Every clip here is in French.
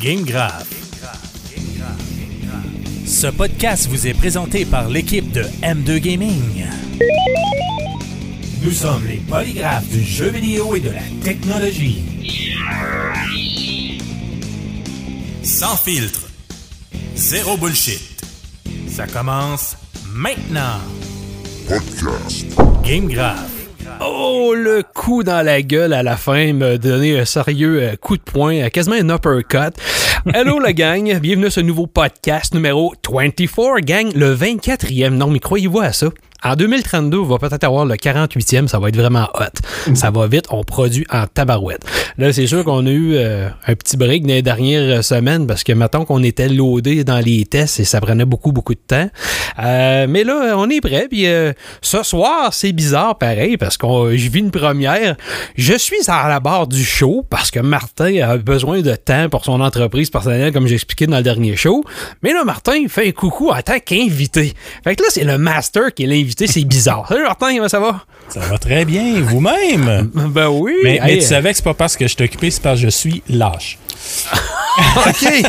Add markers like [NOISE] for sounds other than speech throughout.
Game Grave. Ce podcast vous est présenté par l'équipe de M2 Gaming. Nous sommes les polygraphes du jeu vidéo et de la technologie. Sans filtre. Zéro bullshit. Ça commence maintenant. Podcast. Game Grave. Oh, le coup dans la gueule à la fin me donnait un sérieux euh, coup de poing, euh, quasiment un uppercut. Hello la gang, bienvenue à ce nouveau podcast numéro 24, gang, le 24e. Non, mais croyez-vous à ça? En 2032, on va peut-être avoir le 48e, ça va être vraiment hot. Ça va vite, on produit en tabarouette. Là, c'est sûr qu'on a eu euh, un petit break dans les dernières semaines parce que maintenant qu'on était loadé dans les tests et ça prenait beaucoup, beaucoup de temps. Euh, mais là, on est prêt. Puis euh, ce soir, c'est bizarre pareil parce que je vis une première. Je suis à la barre du show parce que Martin a besoin de temps pour son entreprise personnelle, comme j'ai expliqué dans le dernier show. Mais là, Martin fait un coucou en tant qu'invité. Fait que là, c'est le master qui est l'invité c'est bizarre. Salut Martin, comment ça va? Ça va très bien, vous-même? ben oui. Mais, mais tu savais que c'est pas parce que je suis occupé, c'est parce que je suis lâche. [LAUGHS] OK.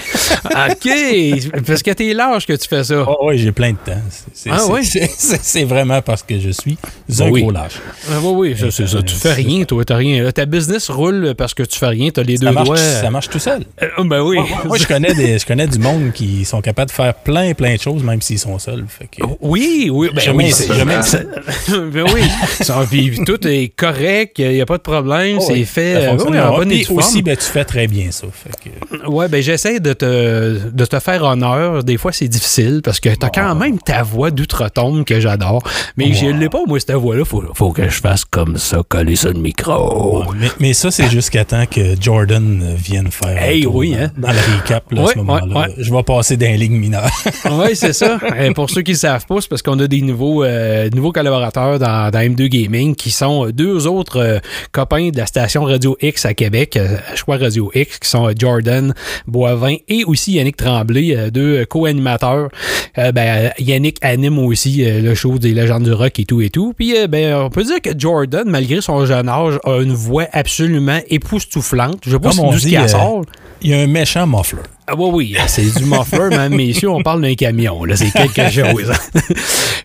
OK. Parce que t'es lâche que tu fais ça. Oh, oui, j'ai plein de temps. C'est, Ah oui? c'est- vraiment parce que je suis un Oui. gros lâche. Ah, oui, oui, ça, c'est ça. Tu fais rien, toi, t'as rien. Là, ta business roule parce que tu fais rien, t'as les deux Ça marche, doigts. ça marche tout seul. Euh, ben oui. Moi, je connais, des, je connais du monde qui sont capables de faire plein, plein de choses, même s'ils sont seuls. Fait que, Oui, oui, ben Je oui, c'est- je m'insère. [LAUGHS] ben oui. Ça, puis tout est correct, il n'y a pas de problème, Oh, c'est oui, fait euh, oui, en bonne et aussi, ben, tu fais très bien ça. Fait que, Ouais, ben j'essaie de te, de te faire honneur. Des fois, c'est difficile parce que t'as quand même ta voix d'outre-tombe que j'adore. Mais je l'ai pas, moi, cette voix-là. Faut, faut que je fasse comme ça, coller ça le micro. mais, mais ça, c'est jusqu'à temps que Jordan vienne faire un Hey, oui, hein. dans le recap là, à ce moment-là. ouais. Je vais passer dans les lignes mineures. [LAUGHS] oui, c'est ça. Et pour ceux qui ne savent pas, c'est parce qu'on a des nouveaux, euh, nouveaux collaborateurs dans, dans M2 Gaming qui sont deux autres euh, copains de la station Radio X à Québec, euh, Choix Radio X, qui sont euh, Jordan Boivin et aussi Yannick Tremblay, euh, deux co-animateurs. Euh, ben, Yannick anime aussi le show des légendes du rock et tout et tout. Puis, ben, on peut dire que Jordan, malgré son jeune âge, a une voix absolument époustouflante. Je sais pas Comme si on d'où ce dit, qui euh, sort. Il y a un méchant muffler. Ah oui, oui, c'est du muffler, [LAUGHS] même messieurs, on parle d'un camion, là, c'est quelque [LAUGHS] chose.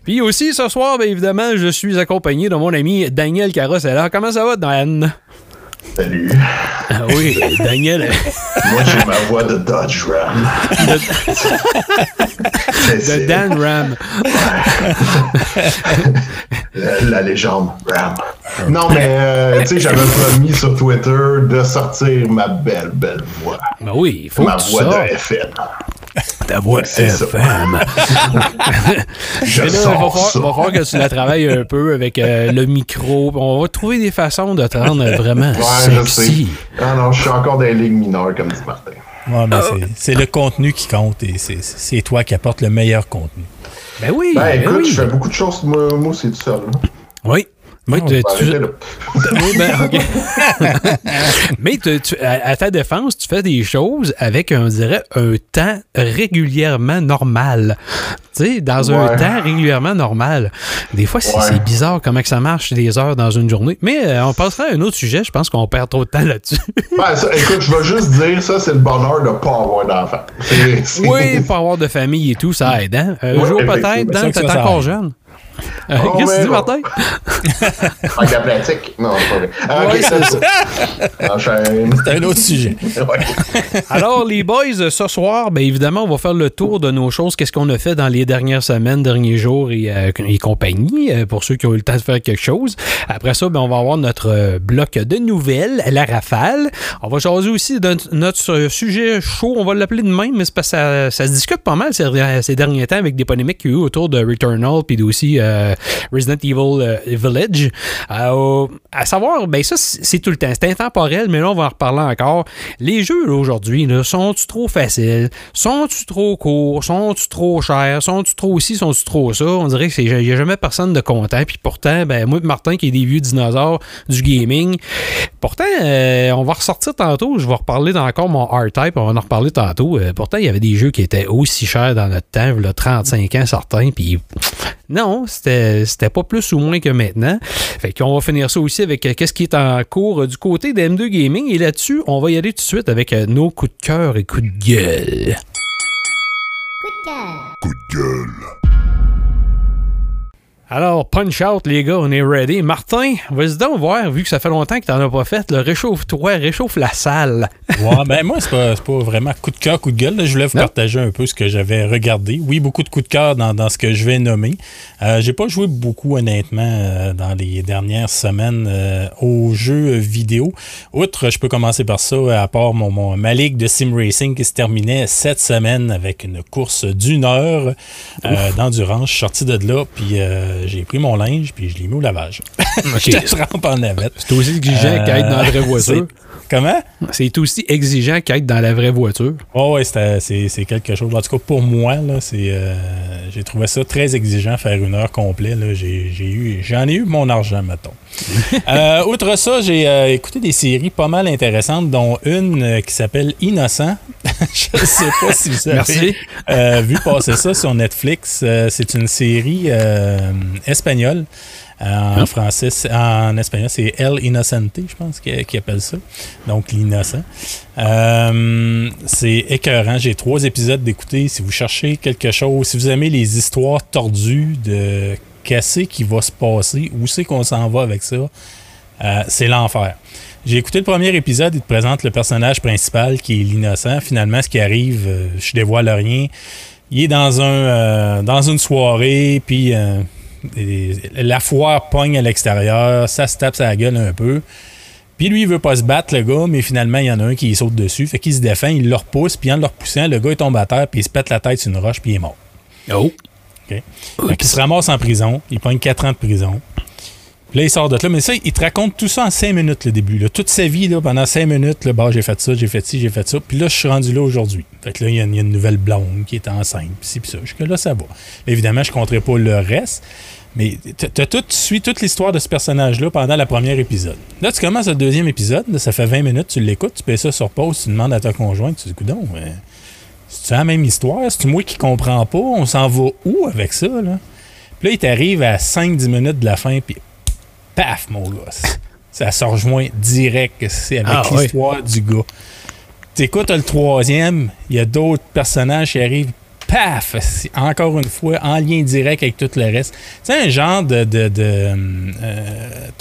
Puis aussi, ce soir, bien évidemment, je suis accompagné de mon ami Daniel Carossella. Comment ça va, Dan? Salut. Ah oui, Daniel, Moi, j'ai ma voix de Dodge Ram. De Dan Ram. La, la légende Ram. Non, mais euh, tu sais, j'avais promis sur Twitter de sortir ma belle, belle voix. Ben oui, il faut ma que voix de FM. [LAUGHS] Ta voix. FM. [LAUGHS] Je là, il va sors falloir, ça. va falloir que tu la travailles un peu avec euh, le micro. On va trouver des façons de te rendre vraiment Ouais, je sais. Ah non, je suis encore dans les lignes mineures, comme dit Martin. Ouais, mais Ah. c'est- le contenu qui compte et c'est- toi qui apporte le meilleur contenu. Ben oui, Ben ben écoute, oui. je fais beaucoup de choses, moi, moi c'est tout seul. là. Oui. Oui, Non, tu- tu-. Oui, ben, [LAUGHS] ok. [LAUGHS] Mais tu- tu- à, à ta défense, tu fais des choses avec, on dirait, un temps régulièrement normal. Tu sais, dans un temps régulièrement normal. Des fois, c'est Ouais. bizarre comment que ça marche des heures dans une journée. Mais euh, on passera à un autre sujet. Je pense qu'on perd trop de temps là-dessus. [LAUGHS] Ben, ça, écoute, je vais juste dire, ça, c'est le bonheur de pas avoir d'enfant. Oui, pour avoir de famille et tout, ça aide. Hein? Un Ouais, jour peut-être, t'es que ça encore jeune. Euh, Oh, Qu'est-ce que tu dis, non. Martin? [LAUGHS] Avec la pratique? Non, c'est pas vrai. Ah, c'est ça. Enchaîne. C'est un autre sujet. [LAUGHS] Ouais. Alors, les boys, euh, ce soir, bien évidemment, on va faire le tour de nos choses. Qu'est-ce qu'on a fait dans les dernières semaines, derniers jours et, euh, et compagnie, pour ceux qui ont eu le temps de faire quelque chose. Après ça, ben, on va avoir notre bloc de nouvelles, la rafale. On va jaser aussi de notre sujet chaud, on va l'appeler de même, mais c'est parce que ça, ça se discute pas mal ces, ces derniers temps avec des polémiques qu'il y a eu autour de Returnal puis aussi euh, Resident Evil euh, Village. Euh, à savoir, ben ça, c'est tout le temps. C'est intemporel, mais là, on va en reparler encore. Les jeux, aujourd'hui, sont-tu trop faciles? Sont-tu trop courts? Sont-tu trop chers? Sont-tu trop ci? Sont-tu trop ça? On dirait qu'il n'y a jamais personne de content. Puis pourtant, ben, moi et Martin, qui est des vieux dinosaures du gaming, Pourtant, euh, on va ressortir tantôt. Je vais reparler encore mon R-Type. On va en reparler tantôt. Euh, pourtant, il y avait des jeux qui étaient aussi chers dans notre temps, là, 35 ans certains. Puis non, c'était c'était pas plus ou moins que maintenant. Fait qu'on va finir ça aussi avec euh, qu'est-ce qui est en cours euh, du côté de M2 Gaming. Et là-dessus, on va y aller tout de suite avec euh, nos coups de cœur et coups de gueule. Alors, punch out, les gars, on est ready. Martin, vas-y donc voir, vu que ça fait longtemps que t'en as pas fait, le réchauffe-toi, réchauffe la salle. Ouais, ben moi, c'est pas, pas vraiment coup de cœur, coup de gueule. là. Je voulais vous Non? partager un peu ce que j'avais regardé. Oui, beaucoup de coups de cœur dans, dans ce que je vais nommer. Euh, J'ai pas joué beaucoup, honnêtement, euh, dans les dernières semaines euh, aux jeux vidéo. Outre, je peux commencer par ça, à part mon, mon- ma ligue de sim racing qui se terminait cette semaine avec une course d'une heure euh, d'endurance. Je suis sorti de là, puis euh, j'ai pris mon linge, puis je l'ai mis au lavage. [LAUGHS] [LAUGHS] je te en navette. C'est aussi exigeant qu'être dans la vraie [LAUGHS] voiture. Euh, Comment? C'est aussi exigeant qu'être dans la vraie voiture. Oh c'était- c'est quelque chose. En tout cas, pour moi, euh, j'ai trouvé ça très exigeant, faire une heure complète. j'en ai eu mon argent, mettons. Euh, outre ça, j'ai euh, écouté des séries pas mal intéressantes, dont une euh, qui s'appelle Innocent. Je ne sais pas si vous avez Merci. euh, vu passer ça sur Netflix. Euh, c'est une série euh, espagnole. Euh, en français, c'est- en espagnol, c'est El Inocente, je pense qu'ils qu'ils appellent ça. Donc, l'innocent. Euh, c'est écœurant. J'ai trois épisodes d'écouter. Si vous cherchez quelque chose, si vous aimez les histoires tordues de qu'est-ce qui va se passer, où c'est qu'on s'en va avec ça, euh, c'est l'enfer. J'ai écouté le premier épisode, il te présente le personnage principal qui est l'innocent. Finalement, ce qui arrive, euh, je dévoile rien. Il est dans un euh, dans une soirée, puis la foire pogne à l'extérieur, ça se tape sa gueule un peu. Puis lui, il veut pas se battre, le gars, mais finalement, il y en a un qui saute dessus. Fait qu'il se défend, il le repousse, puis en le repoussant, le gars, il tombe à terre, puis il se pète la tête sur une roche, puis il est mort. Oh. Fait qu'il se ramasse en prison, il pogne 4 ans de prison. Puis là, il sort de là. Mais ça, il te raconte tout ça en 5 minutes, le début. là. Toute sa vie, là, pendant 5 minutes, là, bah, j'ai fait ça, j'ai fait ci, j'ai fait ça. Puis là, je suis rendu là aujourd'hui. Fait que là, il y, a une- il y a une nouvelle blonde qui est enceinte, puis ci, puis ça. Jusque-là, ça va. Évidemment, je ne compterai pas le reste. Mais t- t'as tout, tu suis toute l'histoire de ce personnage-là pendant le premier épisode. Là, tu commences le deuxième épisode, ça fait 20 minutes, tu l'écoutes, tu payes ça sur pause, tu demandes à ta conjointe, tu dis, coudon, euh, c'est la même histoire, c'est moi qui comprends pas, on s'en va où avec ça, là? Puis là, il t'arrive à 5-10 minutes de la fin, puis paf, mon gosse. [LAUGHS] Ça se rejoint direct, c'est avec Ah, l'histoire du gars. T'écoutes le troisième, il y a d'autres personnages qui arrivent, paf, encore une fois en lien direct avec tout le reste. C'est un genre de, de, de euh,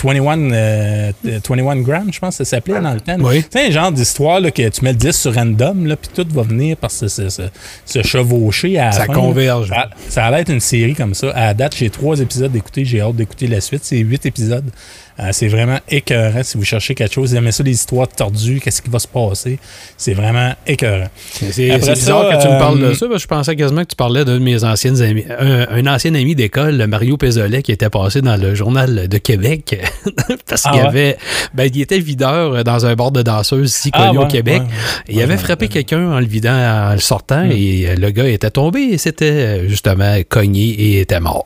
21, euh, 21 grammes, je pense que ça s'appelait dans le temps. Oui. C'est un genre d'histoire là, que tu mets le 10 sur random, là, puis tout va venir par se, se, se, se chevaucher à la Ça fin. converge. Ça, ça allait être une série comme ça. À la date, j'ai trois épisodes d'écouter. J'ai hâte d'écouter la suite. C'est huit épisodes. Euh, c'est vraiment écœurant. Si vous cherchez quelque chose, vous aimez ça, les histoires tordues, qu'est-ce qui va se passer, c'est vraiment écœurant. C'est bizarre ça, que tu me parles de euh, ça, parce que je pensais quasiment que tu parlais d'un de mes anciennes amis, un, un ancien ami d'école, le Mario Pézolet, qui était passé dans le journal de Québec, [LAUGHS] parce Ah qu'il ouais? avait, ben, il était videur dans un bar de danseuses ici Ah connu au ouais, Québec. ouais. Il avait frappé quelqu'un en le vidant, en le sortant, Hmm. et euh, le gars était tombé et c'était euh, justement cogné et était mort.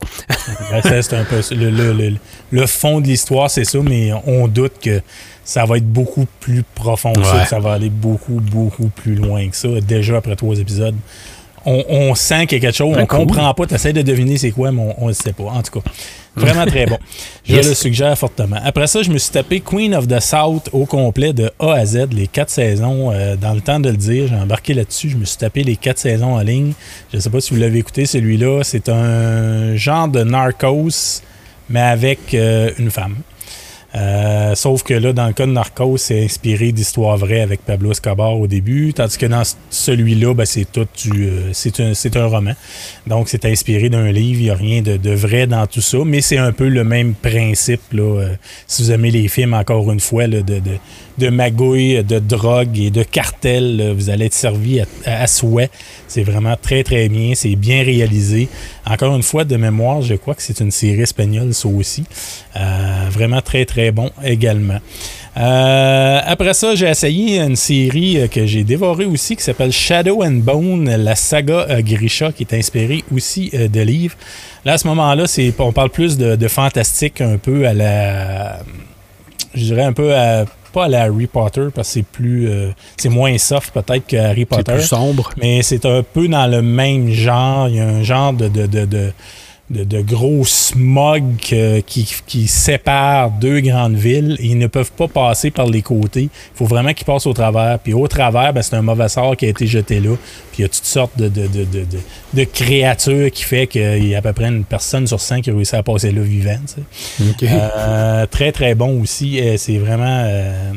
Ben, c'est un peu ça. le, le, le, le fond de l'histoire, c'est ça, mais on doute que ça va être beaucoup plus profond que ça, que ça va aller beaucoup, beaucoup plus loin que ça. Déjà après trois épisodes, on, on sent qu'il y a quelque chose, Ben, on cool. comprend pas, tu essaies de deviner c'est quoi, mais on ne sait pas. En tout cas, vraiment très bon. [LAUGHS] Je Yes. le suggère fortement. Après ça, je me suis tapé Queen of the South au complet de A à Z, les quatre saisons. Euh, dans le temps de le dire, j'ai embarqué là-dessus. Je me suis tapé les quatre saisons en ligne. Je ne sais pas si vous l'avez écouté, celui-là. C'est un genre de Narcos, mais avec euh, une femme. Euh, sauf que là, dans le cas de Narcos, c'est inspiré d'histoires vraies avec Pablo Escobar au début, tandis que dans celui-là, ben, c'est tout du, euh, c'est un, c'est un roman. Donc, c'est inspiré d'un livre. Il n'y a rien de, de vrai dans tout ça, mais c'est un peu le même principe. Là, euh, si vous aimez les films, encore une fois, là, de, de, de magouilles, de drogue et de cartel, là, vous allez être servi à, souhait. C'est vraiment très, très bien. C'est bien réalisé. Encore une fois, de mémoire, je crois que c'est une série espagnole, ça aussi. Euh, vraiment très, très bon également. Euh, après ça, j'ai essayé une série euh, que j'ai dévorée aussi qui s'appelle Shadow and Bone, la saga Grisha, qui est inspirée aussi de livres. Là, à ce moment-là, on parle plus de, de fantastique, un peu à la. Je dirais un peu à pas à la Harry Potter parce que c'est plus euh, c'est moins soft peut-être que Harry C'est Potter. plus sombre. Mais c'est un peu dans le même genre. Il y a un genre de, de, de, de, de- de gros smog euh, qui, qui sépare deux grandes villes ils ne peuvent pas passer par les côtés. Il faut vraiment qu'ils passent au travers. Puis au travers, ben, c'est un mauvais sort qui a été jeté là. Puis il y a toutes sortes de, de, de, de, créatures qui fait qu'il y a à peu près une personne sur 100 qui a réussi à passer là vivant. tu sais. OK. Euh, très très bon aussi. Euh, c'est vraiment euh,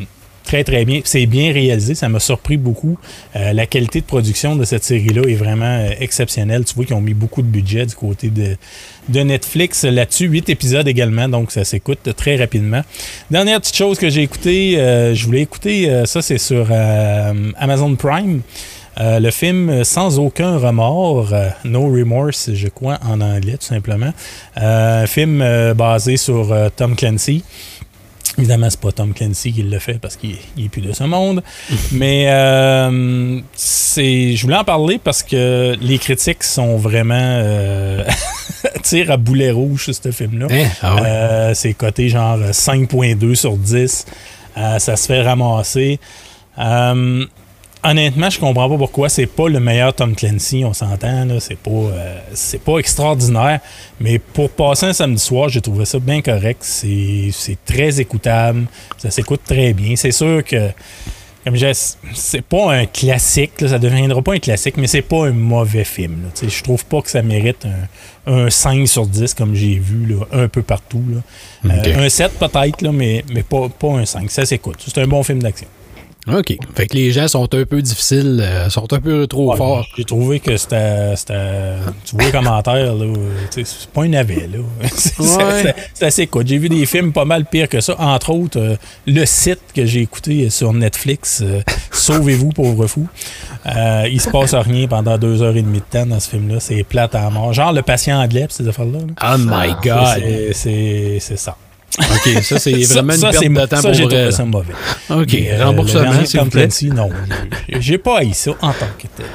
très très bien. C'est bien réalisé. Ça m'a surpris beaucoup. Euh, la qualité de production de cette série-là est vraiment euh, exceptionnelle. Tu vois qu'ils ont mis beaucoup de budget du côté de, Netflix là-dessus. Huit épisodes également, donc ça s'écoute très rapidement. Dernière petite chose que j'ai écouté, euh, je voulais écouter, ça c'est sur Amazon Prime. Le film Sans aucun remords, No Remorse, je crois, en anglais, tout simplement. Euh, un film basé sur Tom Clancy. Évidemment, c'est pas Tom Clancy qui le fait parce qu'il il est plus de ce monde. [LAUGHS] Mais euh, c'est, je voulais en parler parce que les critiques sont vraiment euh, [LAUGHS] tirent à boulet rouge sur ce film-là. Hein? Ah ouais. Euh, c'est coté genre 5.2 sur 10. Euh, ça se fait ramasser. Honnêtement, je comprends pas pourquoi c'est pas le meilleur Tom Clancy, on s'entend. C'est pas, euh, c'est pas extraordinaire. Mais pour passer un samedi soir, j'ai trouvé ça bien correct. C'est, très écoutable. Ça s'écoute très bien. C'est sûr que comme je c'est pas un classique, là, ça deviendra pas un classique, mais c'est pas un mauvais film. Je trouve pas que ça mérite un, un 5 sur 10 comme j'ai vu là, un peu partout. là. Euh, un 7 peut-être, mais, mais pas, pas un 5. Ça s'écoute. C'est un bon film d'action. OK. Fait que les gens sont un peu difficiles, euh, sont un peu trop Ouais, forts. J'ai trouvé que c'était. Tu vois les commentaires, là. C'est pas un navet, là. [LAUGHS] C'est Ouais. assez cool. J'ai vu des films pas mal pires que ça. Entre autres, euh, le site que j'ai écouté sur Netflix, euh, [LAUGHS] Sauvez-vous, pauvre fou. Il se passe rien pendant deux heures et demie de temps dans ce film-là. C'est plate à mort. Genre le patient anglais, ces affaires-là. là. Oh my God. C'est ça. OK, ça, c'est vraiment ça, une perte de temps ça, pour vrai. ça mauvais. OK, Mais, euh, remboursement, s'il vous plaît. Non. J'ai- pas haï ça en tant que tel.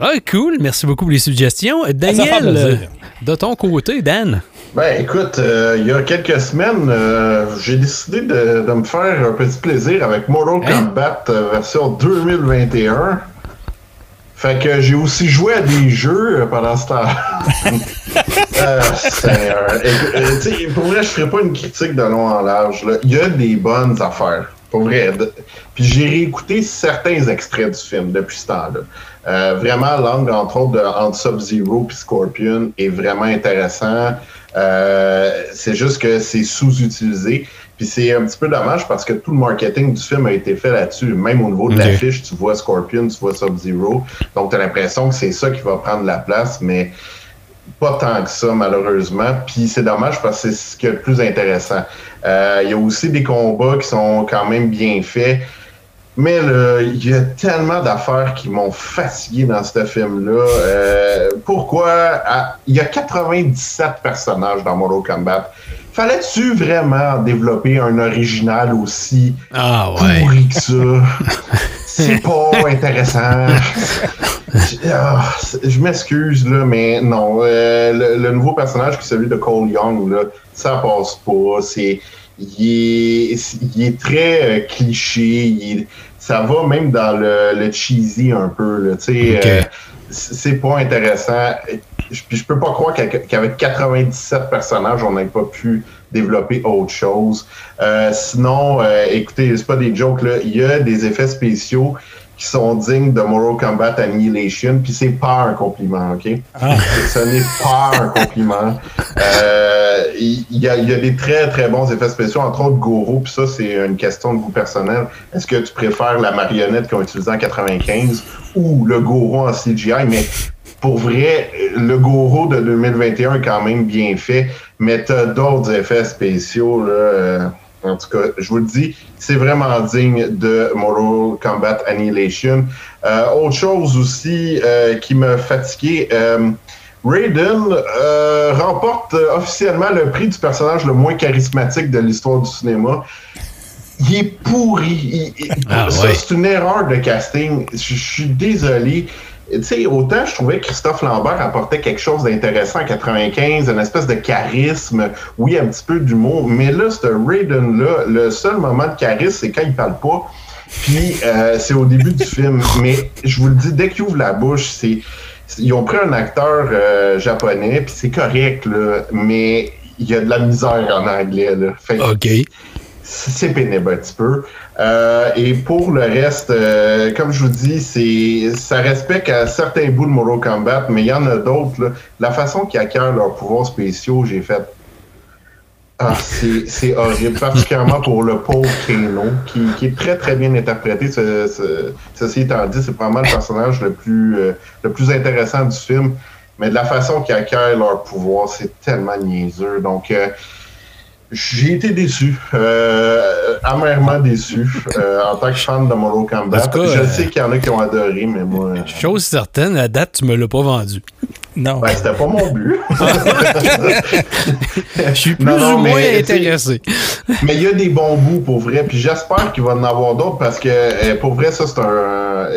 Ah, cool. Merci beaucoup pour les suggestions. Daniel, euh, de ton côté, Dan? Ben écoute, euh, il y a quelques semaines, euh, j'ai décidé de, de me faire un petit plaisir avec Mortal Hein? Kombat euh, version 2021. Fait que j'ai aussi joué à des jeux euh, pendant ce temps. [LAUGHS] Euh, euh, pour vrai, je ferai pas une critique de long en large. là. Il y a des bonnes affaires. Pour vrai. Puis j'ai réécouté certains extraits du film depuis ce temps-là. Euh, vraiment, l'angle, entre autres, de, entre Sub-Zero et Scorpion est vraiment intéressant. Euh, c'est juste que c'est sous-utilisé. Puis c'est un petit peu dommage parce que tout le marketing du film a été fait là-dessus. Même au niveau de l'affiche, tu vois Scorpion, tu vois Sub-Zero. Donc, tu as l'impression que c'est ça qui va prendre la place, mais pas tant que ça, malheureusement. Puis c'est dommage parce que c'est ce qui est le plus intéressant. Euh, Il y a aussi des combats qui sont quand même bien faits. Mais il y a tellement d'affaires qui m'ont fatigué dans ce film-là. Euh, pourquoi? à- Il y a 97 personnages dans Mortal Kombat. Fallait-tu vraiment développer un original aussi Ah, ouais. pourri que ça? C'est pas [LAUGHS] intéressant. Je- [LAUGHS] ah, je m'excuse, là, mais non. euh, le, le nouveau personnage, qui est celui de Cole Young, là, ça passe pas. C'est, il, est, il est très euh, cliché. il ça va même dans le, le cheesy un peu. Là, tu sais, Ok. euh, c'est pas intéressant. Je- je peux pas croire qu'avec qu'avec 97 personnages, on n'ait pas pu développer autre chose. Euh, sinon, euh, écoutez, c'est pas des jokes là. Il y a des effets spéciaux qui sont dignes de Mortal Kombat Annihilation, puis c'est pas un compliment, ok? Ah. [LAUGHS] Ce n'est pas un compliment. Euh, Il il y, a, il y a des très très bons effets spéciaux, entre autres Goro, puis ça c'est une question de goût personnel. Est-ce que tu préfères la marionnette qu'ils ont utilisée en 95 ou le Goro en CGI? Mais pour vrai, le Goro de 2021 est quand même bien fait, mais t'as d'autres effets spéciaux, là. En tout cas, je vous le dis, c'est vraiment digne de Mortal Kombat Annihilation. Euh, autre chose aussi euh, qui m'a fatigué, euh, Raiden euh, remporte officiellement le prix du personnage le moins charismatique de l'histoire du cinéma. Il est pourri. Ah, ouais. c'est une erreur de casting. Je suis désolé. Tu sais, autant je trouvais que Christophe Lambert apportait quelque chose d'intéressant en 95, une espèce de charisme, oui, un petit peu d'humour, mais là, ce Raiden-là, le seul moment de charisme, c'est quand il parle pas. Puis euh, c'est au début du film. Mais je vous le dis, dès qu'il ouvre la bouche, c'est. Ils ont pris un acteur euh, japonais, puis c'est correct, là, mais il y a de la misère en anglais. Là. OK. C'est pénible un petit peu. Euh, et pour le reste, euh, comme je vous dis, c'est ça respecte à certains bouts de Mortal Kombat, mais il y en a d'autres. La façon qu'ils acquièrent leurs pouvoirs spéciaux, j'ai fait. Ah, c'est c'est horrible, particulièrement pour le pauvre Kano, qui, qui est très très bien interprété. Ce, ce- ceci étant dit, c'est probablement le personnage le plus, euh, le plus intéressant du film. Mais de la façon qu'ils acquièrent leur pouvoir, c'est tellement niaiseux. Donc, euh, j'ai été déçu, euh, amèrement déçu, euh, en tant que fan de Mortal Kombat. Cas, je euh, sais qu'il y en a qui ont adoré, mais moi, Chose certaine, à date, tu me l'as pas vendu. Non. ben, c'était pas mon but. [LAUGHS] Je suis plus Non, non, ou moins mais, intéressé. Mais il y a des bons bouts pour vrai, puis j'espère qu'il va en avoir d'autres parce que pour vrai, ça c'est un.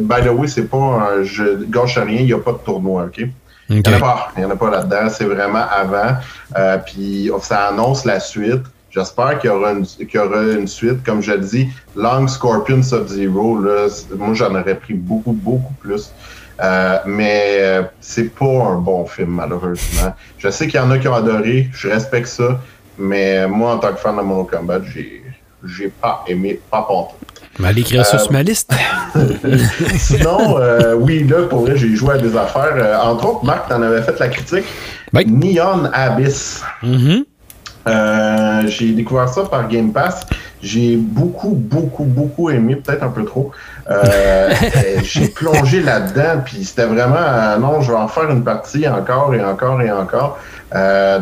by the way, c'est pas un jeu gauche à rien, il n'y a pas de tournoi, ok? Il n'y en a pas, il y en a pas là-dedans, c'est vraiment avant. Euh, puis ça annonce la suite. J'espère qu'il y, aura une- qu'il y aura une suite. Comme je le dis, Long Scorpion Sub-Zero, moi j'en aurais pris beaucoup, beaucoup plus. Euh, mais euh, c'est pas un bon film, malheureusement. Je sais qu'il y en a qui ont adoré, je respecte ça, mais moi, en tant que fan de Mortal Kombat, j'ai, j'ai pas aimé, pas Mais allez écrire ça sur ma liste. [LAUGHS] Sinon, euh, oui, là, pour vrai, j'ai joué à des affaires. Euh, entre autres, Marc, t'en avais fait la critique. Neon Abyss. Mhm. Euh, j'ai découvert ça par Game Pass. J'ai beaucoup, beaucoup, beaucoup aimé, peut-être un peu trop. [LAUGHS] Euh, j'ai plongé là-dedans, puis c'était vraiment, euh, non, je vais en faire une partie encore et encore et encore.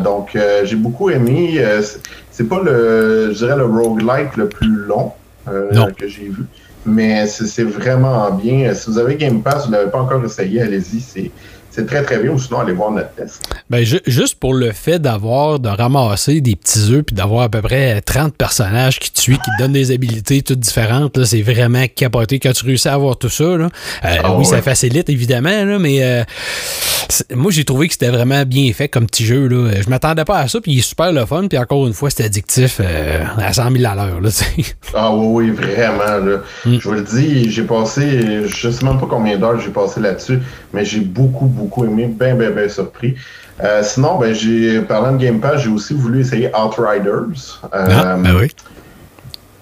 Donc, j'ai beaucoup aimé. C'est- c'est pas le, je dirais, le roguelike le plus long euh, que j'ai vu, mais c'est vraiment bien. Si vous avez Game Pass, vous l'avez pas encore essayé, allez-y, c'est c'est très très bien. Ou sinon, allez voir notre test. Ben, ju- juste pour le fait d'avoir, de ramasser des petits œufs puis d'avoir à peu près 30 personnages qui te suivent, qui te donnent des habilités toutes différentes, c'est vraiment capoté quand tu réussis à avoir tout ça. Là. Euh, Ah oui, ça facilite évidemment, là, mais euh, c'est- moi j'ai trouvé que c'était vraiment bien fait comme petit jeu. Là. Je m'attendais pas à ça, puis il est super le fun, puis encore une fois, c'était addictif euh, à 100 000 à l'heure. Ah oui, oui, vraiment. Là. Mm. Je vous le dis, j'ai passé, je sais même pas combien d'heures j'ai passé là-dessus, mais j'ai beaucoup, beaucoup aimé, bien, bien, bien surpris. Euh, sinon, ben, j'ai, parlant de Game Pass, j'ai aussi voulu essayer Outriders. Euh, Ah, ben oui.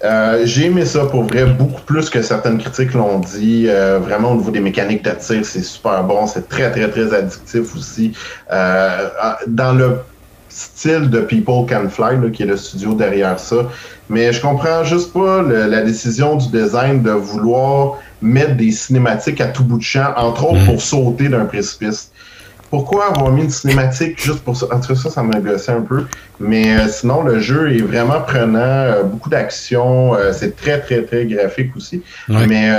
euh, j'ai aimé ça pour vrai, beaucoup plus que certaines critiques l'ont dit. Euh, vraiment au niveau des mécaniques de tir, c'est super bon, c'est très très très addictif aussi. Euh, dans le style de People Can Fly, là, qui est le studio derrière ça. Mais je comprends juste pas le- la décision du design de vouloir mettre des cinématiques à tout bout de champ, entre autres Mhm. pour sauter d'un précipice. Pourquoi avoir mis une cinématique juste pour ça? En tout cas, ça, ça m'a gossé un peu. Mais euh, sinon, le jeu est vraiment prenant, euh, beaucoup d'action, euh, c'est très, très, très graphique aussi. Ouais. Mais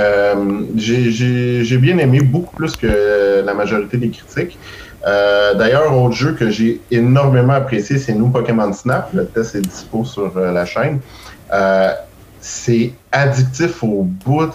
j'ai- bien aimé, beaucoup plus que la majorité des critiques. Euh, D'ailleurs, autre jeu que j'ai énormément apprécié, c'est nous Pokémon Snap. Le test est dispo sur euh, la chaîne. Euh, c'est addictif au bout.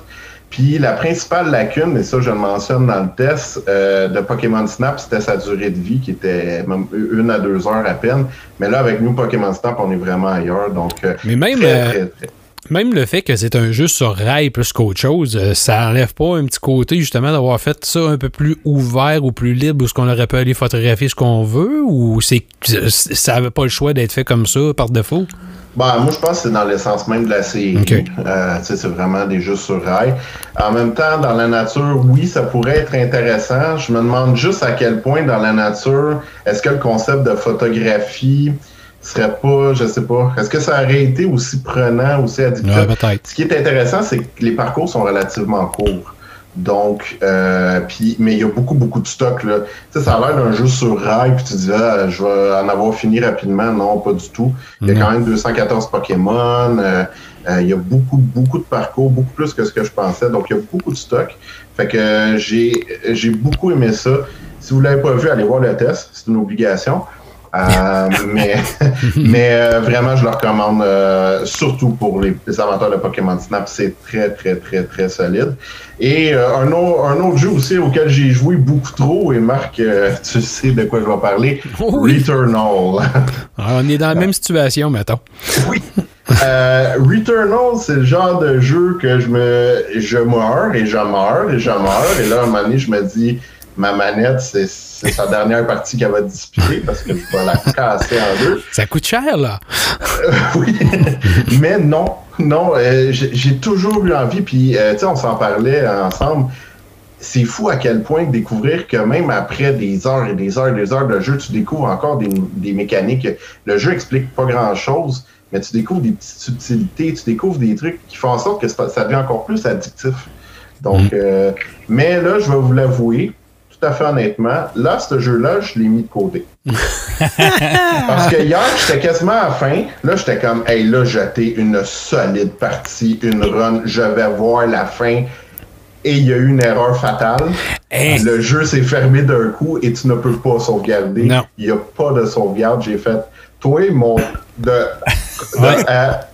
Puis la principale lacune, et ça je le mentionne dans le test euh, de Pokémon Snap, c'était sa durée de vie qui était même une à deux heures à peine. Mais là, avec nous Pokémon Snap, on est vraiment ailleurs. Donc, euh, Mais même, très, euh, très, très- Même le fait que c'est un jeu sur rail plus qu'autre chose, ça enlève pas un petit côté justement d'avoir fait ça un peu plus ouvert ou plus libre où ce qu'on aurait pu aller photographier ce qu'on veut ou c'est ça avait pas le choix d'être fait comme ça par défaut? Bah, moi, je pense que c'est dans l'essence même de la série. Ok. Euh, c'est vraiment des jeux sur rail. En même temps, dans la nature, oui, ça pourrait être intéressant. Je me demande juste à quel point dans la nature, est-ce que le concept de photographie serait pas, je sais pas, est-ce que ça aurait été aussi prenant, aussi addictif? Ouais, peut-être. Ce qui est intéressant, c'est que les parcours sont relativement courts. Donc, euh, puis, mais il y a beaucoup, beaucoup de stock. Là. Tu sais, ça a l'air d'un jeu sur rail, puis tu dis, ah, je vais en avoir fini rapidement. Non, pas du tout. Il y a Non. quand même 214 Pokémon. euh, euh, il y a beaucoup, beaucoup de parcours, beaucoup plus que ce que je pensais. Donc, il y a beaucoup de stock. Fait que euh, j'ai j'ai beaucoup aimé ça. Si vous l'avez pas vu, allez voir le test. C'est une obligation. Euh, [LAUGHS] mais mais euh, vraiment, je le recommande euh, surtout pour les, les amateurs de Pokémon Snap. C'est très, très, très, très solide. Et un, autre, un autre jeu aussi auquel j'ai joué beaucoup trop, et Marc, [LAUGHS] tu sais de quoi je vais parler, Oh oui. Returnal. Alors, [LAUGHS] on est dans la même situation, mettons. oui. Euh, Returnal, c'est le genre de jeu que je me je meurs et je meurs et je meurs. Et là, à un moment donné, je me dis, ma manette, c'est c'est sa dernière partie qu'elle va disputer parce que je vais la casser en deux. Ça coûte cher, là. [LAUGHS] oui, mais non, non, euh, j'ai toujours eu envie, puis euh, tu sais, on s'en parlait ensemble. C'est fou à quel point de découvrir que même après des heures et des heures et des heures de jeu, tu découvres encore des, des mécaniques. Le jeu explique pas grand-chose, mais tu découvres des petites subtilités, tu découvres des trucs qui font en sorte que ça devient encore plus addictif. Donc, euh, mais là, je vais vous l'avouer, tout à fait honnêtement, là, ce jeu-là, je l'ai mis de côté. [LAUGHS] Parce que hier, j'étais quasiment à la fin. Là, j'étais comme, hey, là, j'étais une solide partie, une run. Je vais voir la fin. Et il y a eu une erreur fatale. Le jeu s'est fermé d'un coup et tu ne peux pas sauvegarder. Non. Il n'y a pas de sauvegarde. J'ai fait, toi, mon. De, de- Ouais. à-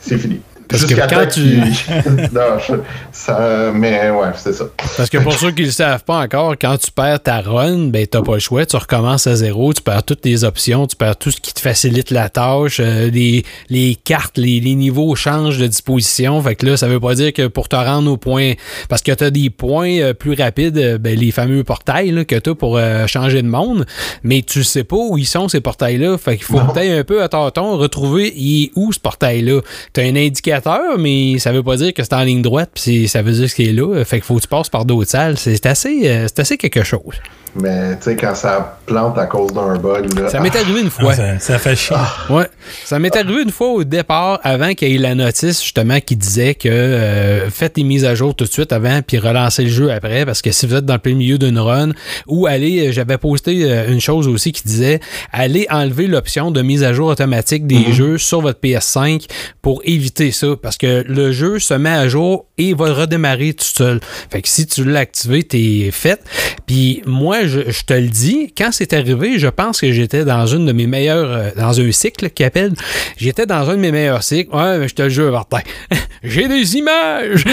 c'est fini. Parce que quand tu- [LAUGHS] non, je- ça, mais ouais, c'est ça. Parce que pour ceux qui ne le savent pas encore, quand tu perds ta run, ben t'as pas le choix, tu recommences à zéro, tu perds toutes les options, tu perds tout ce qui te facilite la tâche, euh, les, les cartes, les, les niveaux changent de disposition. Fait que là, ça veut pas dire que pour te rendre au point, parce que tu as des points euh, plus rapides, euh, ben, les fameux portails là, que tu as pour changer de monde, mais tu sais pas où ils sont ces portails-là. Fait qu'il faut peut-être un peu à tâton retrouver où ce portail-là. Tu as un indicateur, mais ça veut pas dire que c'est en ligne droite, puis ça veut dire que c'est là. Fait qu'il faut que tu passes par d'autres salles. C'est assez, euh, c'est assez quelque chose. Mais tu sais, quand ça plante à cause d'un bug, là, Ça m'est arrivé une Ah, fois. ça, ça fait chier. Ouais. Ça m'est arrivé une fois au départ, avant qu'il y ait la notice, justement, qui disait que euh, faites les mises à jour tout de suite avant, puis relancez le jeu après, parce que si vous êtes dans le plein milieu d'une run, ou allez, euh, j'avais posté euh, une chose aussi qui disait, allez enlever l'option de mise à jour automatique des jeux sur votre PS5 pour éviter ça, parce que le jeu se met à jour et va redémarrer tout seul. Fait que si tu l'as activé, t'es fait. Puis moi, je, te le dis, quand c'est arrivé, je pense que j'étais dans une de mes meilleures, euh, dans un cycle qui appelle, j'étais dans un de mes meilleurs cycles. Ouais, mais je te le jure, Martin. [LAUGHS] J'ai des images!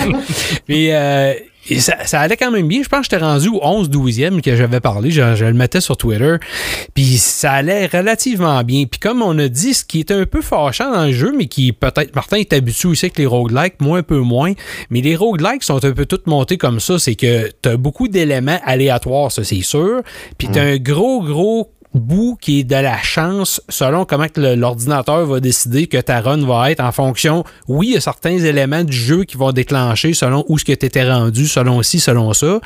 [LAUGHS] Puis, euh, et ça, ça allait quand même bien. Je pense que j'étais rendu au 11-12e que j'avais parlé. Je, je le mettais sur Twitter. Puis ça allait relativement bien. Puis comme on a dit, ce qui est un peu fâchant dans le jeu, mais qui peut-être, Martin est habitué aussi avec les roguelikes, moi un peu moins. Mais les roguelikes sont un peu toutes montés comme ça. C'est que tu as beaucoup d'éléments aléatoires, ça c'est sûr. Puis tu as un gros, gros bout qui est de la chance selon comment l'ordinateur va décider que ta run va être en fonction. Oui, il y a certains éléments du jeu qui vont déclencher selon où ce que tu étais rendu, selon ci, selon ça.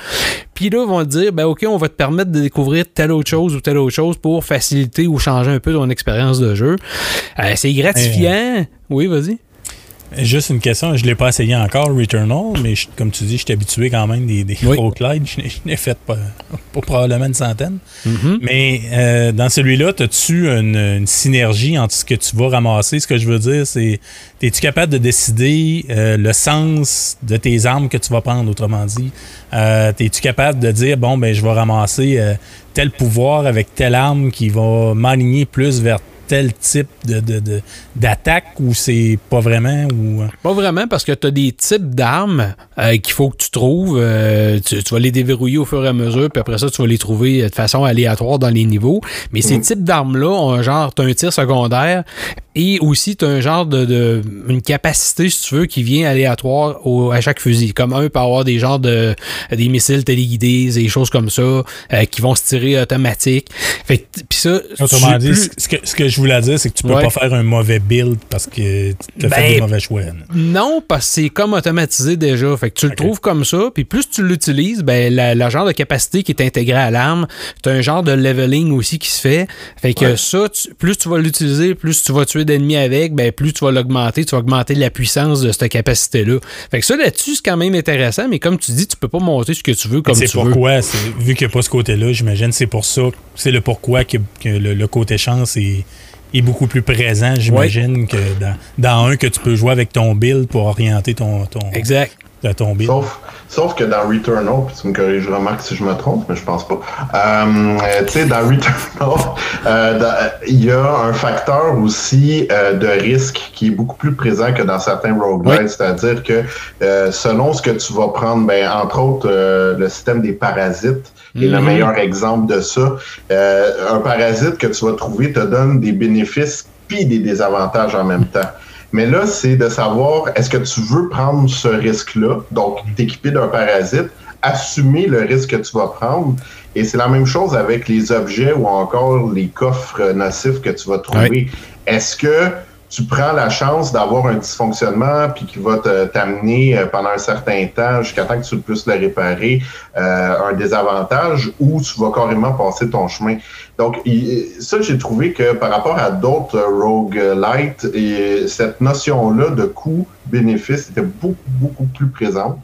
Puis là, ils vont te dire, ben OK, on va te permettre de découvrir telle autre chose ou telle autre chose pour faciliter ou changer un peu ton expérience de jeu. Euh, c'est gratifiant. Oui, vas-y. Juste une question, je ne l'ai pas essayé encore, Returnal, mais je- comme tu dis, je suis habitué quand même des, des Oui. [LAUGHS] Je n'ai- je n'ai fait pas, pas probablement une centaine. Mhm. Mais euh, dans celui-là, as-tu une, une synergie entre ce que tu vas ramasser? Ce que je veux dire, c'est es-tu capable de décider euh, le sens de tes armes que tu vas prendre, autrement dit? Euh, Es-tu capable de dire, bon, ben je vais ramasser tel pouvoir avec telle arme qui va m'aligner plus vers tel type de, de- de- d'attaque ou c'est pas vraiment? Ou... Pas vraiment, parce que tu as des types d'armes euh, qu'il faut que tu trouves. euh, tu, tu vas les déverrouiller au fur et à mesure, puis après ça, tu vas les trouver de façon aléatoire dans les niveaux. Mais ces types d'armes-là ont un genre, tu un tir secondaire et aussi tu as un genre de, de- une capacité, si tu veux, qui vient aléatoire au- à chaque fusil. Comme un peut avoir des genres de des missiles téléguidés, des choses comme ça, euh, qui vont se tirer automatique. Fait que, puis ça, Autrement dit, plus- ce que, ce que je voulais dire, c'est que tu peux Ouais. pas faire un mauvais build parce que tu as Ben, fait des mauvais choix. Non, parce que c'est comme automatisé déjà. Fait que tu le trouves comme ça, puis plus tu l'utilises, ben la, la genre de capacité qui est intégrée à l'arme, tu as un genre de leveling aussi qui se fait. Fait que Ouais. ça, tu- plus tu vas l'utiliser, plus tu vas tuer d'ennemis avec, ben plus tu vas l'augmenter, tu vas augmenter la puissance de cette capacité-là. Fait que ça là-dessus, c'est quand même intéressant, mais comme tu dis, tu peux pas monter ce que tu veux comme C'est tu veux. pourquoi, c'est- vu qu'il n'y a pas ce côté-là, j'imagine, c'est pour ça, c'est le pourquoi que, que le, le côté chance est, est beaucoup plus présent, j'imagine, que dans, dans un que tu peux jouer avec ton build pour orienter ton, ton, Exact. tomber. Sauf, sauf que dans Returnal, puis tu me corrigeras Marc si je me trompe, mais je pense pas. Euh, tu sais, dans Returnal, [LAUGHS] euh, il y a un facteur aussi euh, de risque qui est beaucoup plus présent que dans certains roguelites, c'est-à-dire que euh, selon ce que tu vas prendre, ben, entre autres, euh, le système des parasites est le Mhm. meilleur exemple de ça. Un parasite que tu vas trouver te donne des bénéfices puis des désavantages en même temps. Mais là, c'est de savoir, est-ce que tu veux prendre ce risque-là, donc t'équiper d'un parasite, assumer le risque que tu vas prendre. Et c'est la même chose avec les objets ou encore les coffres nocifs que tu vas trouver. Est-ce que tu prends la chance d'avoir un dysfonctionnement puis qui va te- t'amener euh, pendant un certain temps jusqu'à temps que tu puisses le réparer euh, un désavantage ou tu vas carrément passer ton chemin. Donc ça j'ai trouvé que par rapport à d'autres euh, roguelites et cette notion là de coût bénéfice était beaucoup beaucoup plus présente.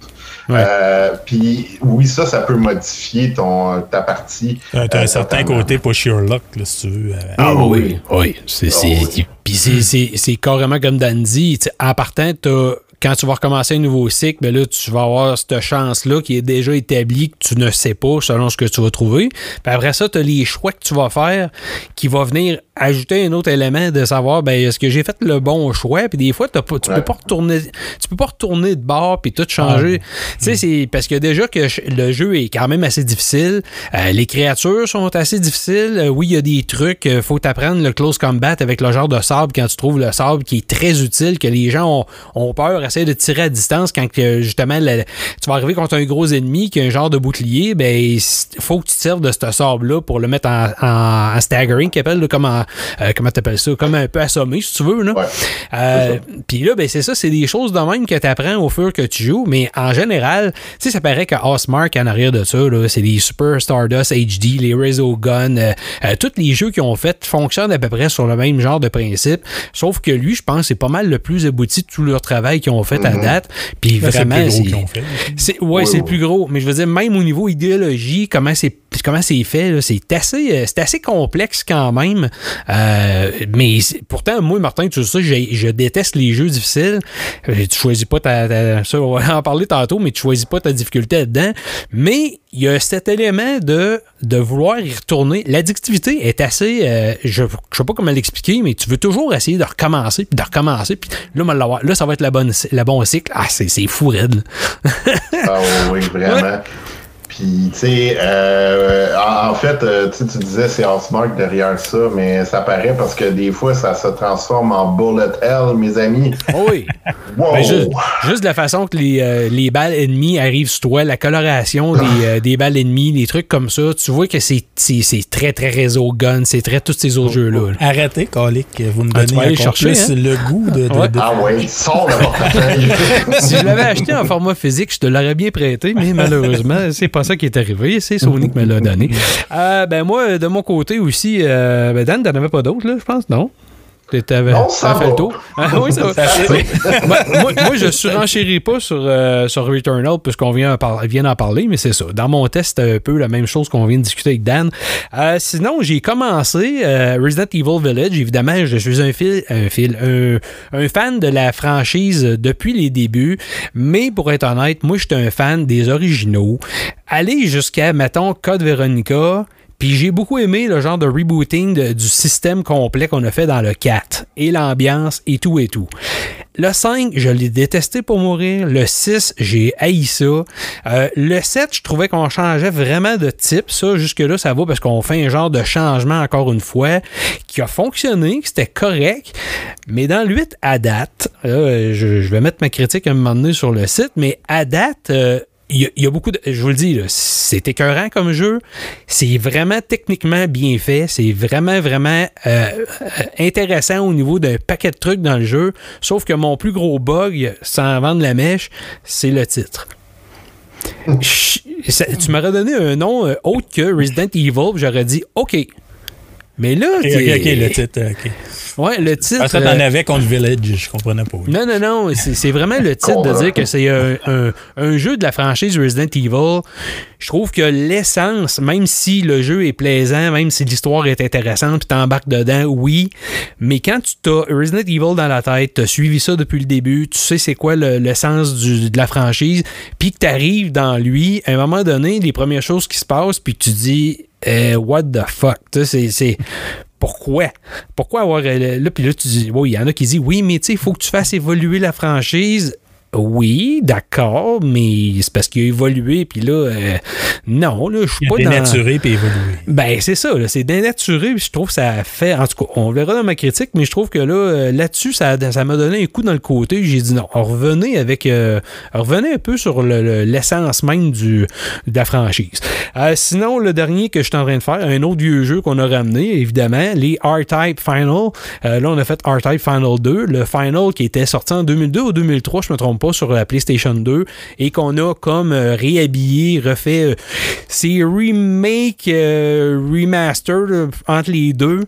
Ouais. Euh, puis oui ça ça peut modifier ton ta partie. T'as t'as Euh, un certain côté push your luck, là, si tu veux. euh, Ah oui, oui. C'est, c'est- Ah oui. Puis c'est, c'est, c'est carrément comme Dan dit. tu sais, En partant, t'as- quand tu vas recommencer un nouveau cycle, ben là, tu vas avoir cette chance-là qui est déjà établie que tu ne sais pas selon ce que tu vas trouver. Puis après ça, tu as les choix que tu vas faire qui va venir ajouter un autre élément de savoir ben est-ce que j'ai fait le bon choix? Puis des fois t'as pas, tu Ouais. peux pas retourner tu peux pas retourner de bord puis tout changer. Tu sais c'est parce que déjà que le jeu est quand même assez difficile Euh, les créatures sont assez difficiles. Euh, oui il y a des trucs euh, faut t'apprendre le close combat avec le genre de sable quand tu trouves le sable qui est très utile que les gens ont, ont peur essayer de tirer à distance quand justement tu vas arriver contre un gros ennemi qui a un genre de bouclier ben il faut que tu te serves de ce sable là pour le mettre en, en, en staggering qu'il appelle comme en, euh, comment t'appelles ça? Comme un peu assommé si tu veux là. Ouais. Euh, Puis là, ben, c'est ça, c'est des choses de même que tu apprends au fur que tu joues, mais en général, tu sais, ça paraît que Osmark, en arrière de ça, là, c'est les Super Stardust HD, les Resogun, euh, euh, tous les jeux qu'ils ont fait fonctionnent à peu près sur le même genre de principe, sauf que lui, je pense, c'est pas mal le plus abouti de tout leur travail qu'ils ont fait à Mhm. date. Puis vraiment, plus gros c'est- qu'ils ont fait. c'est ouais, Oui, c'est oui. le plus gros, mais je veux dire même au niveau idéologie, comment c'est comment c'est fait, là, c'est assez euh, c'est assez complexe quand même. Euh, mais pourtant moi Martin, tu sais j'ai- je déteste les jeux difficiles. Euh, Tu choisis pas ta, ta- ça on va en parler tantôt, mais tu choisis pas ta difficulté là-dedans, mais il y a cet élément de de vouloir y retourner. L'addictivité est assez euh, je je sais pas comment l'expliquer, mais tu veux toujours essayer de recommencer puis de recommencer puis là là ça va être la bonne la bon cycle. Ah c'est c'est fou là. Ah oui, oui, vraiment. [LAUGHS] Puis, tu sais, euh, en, en fait, euh, tu sais, tu disais c'est Housemark derrière ça, mais ça paraît parce que des fois, ça se transforme en bullet hell, mes amis. Oh oui. [LAUGHS] Wow! Ben, juste, juste de la façon que les, euh, les balles ennemies arrivent sur toi, la coloration des, [LAUGHS] euh, des balles ennemies, des trucs comme ça, tu vois que c'est c'est- c'est très, très réseau gun, c'est très tous ces autres jeux-là. là. Arrêtez, Colic. Vous me Ah, donnez encore chercher, plus hein? le goût de. de- Ouais. de- Ah ouais, sors le portefeuille! [LAUGHS] si je l'avais acheté en format physique, je te l'aurais bien prêté, mais malheureusement, c'est pas ça qui est arrivé. C'est Sony qui me l'a donné. [LAUGHS] Euh, ben moi, de mon côté aussi, euh, ben Dan, t'en avais pas d'autres, là, je pense, non? T'avais Non, ça fait le tour? [LAUGHS] Ah, oui, ça va. Ça [LAUGHS] moi, moi, moi, je surenchéris pas sur, euh, sur Returnal puisqu'on vient, vient d'en parler, mais c'est ça. Dans mon test, c'est un peu la même chose qu'on vient de discuter avec Dan. Euh, sinon, j'ai commencé euh, Resident Evil Village. Évidemment, je suis un fil, un fil, un, un fan de la franchise depuis les débuts, mais pour être honnête, moi, j'étais un fan des originaux. Aller jusqu'à, mettons, Code Veronica. Puis j'ai beaucoup aimé le genre de rebooting du système complet qu'on a fait dans le 4 et l'ambiance et tout et tout. Le 5, je l'ai détesté pour mourir. Le 6, j'ai haï ça. Euh, le 7, je trouvais qu'on changeait vraiment de type. Ça, jusque-là, ça va parce qu'on fait un genre de changement encore une fois qui a fonctionné, que c'était correct. Mais dans le 8, à date, je vais mettre ma critique à un moment donné sur le site, mais à date, euh, il y, a- il y a beaucoup de. Je vous le dis, c'est écœurant comme jeu. C'est vraiment techniquement bien fait. C'est vraiment, vraiment euh, euh, intéressant au niveau d'un paquet de trucs dans le jeu. Sauf que mon plus gros bug, sans vendre la mèche, c'est le titre. Je- ça- tu m'aurais donné un nom euh, autre que Resident Evil, j'aurais dit OK. Mais là, Ok, ok, ok, le titre. Ok. Ouais, le titre. Parce que euh, t'en avais contre Village, je comprenais pas. Non, non, non. C'est vraiment le titre de dire que c'est un, un- un jeu de la franchise Resident Evil. Je trouve que l'essence, même si le jeu est plaisant, même si l'histoire est intéressante, puis t'embarques dedans, oui. Mais quand tu t'as Resident Evil dans la tête, t'as suivi ça depuis le début, tu sais c'est quoi le- l'essence du- de la franchise, puis que t'arrives dans lui, à un moment donné, les premières choses qui se passent, puis tu dis, euh, what the fuck? Tu sais, c'est- pourquoi? Pourquoi avoir. euh, Là, puis là, tu dis, il y en a qui disent, oui, mais tu sais, il faut que tu fasses évoluer la franchise. Oui, d'accord, mais c'est parce qu'il a évolué, puis là, euh, non, là, je suis pas a dans... dénaturé puis évolué. Ben, c'est ça, là, c'est dénaturé, puis je trouve que ça fait. En tout cas, on verra dans ma critique, mais je trouve que là, euh, là-dessus, ça, ça m'a donné un coup dans le côté. J'ai dit non, revenez avec. euh, revenez un peu sur le- le- l'essence même du, de la franchise. Euh, sinon, le dernier que je suis en train de faire, un autre vieux jeu qu'on a ramené, évidemment, les R-Type Final. Euh, là, on a fait R-Type Final 2, le Final qui était sorti en 2002 ou 2003, je me trompe pas, sur la PlayStation 2, et qu'on a comme euh, réhabillé, refait. euh, c'est remake, euh, remaster entre les deux.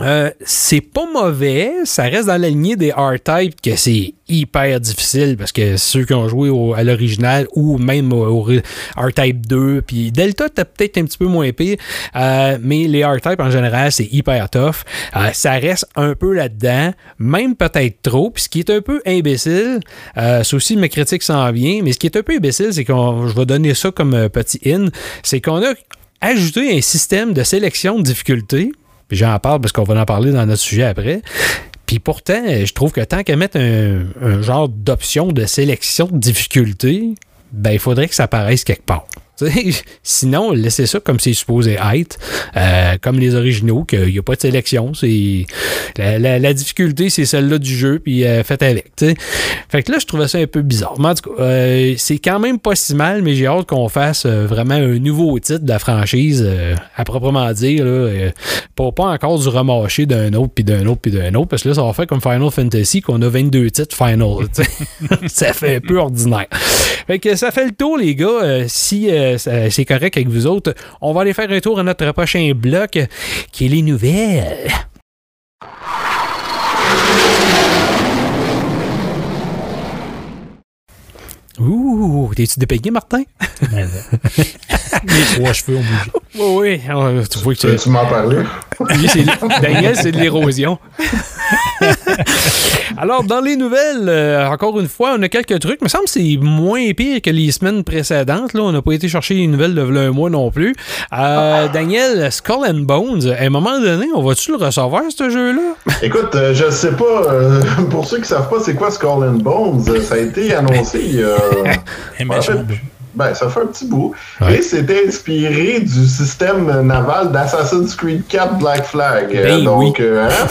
Euh, c'est pas mauvais, ça reste dans la lignée des R-Type que c'est hyper difficile parce que ceux qui ont joué au- à l'original ou même au, R-Type 2, puis Delta t'as peut-être un petit peu moins pire, euh, mais les R-Type en général c'est hyper tough. Euh, ça reste un peu là-dedans, même peut-être trop, puis ce qui est un peu imbécile, euh, c'est aussi ma critique s'en vient, mais ce qui est un peu imbécile, c'est qu'on, je vais donner ça comme euh, petit in, c'est qu'on a ajouté un système de sélection de difficulté puis j'en parle parce qu'on va en parler dans notre sujet après. Puis pourtant, je trouve que tant qu'à mettre un, un genre d'option de sélection de difficulté, ben il faudrait que ça apparaisse quelque part. [LAUGHS] Sinon, laissez ça comme c'est supposé être, euh, comme les originaux, qu'il n'y a pas de sélection. La, la- difficulté, c'est celle-là du jeu, puis euh, faites avec. Fait que là, je trouvais ça un peu bizarre. En tout cas, euh, c'est quand même pas si mal, mais j'ai hâte qu'on fasse vraiment un nouveau titre de la franchise, à proprement dire. Pas, encore du remarché d'un autre, puis d'un autre, puis d'un autre, parce que là, ça va faire comme Final Fantasy, qu'on a 22 titres Final. [LAUGHS] ça fait un peu ordinaire. Fait que ça fait le tour, les gars. Si c'est correct avec vous autres, on va aller faire un tour à notre prochain bloc, euh, qui est les nouvelles. Ouh, t'es-tu dépayé, Martin? [LAUGHS] Les trois cheveux ont bougé. Oui, oui. Tu vois que Tu m'en parlais? Lui, c'est- Daniel, c'est de l'érosion. [LAUGHS] Alors, dans les nouvelles, euh, encore une fois, on a quelques trucs. Il me semble que c'est moins pire que les semaines précédentes. Là, on n'a pas été chercher les nouvelles de un mois non plus. Euh, Daniel, Skull and Bones, à un moment donné, on va-tu le recevoir, ce jeu-là? Écoute, euh, je sais pas, euh, [LAUGHS] pour ceux qui savent pas c'est quoi Skull and Bones, ça a été annoncé il y a... Un en fait, méchant bout. ben, ça fait un petit bout. Ouais. Et c'était inspiré du système naval d'Assassin's Creed 4 Black Flag. Ben donc, euh, hein,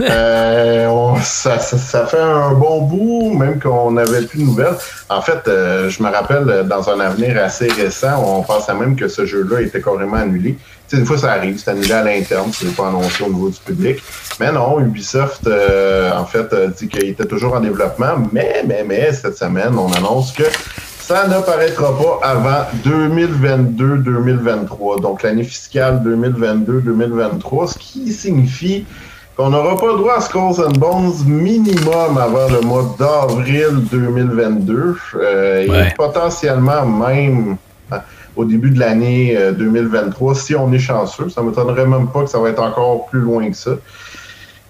[LAUGHS] euh, on- ça, ça- ça fait un bon bout, même qu'on n'avait plus de nouvelles. En fait, euh, je me rappelle, dans un avenir assez récent, on pensait même que ce jeu-là était carrément annulé. Des fois, ça arrive, c'est annulé à l'interne, c'est pas annoncé au niveau du public. Mais non, Ubisoft, euh, en fait, euh, dit qu'il était toujours en développement, mais, mais, mais, cette semaine, on annonce que ça n'apparaîtra pas avant 2022-2023, donc l'année fiscale 2022-2023, ce qui signifie qu'on n'aura pas le droit à Skulls and Bones minimum avant le mois d'avril 2022 euh, Ouais. et potentiellement même au début de l'année euh, 2023 si on est chanceux. Ça ne m'étonnerait même pas que ça va être encore plus loin que ça.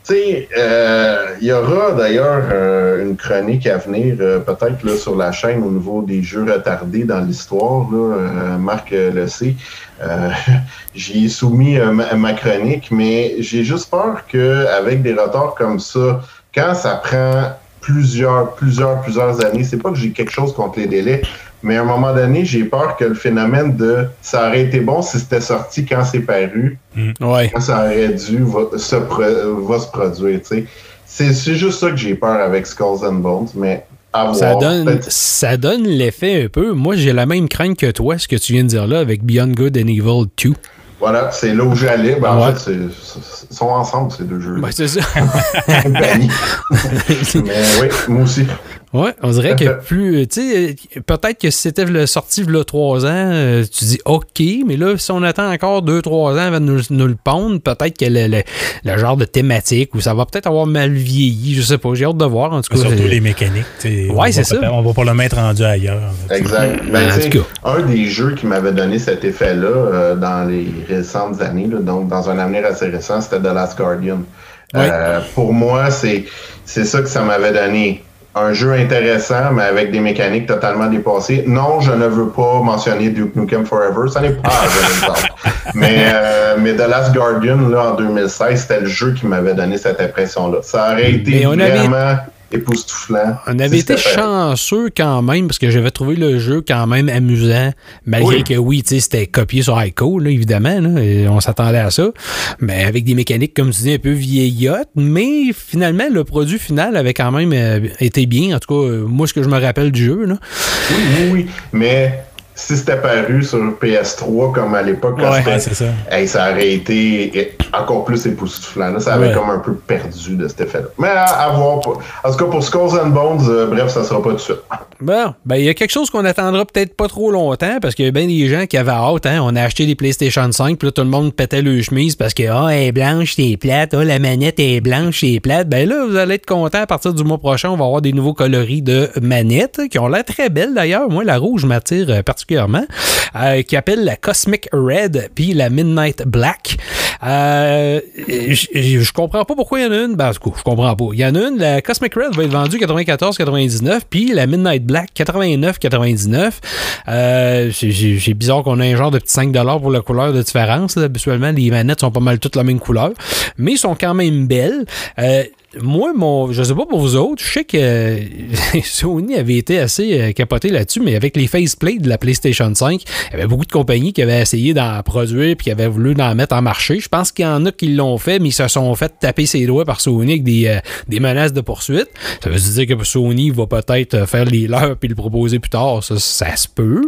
Tu sais, euh, il y aura d'ailleurs euh, une chronique à venir, euh, peut-être sur la chaîne au niveau des jeux retardés dans l'histoire. Euh, Marc euh, le sait. Euh, [LAUGHS] J'y ai soumis euh, ma, ma chronique, mais j'ai juste peur qu'avec des retards comme ça, quand ça prend plusieurs, plusieurs, plusieurs années, c'est pas que j'ai quelque chose contre les délais, mais à un moment donné, j'ai peur que le phénomène de ça aurait été bon si c'était sorti quand c'est paru, Ouais. quand ça aurait dû va se, pro- va se produire. tu sais. C'est c'est juste ça que j'ai peur avec Skulls and Bones, mais à voir. Ça donne, ça donne l'effet un peu. Moi, j'ai la même crainte que toi, ce que tu viens de dire là, avec Beyond Good and Evil 2. Voilà, c'est là où j'allais. Ben, En fait, ils sont ensemble, ces deux jeux. Ben, c'est ça. [LAUGHS] [LAUGHS] Mais oui, moi aussi. Ouais, on dirait que plus. Tu sais, peut-être que si c'était le sorti il y a trois ans, euh, tu dis OK, mais là, si on attend encore deux, trois ans avant de nous, nous le pondre, peut-être que le, le- le genre de thématique ou ça va peut-être avoir mal vieilli. Je sais pas, j'ai hâte de voir. En tout cas, Surtout euh, les mécaniques. tu sais, Ouais, on c'est va ça. pas- On va pas le mettre rendu ailleurs. Exact. Ben, En tout un des jeux qui m'avait donné cet effet-là euh, dans les récentes années, là, donc dans un avenir assez récent, c'était The Last Guardian. Ouais. Euh, pour moi, c'est c'est ça que ça m'avait donné. Un jeu intéressant, mais avec des mécaniques totalement dépassées. Non, je ne veux pas mentionner Duke Nukem Forever. Ça n'est pas un exemple. [LAUGHS] Mais, euh, mais The Last Guardian, là, en 2016, c'était le jeu qui m'avait donné cette impression-là. Ça aurait été Mais on avait- vraiment époustouflant. On avait été chanceux quand même parce que j'avais trouvé le jeu quand même amusant, malgré Oui. que oui, c'était copié sur ICO, là, évidemment, là, et on s'attendait à ça, mais avec des mécaniques, comme tu dis, un peu vieillottes, mais finalement, le produit final avait quand même euh, été bien. En tout cas, euh, moi, ce que je me rappelle du jeu, là. Oui, oui, oui. Mais si c'était paru sur PS3 comme à l'époque, Ouais, ça. hey, ça aurait été encore plus époustouflant. là. Ça avait Ouais. comme un peu perdu de cet effet-là. Mais à, à voir. Pour... En tout cas, pour Skulls and Bones, euh, bref, ça sera pas tout de suite. Bon, ben il y a quelque chose qu'on attendra peut-être pas trop longtemps parce qu'il y a bien des gens qui avaient hâte. Hein? On a acheté des PlayStation 5, puis là tout le monde pétait le chemise parce que ah, elle est blanche, c'est plate, ah, la manette est blanche, c'est plate. Ben là, vous allez être content à partir du mois prochain. On va avoir des nouveaux coloris de manettes qui ont l'air très belles d'ailleurs. Moi, la rouge m'attire euh, particulièrement, euh, qui appelle la Cosmic Red puis la Midnight Black. Euh, je comprends pas pourquoi il y en a une. Ben, cas, je comprends pas. Il y en a une, la Cosmic Red va être vendue 94,99, puis la Midnight Black 89,99. Euh, c'est bizarre qu'on ait un genre de petit 5 pour la couleur de différence. Habituellement, les manettes sont pas mal toutes la même couleur, mais sont quand même belles. Euh, moi, mon, je sais pas pour vous autres, je sais que [LAUGHS] Sony avait été assez euh, capoté là-dessus, mais avec les faceplates de la PlayStation 5, il y avait beaucoup de compagnies qui avaient essayé d'en produire puis qui avaient voulu en mettre en marché. Je pense qu'il y en a qui l'ont fait, mais ils se sont fait taper ses doigts par Sony avec des, euh, des menaces de poursuite. Ça veut dire que Sony va peut-être euh, faire les leurs puis le proposer plus tard. Ça, ça se peut.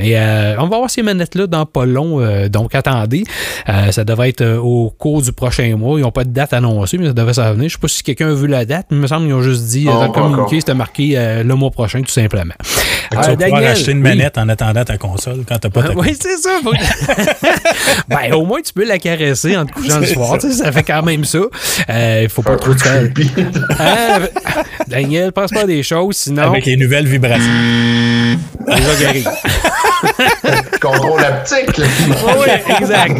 Et on va voir ces manettes-là dans pas long. donc attendez. Ça devrait être au cours du prochain mois. Ils n'ont pas de date annoncée, mais ça devrait s'en venir. Je sais pas si quelqu'un a vu la date, mais il me semble qu'ils ont juste dit euh, Non, dans le communiqué, c'était marqué euh, le mois prochain, tout simplement. Euh, tu vas pouvoir Daniel, acheter une oui. manette en attendant ta console quand t'as pas ta [LAUGHS] Oui, c'est ça. faut [LAUGHS] ben, au moins, tu peux la caresser en te couchant le [LAUGHS] soir. ça. fait quand même ça. Il faut pas trop te faire. Daniel, pense pas à des choses, sinon, Avec les nouvelles vibrations. arrivent. Contrôle haptique. là. oui, exact.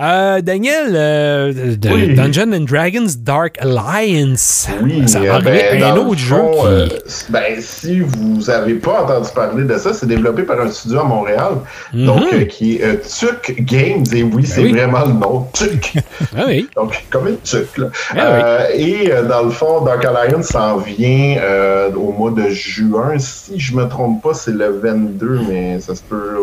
Euh, Daniel, euh, de Oui. Dungeons and Dragons Dark Alliance. Oui, ça euh, arriver ben, un autre jeu fond, qui. euh, ben, si vous avez pas entendu parler de ça, c'est développé par un studio à Montréal, donc euh, qui est euh, Tuc Games, et oui, c'est Mhm. oui. vraiment le nom, Tuc. [LAUGHS] Ah oui. [LAUGHS] Donc, comme une là. Ah Euh, Et dans le fond, Dark Alliance s'en vient au mois de juin. Si je me trompe pas, c'est le 22, mais ça se peut.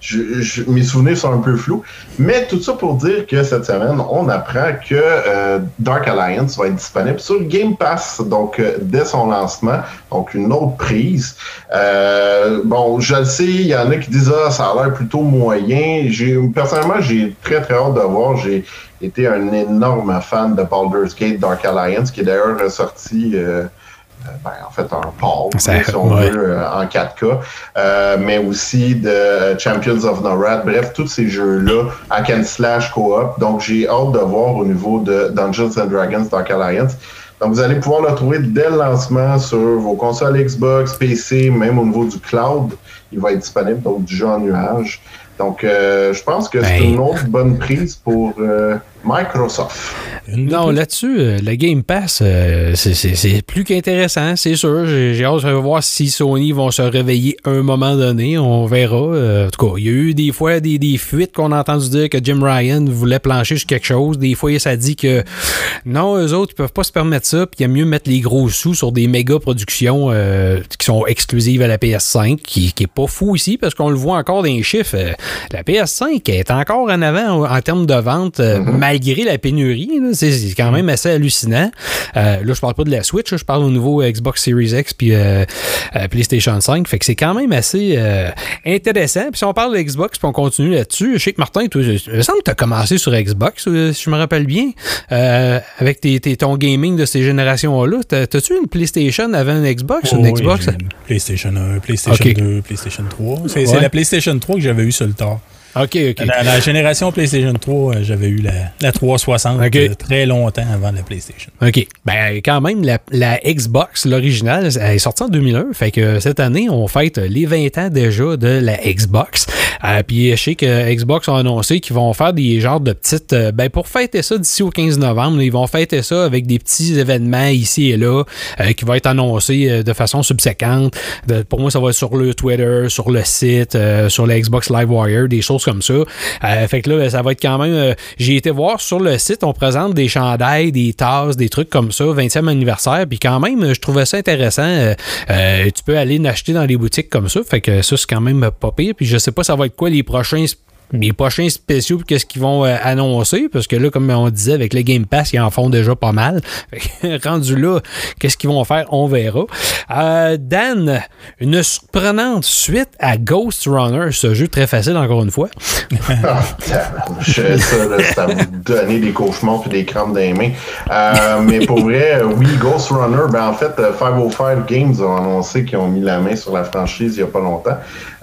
Je- je- mes souvenirs sont un peu flous. Mais tout ça pour dire que cette semaine, on apprend que euh, Dark Alliance va être disponible sur Game Pass, donc euh, dès son lancement. Donc une autre prise. Euh, bon, je le sais, il y en a qui disent ah, ça a l'air plutôt moyen. J'ai personnellement, j'ai très très hâte de voir. J'ai été un énorme fan de Baldur's Gate Dark Alliance, qui est d'ailleurs sorti. euh, euh, ben, en fait, un port, si on ouais. veut, euh, en 4K, euh, mais aussi de Champions of Norad. Bref, tous ces jeux-là, hack and slash co-op. Donc, j'ai hâte de voir au niveau de Dungeons and Dragons Dark Alliance. Donc, vous allez pouvoir le trouver dès le lancement sur vos consoles Xbox, PC, même au niveau du cloud. Il va être disponible, donc du jeu en nuage. Donc, euh, je pense que c'est Ben. une autre bonne prise pour euh, Microsoft. Non, là-dessus, euh, le Game Pass, euh, c'est- plus qu'intéressant, c'est sûr. J'ai hâte de voir si Sony vont se réveiller à un moment donné. On verra. Euh, en tout cas, il y a eu des fois des, des fuites qu'on a entendu dire que Jim Ryan voulait plancher sur quelque chose. Des fois, ça dit que non, eux autres, ils peuvent pas se permettre ça. Puis il y a mieux mettre les gros sous sur des méga productions euh, qui sont exclusives à la PS5, qui, qui est pas fou ici, parce qu'on le voit encore dans les chiffres. Euh, la PS5 est encore en avant en, en termes de vente, euh, malgré malgré la pénurie. C'est quand même assez hallucinant. Euh, là, je parle pas de la Switch, je parle au nouveau Xbox Series X puis euh, euh, PlayStation 5. Fait que c'est quand même assez euh, intéressant. Puis si on parle de Xbox, puis on continue là-dessus, je sais que Martin, toi, il me semble que tu as commencé sur Xbox, si je me rappelle bien, avec tes, tes- ton gaming de ces générations-là. T'as- T'as-tu une PlayStation avant une Xbox? Oh, une Xbox? PlayStation 1, PlayStation Ok. 2, PlayStation 3. C'est Ouais. c'est la PlayStation 3 que j'avais eu sur le tard. OK, OK. La, la génération PlayStation 3, euh, j'avais eu la, la 360 Ok. euh, très longtemps avant la PlayStation. OK. Ben, quand même, la, la Xbox, l'originale, elle est sortie en 2001. Fait que cette année, on fête les 20 ans déjà de la Xbox. Euh, Puis je sais que Xbox a annoncé qu'ils vont faire des genres de petites. euh, ben, pour fêter ça d'ici au 15 novembre, ils vont fêter ça avec des petits événements ici et là euh, qui vont être annoncés euh, de façon subséquente. De- pour moi, ça va être sur le Twitter, sur le site, euh, sur la Xbox Live Wire, des choses comme ça. Euh, fait que là, ça va être quand même. euh, J'ai été voir sur le site, on présente des chandails, des tasses, des trucs comme ça, 20e anniversaire. Puis quand même, je trouvais ça intéressant. Euh, tu peux aller l'acheter dans les boutiques comme ça. Fait que ça, c'est quand même pas pire. Puis je sais pas, ça va être quoi les prochains les prochains spéciaux, qu'est-ce qu'ils vont euh, annoncer, parce que là, comme on disait, avec le Game Pass, ils en font déjà pas mal. [LAUGHS] Rendu là, qu'est-ce qu'ils vont faire, on verra. Euh, Dan, une surprenante suite à Ghost Runner, ce jeu très facile encore une fois. [LAUGHS] Ah, tabarnouche, ça, là, ça vous donner des cauchemars puis des crampes dans les mains. Euh, mais pour vrai, euh, oui, Ghost Runner, ben en fait, euh, 505 Games ont annoncé qu'ils ont mis la main sur la franchise il n'y a pas longtemps.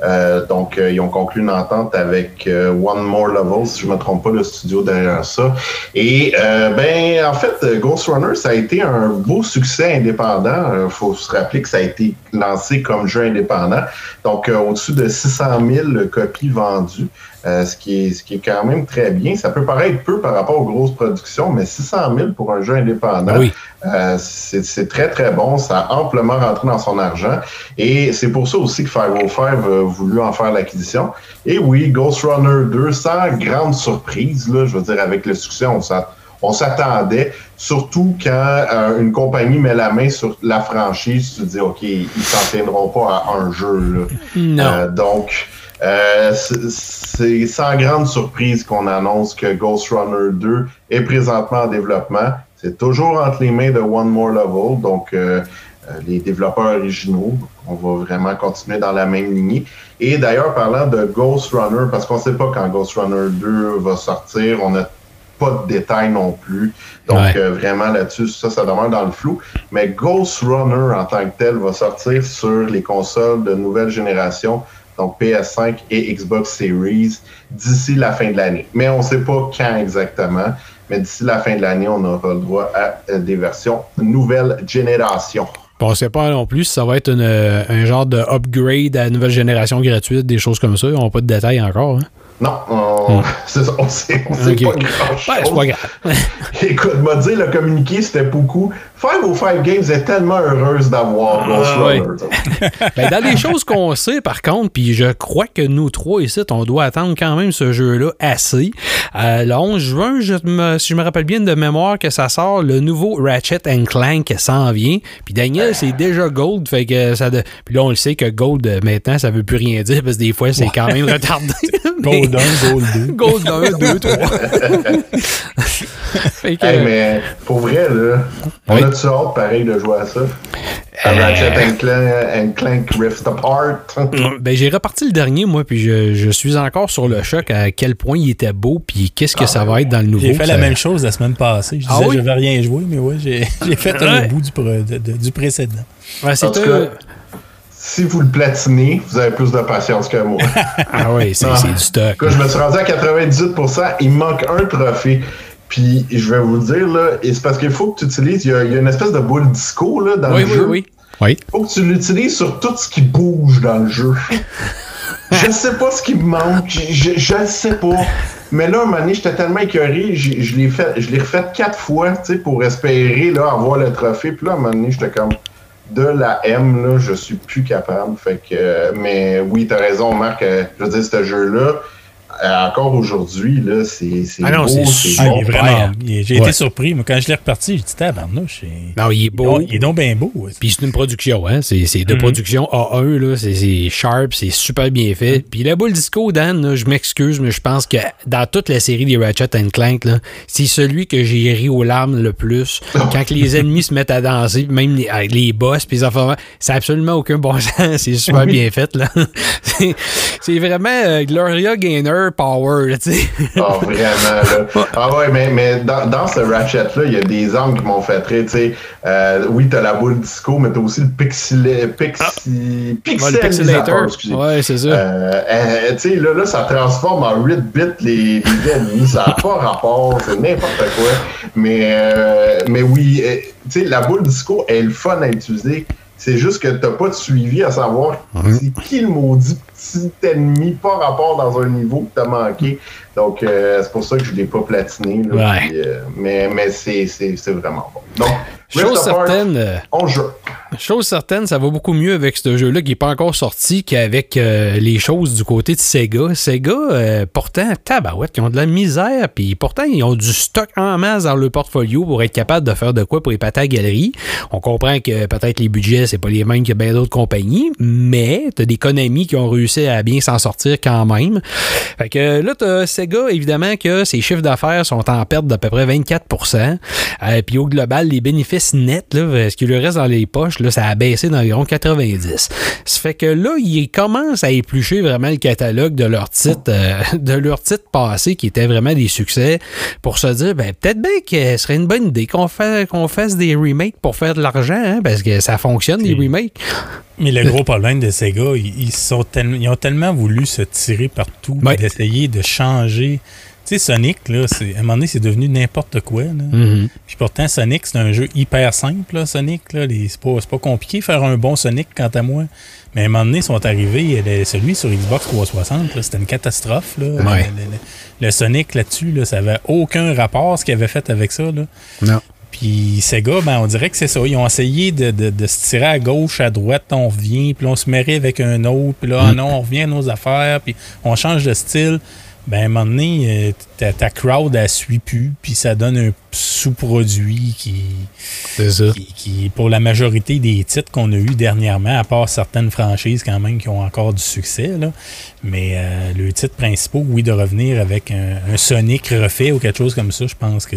Euh, donc, euh, ils ont conclu une entente avec euh, One More Level, si je me trompe pas, le studio derrière ça. Et euh, ben, en fait, euh, Ghost Runner, ça a été un beau succès indépendant. Il faut se rappeler que ça a été lancé comme jeu indépendant. Donc, euh, au-dessus de 600 000 copies vendues. Euh, ce, qui est, ce qui est quand même très bien. Ça peut paraître peu par rapport aux grosses productions, mais 600 000 pour un jeu indépendant, Oui. euh, c'est c'est très, très bon. Ça a amplement rentré dans son argent. Et c'est pour ça aussi que 505 a voulu en faire l'acquisition. Et oui, Ghost Runner 2, sans grande surprise, là, je veux dire, avec le succès, on s'attend. On s'attendait, surtout quand euh, une compagnie met la main sur la franchise, tu te dis, OK, ils s'en tiendront pas à un jeu. Là. Non. Euh, donc, euh, c'est- sans grande surprise qu'on annonce que Ghost Runner 2 est présentement en développement. C'est toujours entre les mains de One More Level, donc euh, euh, les développeurs originaux. On va vraiment continuer dans la même lignée. Et d'ailleurs, parlant de Ghost Runner, parce qu'on ne sait pas quand Ghost Runner 2 va sortir, on n'a pas de détails non plus. Donc, Ouais. euh, vraiment là-dessus, ça, ça demeure dans le flou. Mais Ghost Runner en tant que tel va sortir sur les consoles de nouvelle génération, donc PS5 et Xbox Series, d'ici la fin de l'année. Mais on ne sait pas quand exactement. Mais d'ici la fin de l'année, on aura le droit à euh, des versions nouvelle génération. On sait pas non plus si ça va être une, euh, un genre de upgrade à la nouvelle génération gratuite, des choses comme ça. On n'a pas de détails encore. Hein? Non, on, [LAUGHS] c'est ça, on sait, on sait Ok. pas grand c'est pas grave. [LAUGHS] Écoute, m'a dit, le communiqué, c'était beaucoup. 505 Games est tellement heureuse d'avoir Ghost Ah. Runner. [LAUGHS] Ben, dans les choses qu'on sait, par contre, puis je crois que nous trois ici, on doit attendre quand même ce jeu-là assez. Euh, le 11 juin, je me- si je me rappelle bien de mémoire que ça sort, le nouveau Ratchet Clank s'en vient. Puis Daniel, c'est déjà Gold, fait que ça. De... Puis là, on le sait que Gold, euh, maintenant, ça veut plus rien dire, parce que des fois, c'est quand même retardé. [LAUGHS] Mais- Gold 1, Gold 2. [LAUGHS] Gold 1, 2, 3. fait que, Hey, mais pour vrai, là, on Oui. Hâte, pareil, de jouer à ça? Euh. Ratchet Clank, and Clank Rift Apart. Ben, j'ai reparti le dernier, moi, puis je, je suis encore sur le choc à quel point il était beau, puis qu'est-ce que ça va être dans le nouveau. J'ai fait la ça- même chose la semaine passée. Je Ah disais oui? je vais rien jouer, mais ouais, j'ai [LAUGHS] j'ai fait un bout du, pre- de- de- du précédent. Ouais, En c'est tout un- cas, si vous le platinez, vous avez plus de patience que moi. [LAUGHS] Ah oui, c'est Ah. c'est du stock. Quand je me suis rendu à 98%, il me manque un trophée. Puis je vais vous le dire, là, et c'est parce qu'il faut que tu utilises, il y, a, il y a une espèce de boule disco là, dans Oui, le oui, jeu. oui. Oui. faut que tu l'utilises sur tout ce qui bouge dans le jeu. [LAUGHS] je sais pas ce qui me manque, je, je le sais pas. Mais là, un moment donné, j'étais tellement écœuré, je l'ai fait, je l'ai refait quatre fois, tu sais, pour espérer là, avoir le trophée. Puis là, à un moment donné, j'étais comme de la M, là, je suis plus capable. Fait que, euh, mais oui, t'as raison, Marc. euh, je veux dire, ce jeu-là, encore aujourd'hui, là, c'est Ah non, c'est super. Ah, bon. il est vraiment. il est- J'ai Ouais. été surpris. Moi, quand je l'ai reparti, j'ai dit tabarnouche. c'est- Non, il est beau. Il est donc bien beau. Puis c'est une production, hein? C'est c'est de Mhm. production A1, là. C'est- C'est sharp, c'est super bien fait. Puis la boule disco, Dan, là, je m'excuse, mais je pense que dans toute la série des Ratchet Clank, là, c'est celui que j'ai ri aux larmes le plus. Quand que les [LAUGHS] ennemis se mettent à danser, même les, boss, puis les enfants, c'est absolument aucun bon [LAUGHS] sens. C'est super bien fait, là. [LAUGHS] C'est- C'est vraiment euh, Gloria Gaynor Power, là, tu sais. [LAUGHS] Ah, vraiment, là. Ah ouais, mais, mais dans, dans ce Ratchet-là, il y a des angles qui m'ont fait rire, tu sais. Euh, oui, t'as la boule disco, mais t'as aussi le pixel... Pixi... Le pixelisateur, Pixelator. Ouais, c'est ça. Euh, euh, tu sais, là, là, ça transforme en 8 bits les, les ennemis. Ça n'a pas rapport, c'est n'importe quoi. Mais, euh, mais oui, euh, tu sais, la boule disco est le fun à utiliser. C'est juste que t'as pas de suivi à savoir c'est qui le maudit petit ennemi par rapport dans un niveau que t'as manqué. Donc, euh, c'est pour ça que je l'ai pas platiné. là. Ouais. Puis, euh, mais mais c'est vraiment bon. Donc, Chose certaine, euh, on joue. Chose certaine, ça va beaucoup mieux avec ce jeu-là qui n'est pas encore sorti qu'avec euh, les choses du côté de Sega. Sega, pourtant, tabarouette, ils ont de la misère, puis pourtant, ils ont du stock en masse dans le portfolio pour être capable de faire de quoi pour les à galerie. On comprend que peut-être les budgets, c'est pas les mêmes que bien d'autres compagnies, mais t'as des Konami qui ont réussi à bien s'en sortir quand même. Fait que là, t'as Sega, évidemment, que ses chiffres d'affaires sont en perte d'à peu près 24% Euh, Puis au global, les bénéfices nets, là, ce qui lui reste dans les poches, là, ça a baissé d'environ 90. Ça fait que là, ils commencent à éplucher vraiment le catalogue de leurs titres, euh, de leurs titres passés qui étaient vraiment des succès pour se dire, ben, peut-être bien que ce serait une bonne idée qu'on fasse des remakes pour faire de l'argent, hein, parce que ça fonctionne, les remakes. Mais le gros problème de Sega, ils, ils sont tellement- ils ont tellement voulu se tirer partout, Ouais. d'essayer de changer. Tu sais, Sonic, là, c'est- à un moment donné, c'est devenu n'importe quoi. là. Mhm. Puis pourtant, Sonic, c'est un jeu hyper simple, là, Sonic. C'est pas, c'est pas compliqué faire un bon Sonic, quant à moi. Mais à un moment donné, ils sont arrivés, le- celui sur Xbox 360, là, c'était une catastrophe. Là. Ouais. Le, le- le Sonic là-dessus, là, ça avait aucun rapport ce qu'ils avaient fait avec ça. Là. Non. Puis Sega, ben, on dirait que c'est ça. Ils ont essayé de, de- de se tirer à gauche, à droite, on revient, puis on se mêlait avec un autre, puis là, ah non, on revient à nos affaires, puis on change de style. Ben, à un moment donné, euh, ta, ta crowd, elle suit plus, puis ça donne un sous-produit qui, C'est ça. qui, qui, pour la majorité des titres qu'on a eu dernièrement, à part certaines franchises quand même qui ont encore du succès, là. mais euh, le titre principal, oui, de revenir avec un, un Sonic refait ou quelque chose comme ça, je pense que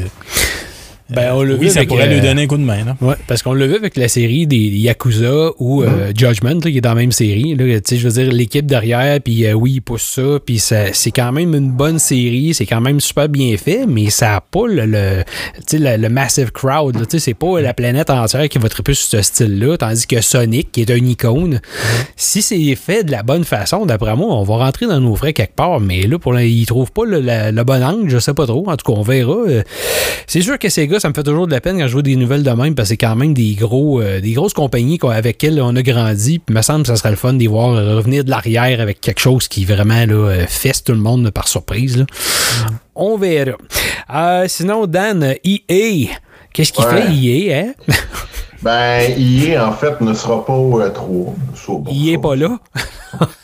Ben, on l'a oui, vu ça avec, pourrait euh, lui donner un coup de main. Là. Ouais, parce qu'on l'a vu avec la série des Yakuza ou euh, Judgment, là, qui est dans la même série. Là, tu sais, je veux dire, l'équipe derrière, puis euh, oui, il pousse ça, puis ça- c'est quand même une bonne série, c'est quand même super bien fait, mais ça n'a pas le, le, tu sais, le, le massive crowd. là. Tu sais, C'est pas la planète entière qui va triper sur ce style-là, tandis que Sonic, qui est un icône, si c'est fait de la bonne façon, d'après moi, on va rentrer dans nos frais quelque part, mais là, pour l'instant, ils trouvent pas le, la- le bon angle, je sais pas trop. En tout cas, on verra. Euh, C'est sûr que ces gars, ça me fait toujours de la peine quand je vois des nouvelles de même, parce que c'est quand même des gros, euh, des grosses compagnies avec lesquelles on a grandi. Puis, il me semble que ça serait le fun d'y voir revenir de l'arrière avec quelque chose qui vraiment là, euh, fesse tout le monde par surprise. là. On verra. Euh, sinon, Dan, EA. Qu'est-ce qu'il Ouais. fait, EA, hein? [LAUGHS] Ben, EA, en fait, ne sera pas au E3. Ça, bon, Il est pas là.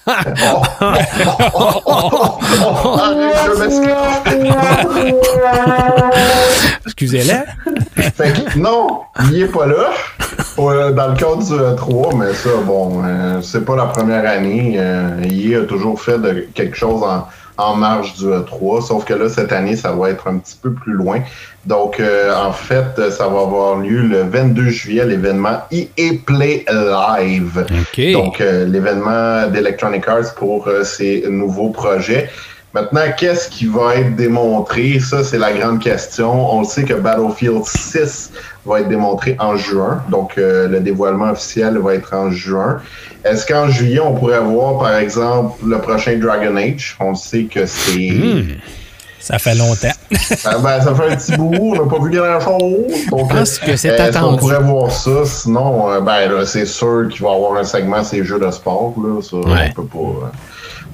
[LAUGHS] Excusez-la. Non, il est pas là. Euh, Dans le cadre du E3, mais ça, bon, euh, c'est pas la première année. Euh, EA a toujours fait de quelque chose en, en marge du E3, sauf que là, cette année, ça va être un petit peu plus loin. Donc, euh, en fait, ça va avoir lieu le 22 juillet, l'événement EA Play Live. Donc, euh, l'événement d'Electronic Arts pour euh, ces nouveaux projets. Maintenant, qu'est-ce qui va être démontré? Ça, c'est la grande question. On le sait que Battlefield 6 va être démontré en juin. Donc, euh, le dévoilement officiel va être en juin. Est-ce qu'en juillet, on pourrait voir, par exemple, le prochain Dragon Age? On sait que c'est... Hmm. Ça fait longtemps. [LAUGHS] Ah ben, ça fait un petit bout, on n'a pas vu grand-chose. Donc, Je pense que c'est euh, est-ce qu'on attendu. pourrait voir ça? Sinon, euh, ben c'est sûr qu'il va y avoir un segment ces jeux de sport. Là, ça, Ouais. on peut pas, euh,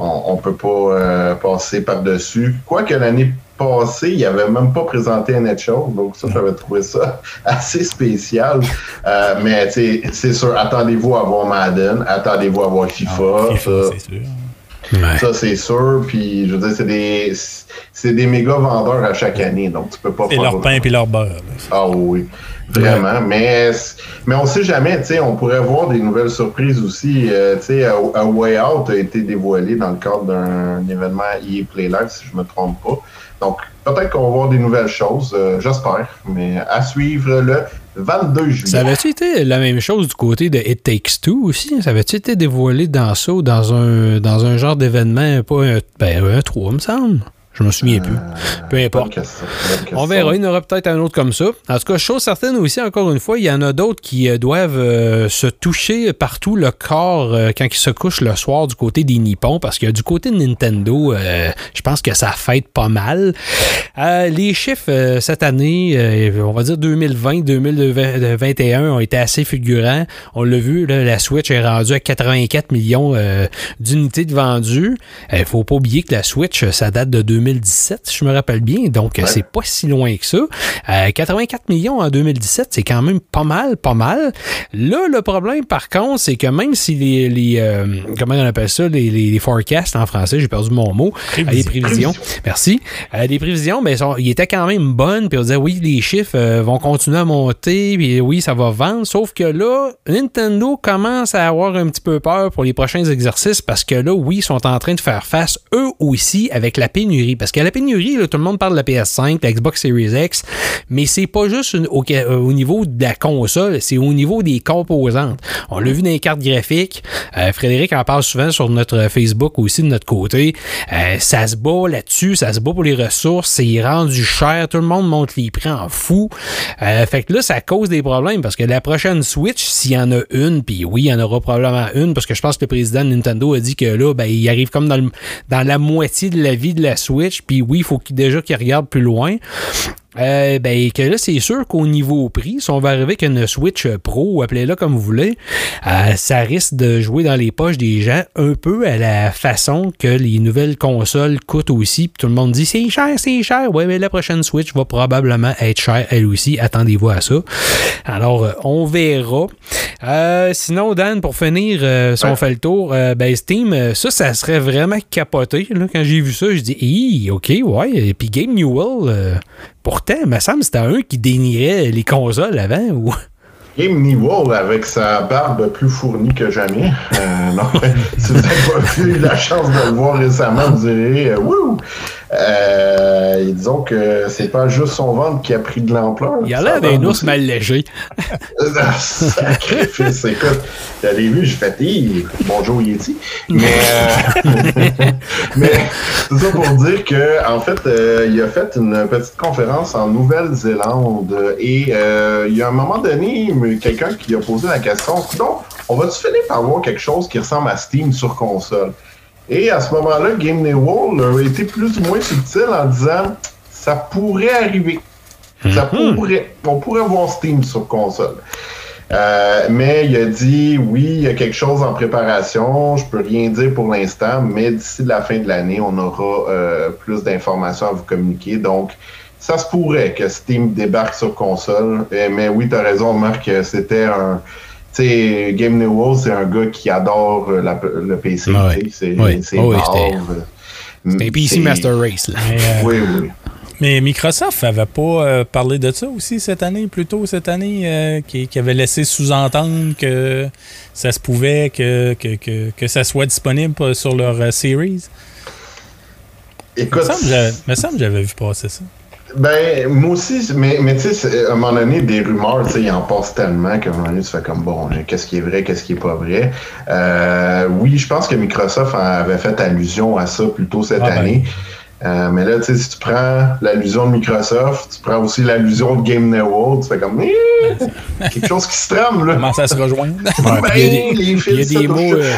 on, on peut pas euh, passer par-dessus. Quoique l'année passée, il avait même pas présenté NHL, donc ça, j'avais trouvé ça [LAUGHS] assez spécial. Euh, mais tu sais, c'est sûr, attendez-vous à voir Madden, attendez-vous à voir FIFA. Ah, FIFA, ça, c'est sûr. Ouais. Ça, c'est sûr. Puis, je veux dire, c'est des, c'est des méga vendeurs à chaque année. Donc, tu peux pas Et faire leur autre pain puis leur beurre. là. Ah oui, vraiment. Mais, mais on sait jamais, tu sais, on pourrait voir des nouvelles surprises aussi. Euh, tu sais, A A Way Out a été dévoilé dans le cadre d'un événement EA Play Live, si je me trompe pas. Donc, peut-être qu'on va voir des nouvelles choses, euh, j'espère. Mais à suivre le 22 juillet. Ça avait-tu été la même chose du côté de It Takes Two aussi? Ça avait-tu été dévoilé dans ça ou dans un, dans un genre d'événement, pas un, ben, un 3, me semble? Je me souviens plus. Peu Bonne importe. On verra, il y en aura peut-être un autre comme ça. En tout cas, chose certaine aussi, encore une fois, il y en a d'autres qui euh, doivent euh, se toucher partout le corps euh, quand ils se couchent le soir du côté des Nippons, parce que du côté de Nintendo, euh, je pense que ça fête pas mal. Euh, les chiffres euh, cette année, euh, on va dire 2020-2021, ont été assez fulgurants. On l'a vu, là, la Switch est rendue à 84 millions euh, d'unités de vendues. Il faut pas oublier que la Switch, ça date de 2017, si je me rappelle bien. Donc, euh, Ouais. c'est pas si loin que ça. Euh, 84 millions en 2017, c'est quand même pas mal, pas mal. Là, le problème, par contre, c'est que même si les, les, euh, comment on appelle ça, les, les, les forecasts en français, j'ai perdu mon mot, euh, les prévisions, merci, Euh, les prévisions, ben, sont, ils étaient quand même bonnes, puis on disait, oui, les chiffres euh, vont continuer à monter, puis oui, ça va vendre, sauf que là, Nintendo commence à avoir un petit peu peur pour les prochains exercices, parce que là, oui, ils sont en train de faire face, eux aussi, avec la pénurie, parce que la pénurie, là, tout le monde parle de la PS5, la Xbox Series X, mais c'est pas juste euh, au niveau de la console, c'est au niveau des composantes. On l'a vu dans les cartes graphiques. Euh, Frédéric en parle souvent sur notre Facebook aussi de notre côté. Euh, ça se bat là-dessus, ça se bat pour les ressources, c'est rendu cher, tout le monde monte les prix en fou. Fait que là, ça cause des problèmes parce que la prochaine Switch, s'il y en a une, puis oui, il y en aura probablement une, parce que je pense que le président de Nintendo a dit que là, ben, il arrive comme dans, le- dans la moitié de la vie de la Switch, puis oui, il faut déjà qu'il regarde plus loin. Euh, ben, que là, c'est sûr qu'au niveau prix, si on va arriver avec une Switch Pro, appelez-la comme vous voulez, euh, ça risque de jouer dans les poches des gens un peu à la façon que les nouvelles consoles coûtent aussi. Puis tout le monde dit c'est cher, c'est cher. Ouais, mais la prochaine Switch va probablement être chère elle aussi. Attendez-vous à ça. Alors, euh, on verra. Euh, sinon, Dan, pour finir, si on fait le tour, ben Steam, ça, ça serait vraiment capoté. Là, quand j'ai vu ça, je dis, Hi, ok, ouais. Et puis Game Newell, euh, pourtant, il me semble c'était un qui dénierait les consoles avant. Ou... Game Newell avec sa barbe plus fournie que jamais. Euh, non, si vous n'avez pas eu la chance de le voir récemment, vous direz euh, Wouh! Euh, et disons que c'est pas juste son ventre qui a pris de l'ampleur. Il a Sa l'air d'un ours mal léger. [LAUGHS] [LAUGHS] Sacrifice, écoute, j'avais vu, je Hi, bonjour Yeti. Mais, euh, [LAUGHS] mais c'est ça pour dire que en fait, euh, il a fait une petite conférence en Nouvelle-Zélande et euh, il y a un moment donné, quelqu'un qui a posé la question, donc, on va-tu finir par avoir quelque chose qui ressemble à Steam sur console? Et à ce moment-là, Game Newell a été plus ou moins subtil en disant ça pourrait arriver. Ça pourrait, on pourrait voir Steam sur console. Euh, mais il a dit oui, il y a quelque chose en préparation. Je peux rien dire pour l'instant, mais d'ici la fin de l'année, on aura euh, plus d'informations à vous communiquer. Donc, ça se pourrait que Steam débarque sur console. Mais oui, tu as raison, Marc, c'était un. Tu sais, Game Newell, c'est un gars qui adore euh, la- le PC. Sais, C'est Ouais. c'est Ouais, rare, c'était- C'est un PC Master Race. Là. Mais, euh, Oui, oui. mais Microsoft avait pas euh, parlé de ça aussi cette année, plus tôt cette année, euh, qui, qui avait laissé sous-entendre que ça se pouvait que, que, que, que ça soit disponible sur leur euh, series. Il Écoute, j'avais- me semble que j'avais vu passer ça. Ben, moi aussi, mais, mais tu sais, à un moment donné, des rumeurs, tu sais, il en passe tellement qu'à un moment donné, tu fais comme, bon, qu'est-ce qui est vrai, qu'est-ce qui est pas vrai? Euh, oui, je pense que Microsoft avait fait allusion à ça plus tôt cette Ah ben. année. Euh, mais là, tu sais, si tu prends l'allusion de Microsoft, tu prends aussi l'allusion de Game Newell, tu fais comme, [LAUGHS] quelque chose qui se trame, là. Comment ça se rejoindre? Ouais, [LAUGHS] Ben, il y a des- les Il y a fils, des ça, mots. euh,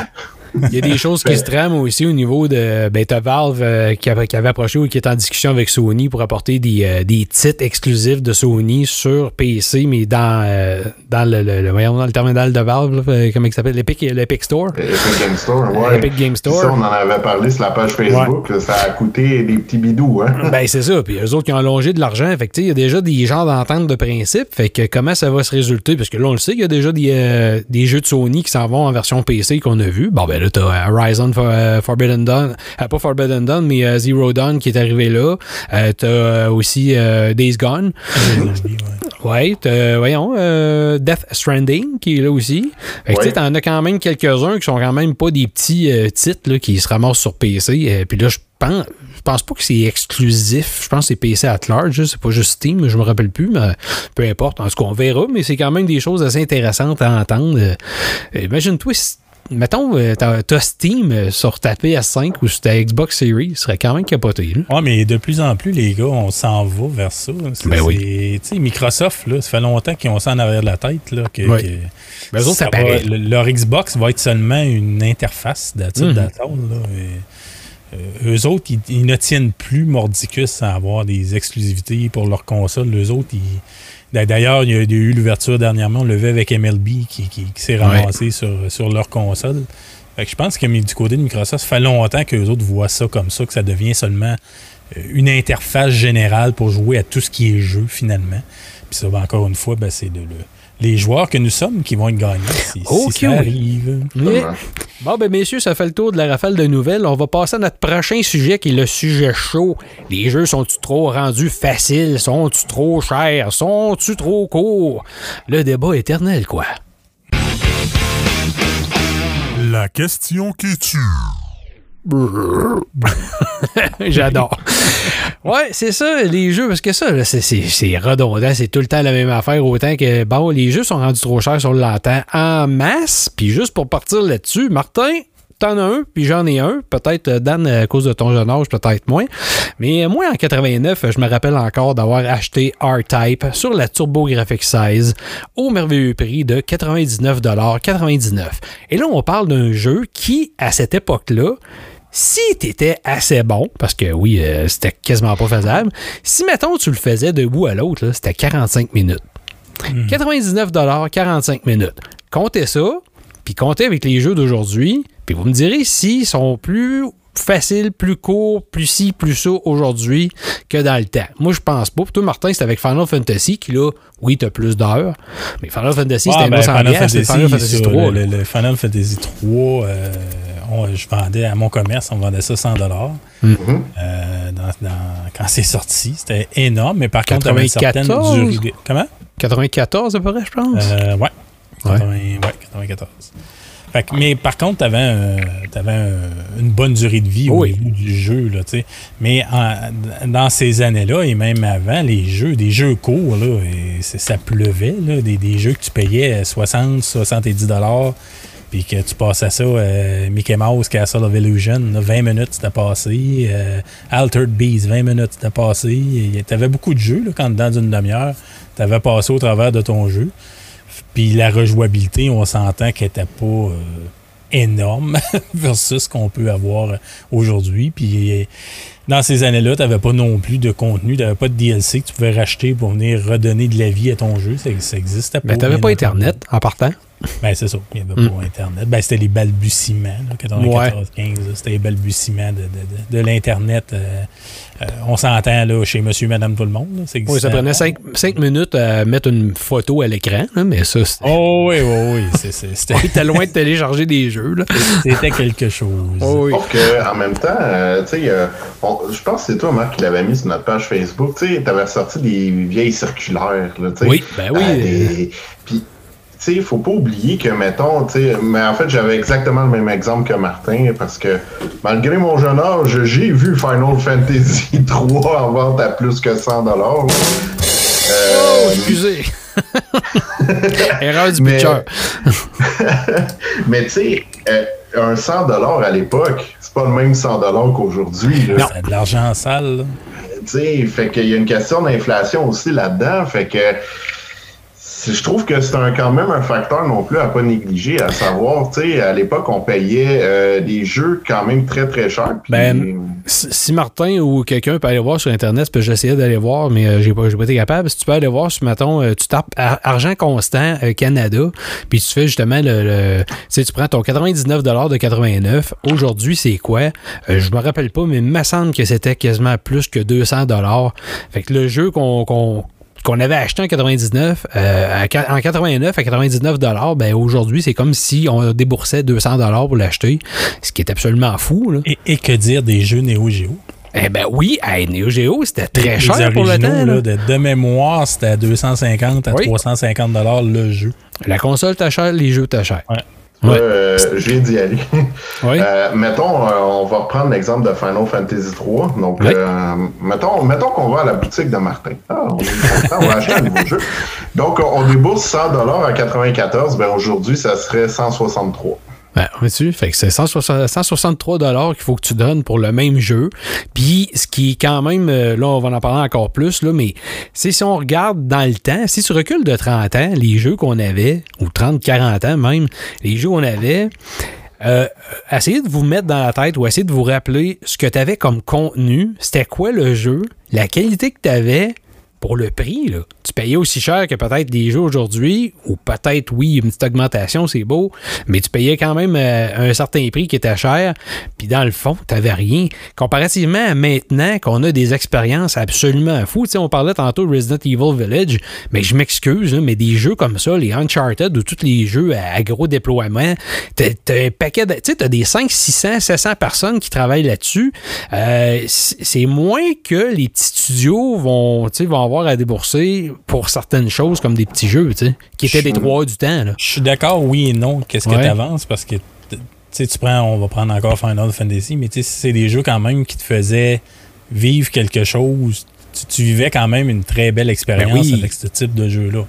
Il y a des choses qui se trament aussi au niveau de ben, t'as Valve euh, qui, avait, qui avait approché ou qui est en discussion avec Sony pour apporter des, euh, des titres exclusifs de Sony sur PC, mais dans, euh, dans, le, le- dans le terminal de Valve, là, comment il s'appelle, l'Epic, l'Epic Store? Epic Game Store, ouais. Epic Game Store. Ça, on en avait parlé sur la page Facebook, ça a coûté des petits bidous, hein. [LAUGHS] Ben, c'est ça. Puis eux autres qui ont allongé de l'argent. Fait il y a déjà des genres d'entente de principe. Fait que comment ça va se résulter? Parce que là, on le sait, il y a déjà des, des jeux de Sony qui s'en vont en version PC qu'on a vu. Bon, ben là, t'as Horizon For- euh, Forbidden Dawn, euh, pas Forbidden Dawn, mais euh, Zero Dawn qui est arrivé là. Euh, t'as euh, aussi euh, Days Gone. Ouais, t'as, voyons, euh, Death Stranding qui est là aussi. Fait que tu sais, Ouais. t'en as quand même quelques-uns qui sont quand même pas des petits euh, titres là, qui se ramassent sur PC. Euh, Puis là, je pense, je pense pas que c'est exclusif. Je pense que c'est PC at large. C'est pas juste Steam, je me rappelle plus, mais peu importe. En tout cas, on verra, mais c'est quand même des choses assez intéressantes à entendre. Euh, Imagine-toi si Mettons, euh, t'as Steam euh, sur ta PS5 ou sur ta Xbox Series, ce serait quand même capoté. là. Ouais, mais de plus en plus, les gars, on s'en va vers ça. C'est- Ben oui. c'est- Tu sais, Microsoft, là, ça fait longtemps qu'ils ont ça en arrière de la tête. Là, que, Oui. que Ben, eux autres, ça va- le- leur Xbox va être seulement une interface d'attitude Mhm. euh, eux autres, ils, ils ne tiennent plus mordicus à avoir des exclusivités pour leur console. Eux autres, ils. D'ailleurs, il y a eu l'ouverture dernièrement, on le vu avec MLB qui, qui- qui s'est Ouais. ramassé sur, sur leur console. Fait que je pense que du côté de Microsoft, ça fait longtemps que les autres voient ça comme ça, que ça devient seulement euh, une interface générale pour jouer à tout ce qui est jeu finalement. Puis ça, ben, encore une fois, ben, c'est le- le- les joueurs que nous sommes qui vont être gagnants si, ça arrive. Mais- Bon, ben, messieurs, ça fait le tour de la rafale de nouvelles. On va passer à notre prochain sujet qui est le sujet chaud. Les jeux sont-ils trop rendus faciles? Sont-ils trop chers? Sont-ils trop courts? Le débat éternel, quoi. La question qui tue. [LAUGHS] [LAUGHS] J'adore. Ouais, c'est ça, les jeux, parce que ça, c'est- redondant, c'est tout le temps la même affaire, autant que, bon, les jeux sont rendus trop chers sur l'entend en masse, puis juste pour partir là-dessus, Martin, t'en as un, puis j'en ai un, peut-être euh, Dan à cause de ton jeune âge, peut-être moins, mais euh, moi en 89, je me rappelle encore d'avoir acheté R-Type sur la TurboGrafx 16 au merveilleux prix de 99,99$. Et là, on parle d'un jeu qui, à cette époque-là, si t'étais assez bon, parce que oui, euh, c'était quasiment pas faisable, si mettons tu le faisais de bout à l'autre, c'était 45 minutes. 99 45 minutes. Comptez ça, puis comptez avec les jeux d'aujourd'hui, puis vous me direz s'ils sont plus faciles, plus courts, plus ci, plus ça aujourd'hui que dans le temps. Moi, je pense pas. Toi, Martin, c'est avec Final Fantasy qui, là, oui, t'as plus d'heures, mais Final Fantasy, c'était ben, 900 Final Fantasy, Final Fantasy sur 3. le, là. le- le Final Fantasy 3, euh, on- je vendais à mon commerce, on vendait ça 100 Mhm. euh, dans- dans- quand c'est sorti. C'était énorme, mais par contre, t'avais une certaine 94? durée. Comment? 94 à peu près, je pense. Euh, ouais. 80 ouais, 94. Fait que- mais par contre, tu avais, une bonne durée de vie au niveau du jeu. Là, mais en- dans ces années-là, et même avant, les jeux, des jeux courts, là, et ça pleuvait. Là, des, des jeux que tu payais 60, 70 dollars puis que tu passais ça, euh, Mickey Mouse, Castle of Illusion, là, 20 minutes, c'était passé. euh, Altered Beast, 20 minutes, c'était passé. Tu avais beaucoup de jeux là, quand dans une demi-heure, tu avais passé au travers de ton jeu. Puis la rejouabilité, on s'entend qu'elle n'était pas euh, énorme [LAUGHS] versus ce qu'on peut avoir aujourd'hui. Puis dans ces années-là, tu n'avais pas non plus de contenu, tu n'avais pas de DLC que tu pouvais racheter pour venir redonner de la vie à ton jeu. Ça, ça existait pas. Mais t'avais bien pas. Internet en partant? Ben, c'est ça. Il n'y avait Mm. pas Internet. Ben, c'était les balbutiements, là, 94, 15. là, C'était les balbutiements de, de- de- de l'Internet. euh, euh, on s'entend là, chez monsieur, madame, tout le monde. là, Oui, ça prenait. 5, minutes à mettre une photo à l'écran, mais ça, c'était Oh oui, oui, C'était [LAUGHS] t'es loin de télécharger des jeux. Là. c'était quelque chose. Oh, oui. Sauf que, en même temps, euh, tu sais, euh, je pense que c'est toi, Marc, qui l'avait mis sur notre page Facebook. Tu sais, t'avais sorti des vieilles circulaires, là, tu sais. Oui, ben oui. Euh, des- Puis, tu sais, faut pas oublier que, mettons, tu sais, mais en fait, j'avais exactement le même exemple que Martin, parce que, malgré mon jeune âge, j'ai vu Final Fantasy [LAUGHS] 3 en vente à plus que 100 dollars. Oh, excusez. [LAUGHS] Erreur du Mais- pitcher. [LAUGHS] Mais tu sais, euh, un 100 dollars à l'époque, c'est pas le même 100 dollars qu'aujourd'hui. C'est de l'argent sale. Tu sais, fait qu'il y a une question d'inflation aussi là-dedans. Fait que je trouve que c'est un, quand même un facteur non plus à pas négliger, à savoir, tu sais, à l'époque, on payait euh, des jeux quand même très très chers. Ben, Si Martin ou quelqu'un peut aller voir sur Internet, parce j'essayais d'aller voir, mais euh, j'ai pas, pas été capable. Si tu peux aller voir, si, mettons, euh, tu tapes Ar- Argent Constant euh, Canada, puis tu fais justement le. le- tu sais, tu prends ton 99 de 89. Aujourd'hui, c'est quoi? Je me rappelle pas, mais il me semble que c'était quasiment plus que 200 Fait que le jeu qu'on qu'on avait acheté en 99, euh, à en 89 à 99 dollars, ben aujourd'hui, c'est comme si on déboursait 200 dollars pour l'acheter, ce qui est absolument fou. Là. Et, et que dire des jeux Neo Geo? Eh ben oui, hey, Neo Geo, c'était très Les cher pour le temps. là, de, de mémoire, c'était à 250 à Oui. 350 dollars le jeu. La console t'a cher, les jeux t'a cher. Ouais. Ouais. Euh, je viens d'y aller. [LAUGHS] Oui. Euh, mettons, euh, on va reprendre l'exemple de Final Fantasy 3. Donc, Oui. euh, mettons, mettons qu'on va à la boutique de Martin. Ah, on, est content, on va acheter un nouveau jeu. Donc, on, débourse 100 dollars à 94. Ben aujourd'hui, ça serait 163. Ben, vois-tu? Fait que c'est 160 163 dollars qu'il faut que tu donnes pour le même jeu. Puis, ce qui est quand même, euh, là, on va en parler encore plus, là, mais si on regarde dans le temps, si tu recules de 30 ans, les jeux qu'on avait, ou 30, 40 ans même, les jeux qu'on avait, euh, essayez de vous mettre dans la tête ou essayez de vous rappeler ce que tu avais comme contenu, c'était quoi le jeu, la qualité que tu avais pour le prix. Là. Tu payais aussi cher que peut-être des jeux aujourd'hui, ou peut-être, oui, une petite augmentation, c'est beau, mais tu payais quand même euh, un certain prix qui était cher, puis dans le fond, tu n'avais rien. Comparativement à maintenant qu'on a des expériences absolument fous, tu sais, on parlait tantôt de Resident Evil Village, mais je m'excuse, mais des jeux comme ça, les Uncharted ou tous les jeux à, gros déploiement, t'as t'as un paquet de. Tu sais, t'as des 5, 600, 700 personnes qui travaillent là-dessus. Euh, c'est moins que les petits studios vont, tu vont avoir à débourser pour certaines choses comme des petits jeux, tu sais, qui étaient des trois du temps. Je suis d'accord, oui et non. Qu'est-ce que Ouais. tu avances? Parce que, tu sais, tu prends, on va prendre encore Final Fantasy, mais tu sais, c'est des jeux quand même qui te faisaient vivre quelque chose. Tu, tu vivais quand même une très belle expérience Ben oui. avec ce type de jeu-là.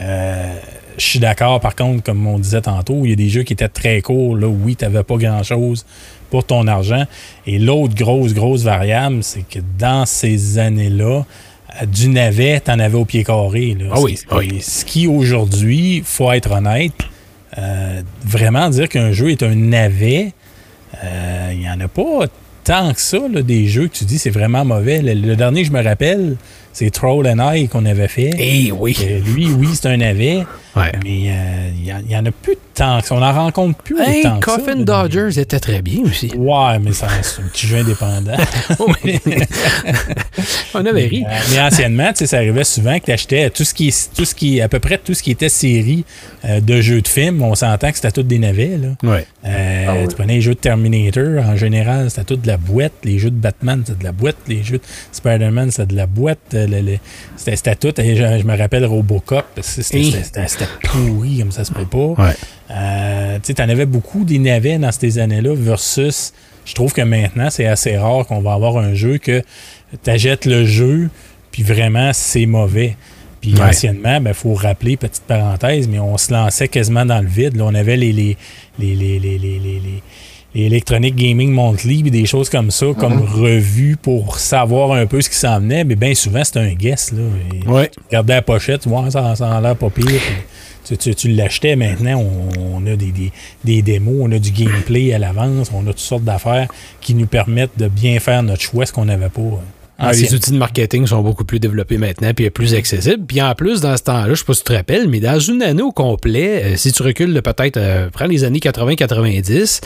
Euh, je suis d'accord, par contre, comme on disait tantôt, il y a des jeux qui étaient très courts. Là, oui, tu n'avais pas grand-chose pour ton argent. Et l'autre grosse, grosse variable, c'est que dans ces années-là, du navet, tu en avais au pied carré. là. Ah oui, C'est- oui. Ce qui, aujourd'hui, faut être honnête, euh, vraiment dire qu'un jeu est un navet, euh, il n'y en a pas tant que ça, là, des jeux que tu dis c'est vraiment mauvais. Le, le dernier, je me rappelle, c'est Troll and I qu'on avait fait. Eh oui. Lui, oui, c'est un navet, Ouais. mais euh, il n'y en, a plus tant que ça. On n'en rencontre plus Hey, autant que ça, Coffin Dodgers était très bien aussi. Ouais, mais c'est un petit jeu indépendant. [LAUGHS] Oui. [LAUGHS] On avait ri. Euh, mais anciennement, ça arrivait souvent que tu achetais tout ce qui tout ce qui, à peu près tout ce qui était série euh, de jeux de films. On s'entend que c'était tout des navets. Là. Ouais. Euh, Ah oui. Tu prenais les jeux de Terminator, en général, c'était tout de la boîte. Les jeux de Batman, c'était de la boîte. Les jeux de Spider-Man, c'était de la boîte. C'était, tout. Je, je me rappelle Robocop, c'était. C'était, pourri, comme ça se peut pas. Ouais. Euh, tu sais, t'en avais beaucoup des navets dans ces années-là versus, je trouve que maintenant, c'est assez rare qu'on va avoir un jeu que t'achètes le jeu, puis vraiment, c'est mauvais. Puis Ouais. anciennement, il faut rappeler, petite parenthèse, mais on se lançait quasiment dans le vide. Là, on avait les, les, les, les, les, Electronic Gaming Monthly, puis des choses comme ça, comme revues pour savoir un peu ce qui s'en venait. Mais bien souvent, c'était un guess. Là. Et Ouais. tu regardais la pochette, tu vois, ça, ça a l'air pas pire. puis tu, tu- tu l'achetais maintenant, on, on a des, des, des démos, on a du gameplay à l'avance, on a toutes sortes d'affaires qui nous permettent de bien faire notre choix, ce qu'on n'avait pas. Ah, les outils de marketing sont beaucoup plus développés maintenant puis plus accessibles. Puis en plus, dans ce temps-là, je sais pas si tu te rappelles, mais dans une année au complet, euh, si tu recules de peut-être, euh, prends les années 80-90,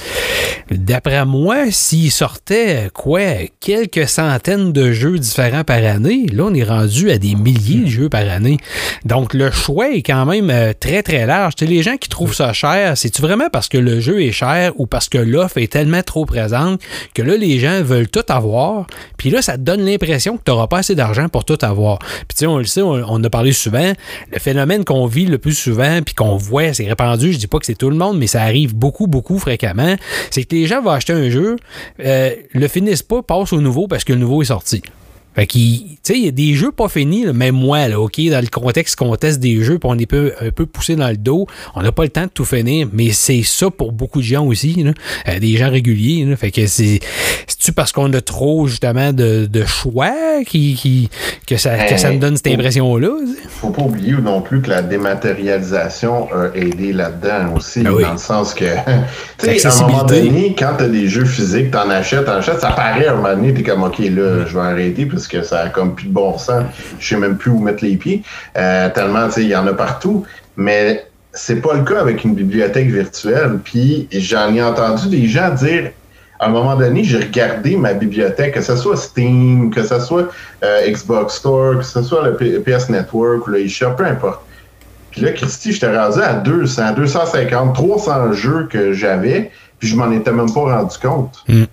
d'après moi, s'il sortait, euh, quoi, quelques centaines de jeux différents par année, là, on est rendu à des milliers de jeux par année. Donc, le choix est quand même euh, très, très large. Tu sais, les gens qui trouvent ça cher, c'est-tu vraiment parce que le jeu est cher ou parce que l'offre est tellement trop présente que là, les gens veulent tout avoir, puis là, ça te donne l'impression que tu n'auras pas assez d'argent pour tout avoir. Puis tu sais, on le sait, on, on a parlé souvent, le phénomène qu'on vit le plus souvent, puis qu'on voit, c'est répandu, je dis pas que c'est tout le monde, mais ça arrive beaucoup, beaucoup fréquemment, c'est que les gens vont acheter un jeu, euh, le finissent pas, passent au nouveau parce que le nouveau est sorti. Fait qu'il, tu sais, il y a des jeux pas finis, là, même moi, là, OK, dans le contexte qu'on teste des jeux, puis on est peu, un peu poussé dans le dos, on n'a pas le temps de tout finir, mais c'est ça pour beaucoup de gens aussi, là, euh, des gens réguliers, là, fait que c'est, c'est-tu parce qu'on a trop, justement, de, de choix qui, qui, que, ça, que ça me donne cette impression-là? tu faut pas oublier non plus que la dématérialisation a aidé là-dedans aussi, Ben oui. dans le sens que, [LAUGHS] tu sais, à un moment donné, quand t'as des jeux physiques, t'en achètes, t'en achètes, ça paraît à un moment donné, t'es comme, OK, là, je vais arrêter parce que ça a comme plus de bon sens. Je sais même plus où mettre les pieds. Euh, tellement, tu sais, il y en a partout. Mais c'est pas le cas avec une bibliothèque virtuelle. Puis j'en ai entendu des gens dire, à un moment donné, j'ai regardé ma bibliothèque, que ce soit Steam, que ce soit euh, Xbox Store, que ce soit le PS Network ou le eShop, peu importe. Puis là, Christy, j'étais rendu à 200, 250, 300 jeux que j'avais, puis je m'en étais même pas rendu compte. Mm.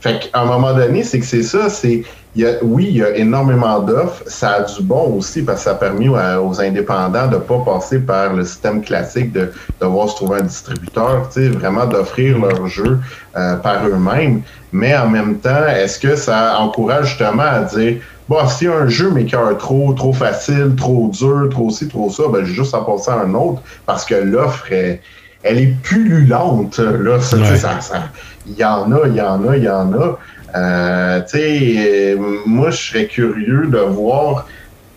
Fait qu'à un moment donné, c'est que c'est ça, c'est il y a, oui, il y a énormément d'offres. Ça a du bon aussi parce que ça a permis aux indépendants de pas passer par le système classique de devoir se trouver un distributeur, tu sais, vraiment d'offrir leur jeu euh, par eux-mêmes. Mais en même temps, est-ce que ça encourage justement à dire bon, si un jeu m'écœure trop, trop facile, trop dur, trop ci, trop ça, ben j'ai juste à passer à un autre parce que l'offre est elle est pullulante. Là, ça, ça, ça, il y en a, il y en a, il y en a. Euh, tu sais, moi, je serais curieux de voir,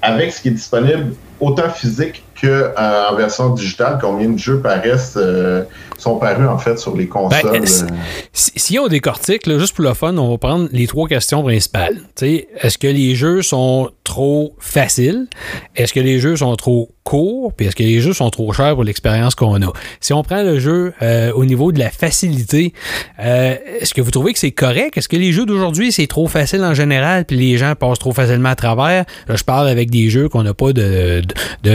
avec ce qui est disponible, autant physique qu'en euh, version digitale, combien de jeux paraissent, euh, sont parus en fait sur les Ben, consoles. si, euh. si on décortique, là, juste pour le fun, on va prendre les trois questions principales. Est-ce que les jeux sont trop faciles? Est-ce que les jeux sont trop courts? Puis est-ce que les jeux sont trop chers pour l'expérience qu'on a? Si on prend le jeu euh, au niveau de la facilité, euh, est-ce que vous trouvez que c'est correct? Est-ce que les jeux d'aujourd'hui, c'est trop facile en général, puis les gens passent trop facilement à travers? Là, je parle avec des jeux qu'on n'a pas de, de,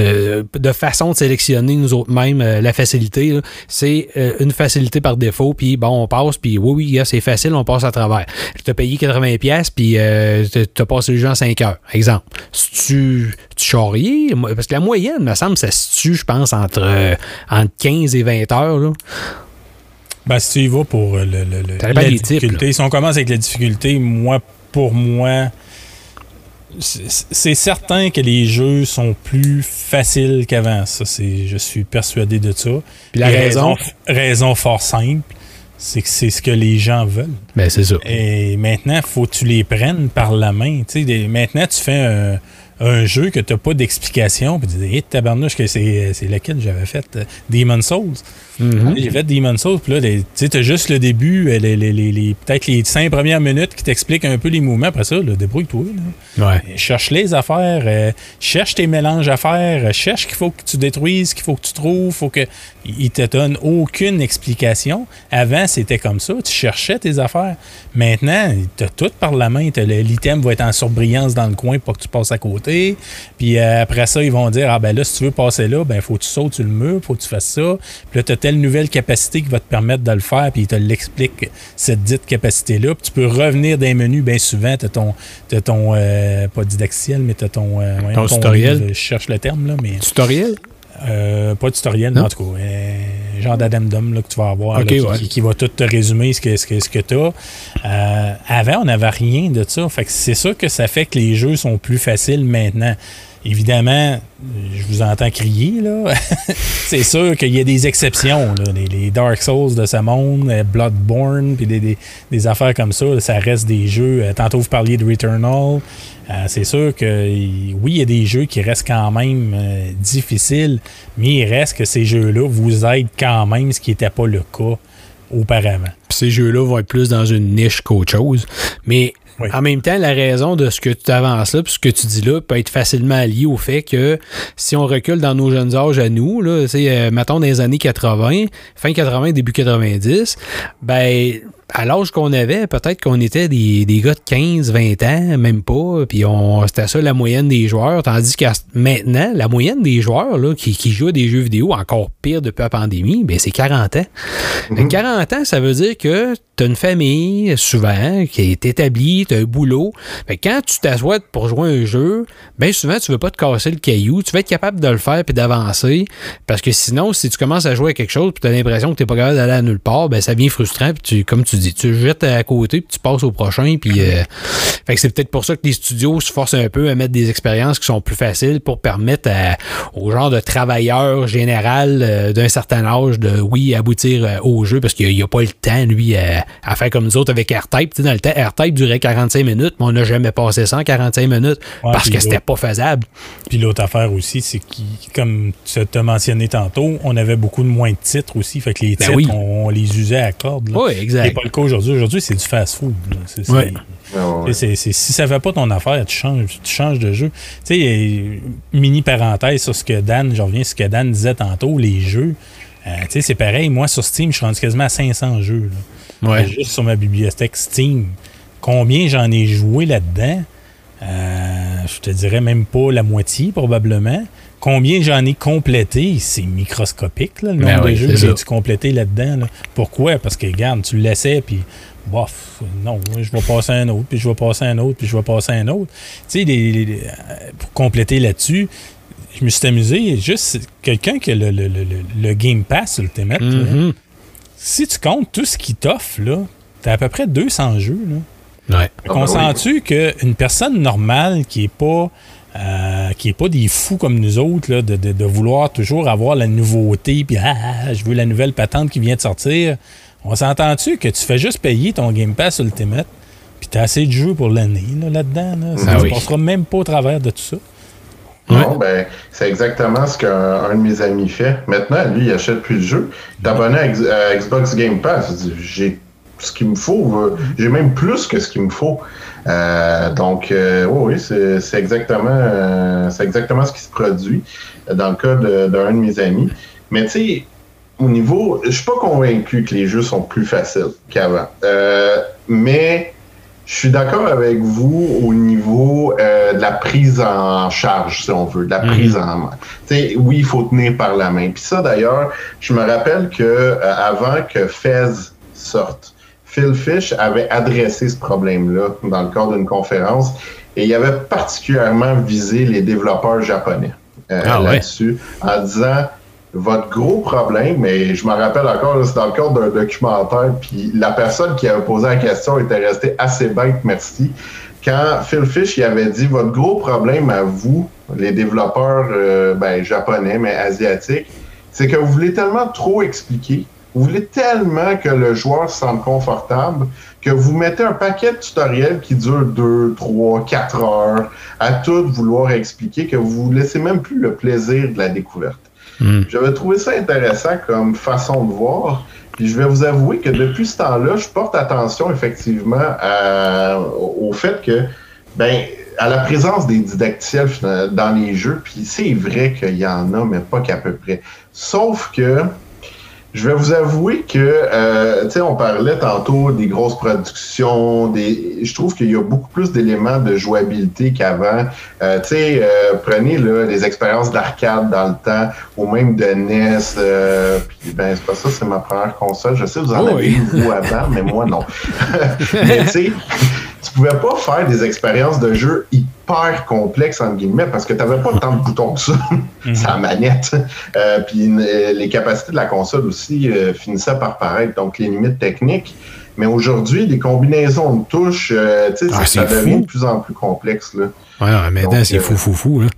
de, de façon de sélectionner nous autres mêmes la facilité. C'est une facilité par défaut, puis bon, on passe, puis oui, oui, c'est facile, on passe à travers. Je t'ai payé 80$, pièces puis euh, t'as- passé le jeu en 5 heures, exemple. Si tu, tu parce que la moyenne, me semble, ça se situe, je pense, entre, euh, entre 15 et 20 heures. Là. Ben, si tu y vas pour euh, le, le- la difficulté, si on commence avec la difficulté, moi, pour moi, c'est certain que les jeux sont plus faciles qu'avant. Ça, c'est, je suis persuadé de ça. Puis la raison, raison fort simple, c'est que c'est ce que les gens veulent. ben c'est ça. Et maintenant, faut que tu les prennes par la main. Tu sais, des- maintenant, tu fais un, un jeu que tu n'as pas d'explication. Puis tu dis, hé, tabarnouche, que c'est, c'est lequel j'avais fait euh, Demon's Souls. Mhm. J'ai fait Demon's Souls, puis là, tu sais, t'as juste le début, euh, les, les- les- les- peut-être les cinq premières minutes qui t'expliquent un peu les mouvements. Après ça, là, débrouille-toi. là. Ouais. Cherche les affaires, euh, cherche tes mélanges à faire, euh, cherche qu'il faut que tu détruises, qu'il faut que tu trouves, faut que il te donne aucune explication. Avant, c'était comme ça, tu cherchais tes affaires. Maintenant, tu as tout par la main, l'item va être en surbrillance dans le coin pour que tu passes à côté. Puis euh, après ça, ils vont dire ah ben là si tu veux passer là, ben faut que tu sautes sur le mur, faut que tu fasses ça. Puis là tu as telle nouvelle capacité qui va te permettre de le faire, puis il te l'explique cette dite capacité là. Puis tu peux revenir dans les menus bien souvent, tu as ton t'as ton euh, pas didacticiel, mais tu as ton euh, Ton tutoriel. livre, je cherche le terme là, mais Tutoriel? Euh, pas de tutoriel, mais en tout cas, euh, genre d'addendum que tu vas avoir, là, qui, ouais. qui- qui va tout te résumer ce que, ce que, ce que tu as. avant, on n'avait rien de ça. Fait que c'est ça que ça fait que les jeux sont plus faciles maintenant. Évidemment, je vous entends crier, là. [LAUGHS] c'est sûr qu'il y a des exceptions, là. Les, les Dark Souls de ce monde, euh, Bloodborne, puis des, des- des affaires comme ça, ça reste des jeux. euh, Tantôt, vous parliez de Returnal. Euh, c'est sûr que, oui, il y a des jeux qui restent quand même euh, difficiles, mais il reste que ces jeux-là vous aident quand même, ce qui n'était pas le cas auparavant. Puis ces jeux-là vont être plus dans une niche qu'autre chose. Mais Oui. en même temps, la raison de ce que tu avances là, puis ce que tu dis là, peut être facilement lié au fait que si on recule dans nos jeunes âges à nous, là, c'est, euh, mettons dans les années 80, fin 80, début 90, ben à l'âge qu'on avait, peut-être qu'on était des, des gars de 15, 20 ans, même pas, puis on c'était ça la moyenne des joueurs, tandis que maintenant, la moyenne des joueurs là, qui, qui jouent à des jeux vidéo, encore pire depuis la pandémie, ben c'est 40 ans. Fait que 40 ans, ça veut dire que tu as une famille, souvent, qui est établie, tu as un boulot. Que quand tu t'assois pour jouer à un jeu, bien souvent, tu veux pas te casser le caillou. Tu vas être capable de le faire puis d'avancer. Parce que sinon, si tu commences à jouer à quelque chose puis tu as l'impression que tu pas capable d'aller à nulle part, ben ça devient frustrant. Puis tu, comme tu dis, tu jettes à côté puis tu passes au prochain. Puis, euh, fait que c'est peut-être pour ça que les studios se forcent un peu à mettre des expériences qui sont plus faciles pour permettre à- au genre de travailleur général euh, d'un certain âge de, oui, aboutir euh, au jeu parce qu'il n'y a, pas le temps, lui, à, à faire comme nous autres avec AirType. Tu sais, dans le temps, AirType durait 45 minutes, mais on n'a jamais passé ça en 45 minutes Ouais, parce que c'était pas faisable. Puis l'autre affaire aussi, c'est que, comme tu as mentionné tantôt, on avait beaucoup de moins de titres aussi. Fait que les Ben titres, oui. on, on les usait à corde. là. Oui, exact. Pas le cas aujourd'hui. Aujourd'hui, c'est du fast-food. là. C'est- c'est- Ouais. Ouais, ouais. C'est- c'est- si ça fait pas ton affaire, tu changes, tu changes de jeu. Tu sais, euh, mini parenthèse sur ce que Dan, je reviens sur ce que Dan disait tantôt, les jeux. tu sais, c'est pareil. Moi, sur Steam, je suis rendu quasiment à 500 jeux. là. Ouais. Juste sur ma bibliothèque Steam. Combien j'en ai joué là-dedans? Euh, je te dirais même pas la moitié, probablement. Combien j'en ai complété? C'est microscopique, là, le Ben nombre oui, de jeux que j'ai compléter là-dedans. là. Pourquoi? Parce que, regarde, tu le laissais, puis bof, non, je vais passer à un autre, puis je vais passer à un autre, puis je vais passer à un autre. Tu sais, les- les- les- euh, pour compléter là-dessus, je me suis amusé. Juste quelqu'un qui a le, le- le- le- Game Pass Ultimate, là, Mhm. si tu comptes tout ce qui t'offre, là, t'as à peu près 200 jeux. Là. Ouais. Ah, ben Consens-tu qu'une personne normale qui est pas euh, qui est pas des fous comme nous autres, là, de, de- de vouloir toujours avoir la nouveauté, puis ah, ah, je veux la nouvelle patente qui vient de sortir, on s'entend-tu que tu fais juste payer ton Game Pass Ultimate, puis t'as assez de jeux pour l'année là, là-dedans? Là, Ça Ah ne oui. passera même pas au travers de tout ça. Non, ben, c'est exactement ce qu'un un de mes amis fait. Maintenant, lui, il achète plus de jeux. Il est abonné à, à Xbox Game Pass. Il dit, J'ai ce qu'il me faut. euh, J'ai même plus que ce qu'il me faut. Euh, donc, euh, oui, oui, c'est exactement, euh, c'est exactement ce qui se produit dans le cas de- d'un de, mes amis. Mais tu sais, au niveau, je suis pas convaincu que les jeux sont plus faciles qu'avant. Euh, mais je suis d'accord avec vous au niveau euh, de la prise en charge, si on veut, de la Mhm. prise en main. Tu sais, oui, il faut tenir par la main. Puis ça, d'ailleurs, je me rappelle que euh, avant que Fez sorte, Phil Fish avait adressé ce problème-là dans le cadre d'une conférence et il avait particulièrement visé les développeurs japonais euh, Ah ouais? là-dessus en disant votre gros problème, mais je me rappelle encore, c'est dans le cadre d'un documentaire, puis la personne qui avait posé la question était restée assez bête, merci. Quand Phil Fish il avait dit votre gros problème à vous, les développeurs euh, ben, japonais, mais asiatiques, c'est que vous voulez tellement trop expliquer, vous voulez tellement que le joueur se sente confortable que vous mettez un paquet de tutoriels qui durent 2, 3, 4 heures à tout vouloir expliquer que vous laissez même plus le plaisir de la découverte. Mm. J'avais trouvé ça intéressant comme façon de voir. Puis je vais vous avouer que depuis ce temps-là, je porte attention effectivement à- au fait que, ben, à la présence des didacticiels dans les jeux, puis c'est vrai qu'il y en a, mais pas qu'à peu près. Sauf que, je vais vous avouer que, euh, tu sais, on parlait tantôt des grosses productions, des, je trouve qu'il y a beaucoup plus d'éléments de jouabilité qu'avant. Euh, tu sais, euh, prenez là, les expériences d'arcade dans le temps, ou même de NES. euh, puis ben, c'est pas ça, c'est ma première console. Je sais, vous en Oh avez oui. eu vous avant, mais moi non. [LAUGHS] [LAUGHS] mais tu sais, pouvais pas faire des expériences de jeu hyper complexes entre guillemets parce que tu n'avais pas tant de boutons que ça, [LAUGHS] sa manette. Euh, puis euh, les capacités de la console aussi euh, finissaient par paraître, donc les limites techniques. Mais aujourd'hui, les combinaisons de touches, euh, tu sais, Ah, ça devient de plus en plus complexe. Là. Ouais, Donc, c'est euh, fou, fou, fou. Là.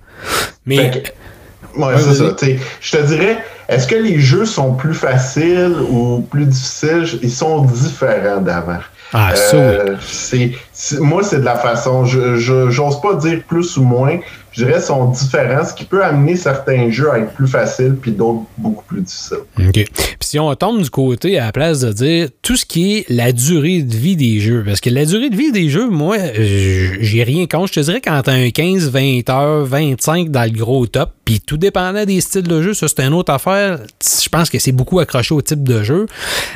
Mais. Que- ouais, Ouais, c'est ça. Je te dirais, est-ce que les jeux sont plus faciles ou plus difficiles? Ils sont différents d'avant. Ah, ça, oui. Moi, c'est de la façon. Je, j'ose pas dire plus ou moins. Je dirais sont différents, ce qui peut amener certains jeux à être plus faciles puis d'autres beaucoup plus difficiles. OK. Puis si on tombe du côté à la place de dire tout ce qui est la durée de vie des jeux, parce que la durée de vie des jeux, moi, j'ai rien contre. Je te dirais quand t'as un 15, 20 heures, 25 dans le gros top, puis tout dépendant des styles de jeu, ça c'est une autre affaire. Je pense que c'est beaucoup accroché au type de jeu.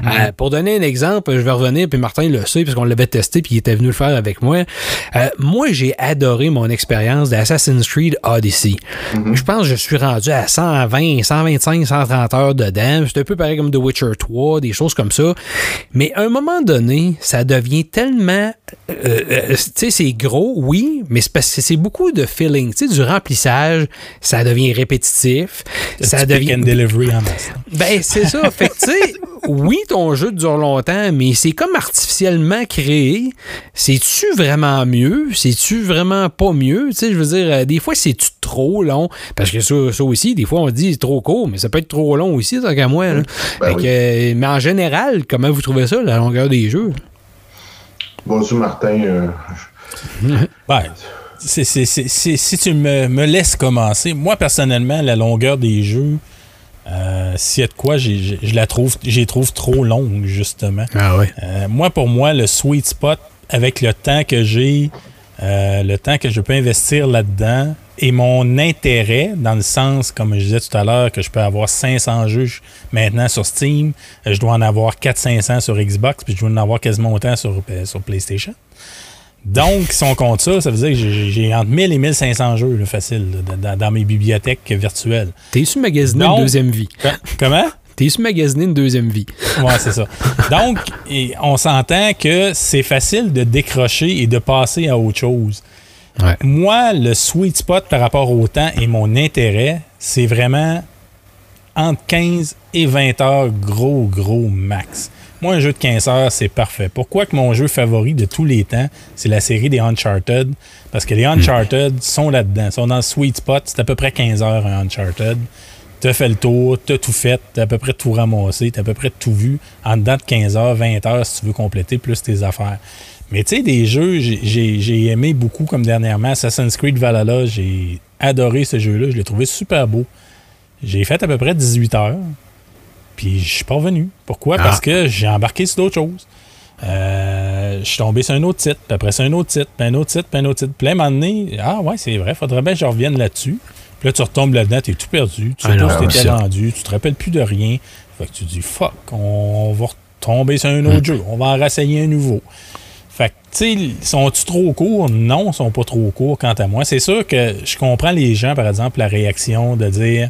Euh, pour donner un exemple, je vais revenir, puis Martin le sait, parce qu'on l'avait testé, puis il était venu le faire avec moi. Euh, moi, j'ai adoré mon expérience d'Assassin's Creed Odyssey. Je pense que je suis rendu à 120, 125, 130 heures dedans. C'est un peu pareil comme The Witcher 3, des choses comme ça. Mais à un moment donné, ça devient tellement... euh, euh, tu sais, c'est gros, oui, mais c'est parce que c'est beaucoup de feeling. Tu sais, du remplissage, ça devient répétitif. Ça devient... and delivery en masse. Ben, c'est ça. fait que, tu sais, oui, ton jeu dure longtemps, mais c'est comme artificiellement créé. C'est-tu vraiment mieux? C'est-tu vraiment pas mieux? Tu sais, je veux dire, euh, des fois, c'est-tu trop long? Parce que ça, ça aussi, des fois, on dit c'est trop court, mais ça peut être trop long aussi, tant qu'à moi. là. Ben Fait oui. que, euh, mais en général, comment vous trouvez ça, la longueur des jeux? Bonjour Martin. euh, [LAUGHS] Ouais. Si tu me, me laisses commencer, moi personnellement, la longueur des jeux, euh, s'il y a de quoi, je la trouve, j'ai trouve trop longue, justement. Ah ouais. Euh, moi, pour moi, le sweet spot, avec le temps que j'ai euh, le temps que je peux investir là-dedans et mon intérêt, dans le sens, comme je disais tout à l'heure, que je peux avoir 500 jeux maintenant sur Steam, je dois en avoir 400-500 sur Xbox, puis je dois en avoir quasiment autant sur, sur PlayStation. Donc, si on compte ça, ça veut dire que j'ai- j'ai entre 1000 et 1500 jeux là, facile là, dans, dans mes bibliothèques virtuelles. T'es su magasiner Donc- une deuxième vie. Co- Comment? T'es su magasiner une deuxième vie. Ouais, c'est ça. Donc, et on s'entend que c'est facile de décrocher et de passer à autre chose. Ouais. Moi, le sweet spot par rapport au temps et mon intérêt, c'est vraiment entre 15 et 20 heures, gros, gros max. Moi, un jeu de 15 heures, c'est parfait. Pourquoi que mon jeu favori de tous les temps, c'est la série des Uncharted? Parce que les Uncharted sont là-dedans, sont dans le sweet spot. C'est à peu près 15 heures un Uncharted. T'as fait le tour, t'as tout fait, t'as à peu près tout ramassé, t'as à peu près tout vu en dedans de 15 heures, 20 heures si tu veux compléter plus tes affaires. Mais tu sais, des jeux, j'ai aimé beaucoup comme dernièrement. Assassin's Creed Valhalla, j'ai adoré ce jeu-là. Je l'ai trouvé super beau. J'ai fait à peu près 18 heures. Puis je suis pas revenu. Pourquoi? Ah. Parce que j'ai embarqué sur d'autres choses. Euh, je suis tombé sur un autre titre, puis après sur un autre titre, puis un autre titre, puis un autre titre. Puis à un moment donné, ah ouais, c'est vrai, faudrait bien que je revienne là-dessus. Puis là, tu retombes là-dedans, t'es tout perdu. Tu sais Ah pas où t'étais rendu, tu te rappelles plus de rien. Fait que tu dis, fuck, on va retomber sur un autre jeu, on va en rassayer un nouveau. Fait que, tu sais, sont-ils trop courts? Non, ils sont pas trop courts, quant à moi. C'est sûr que je comprends les gens, par exemple, la réaction de dire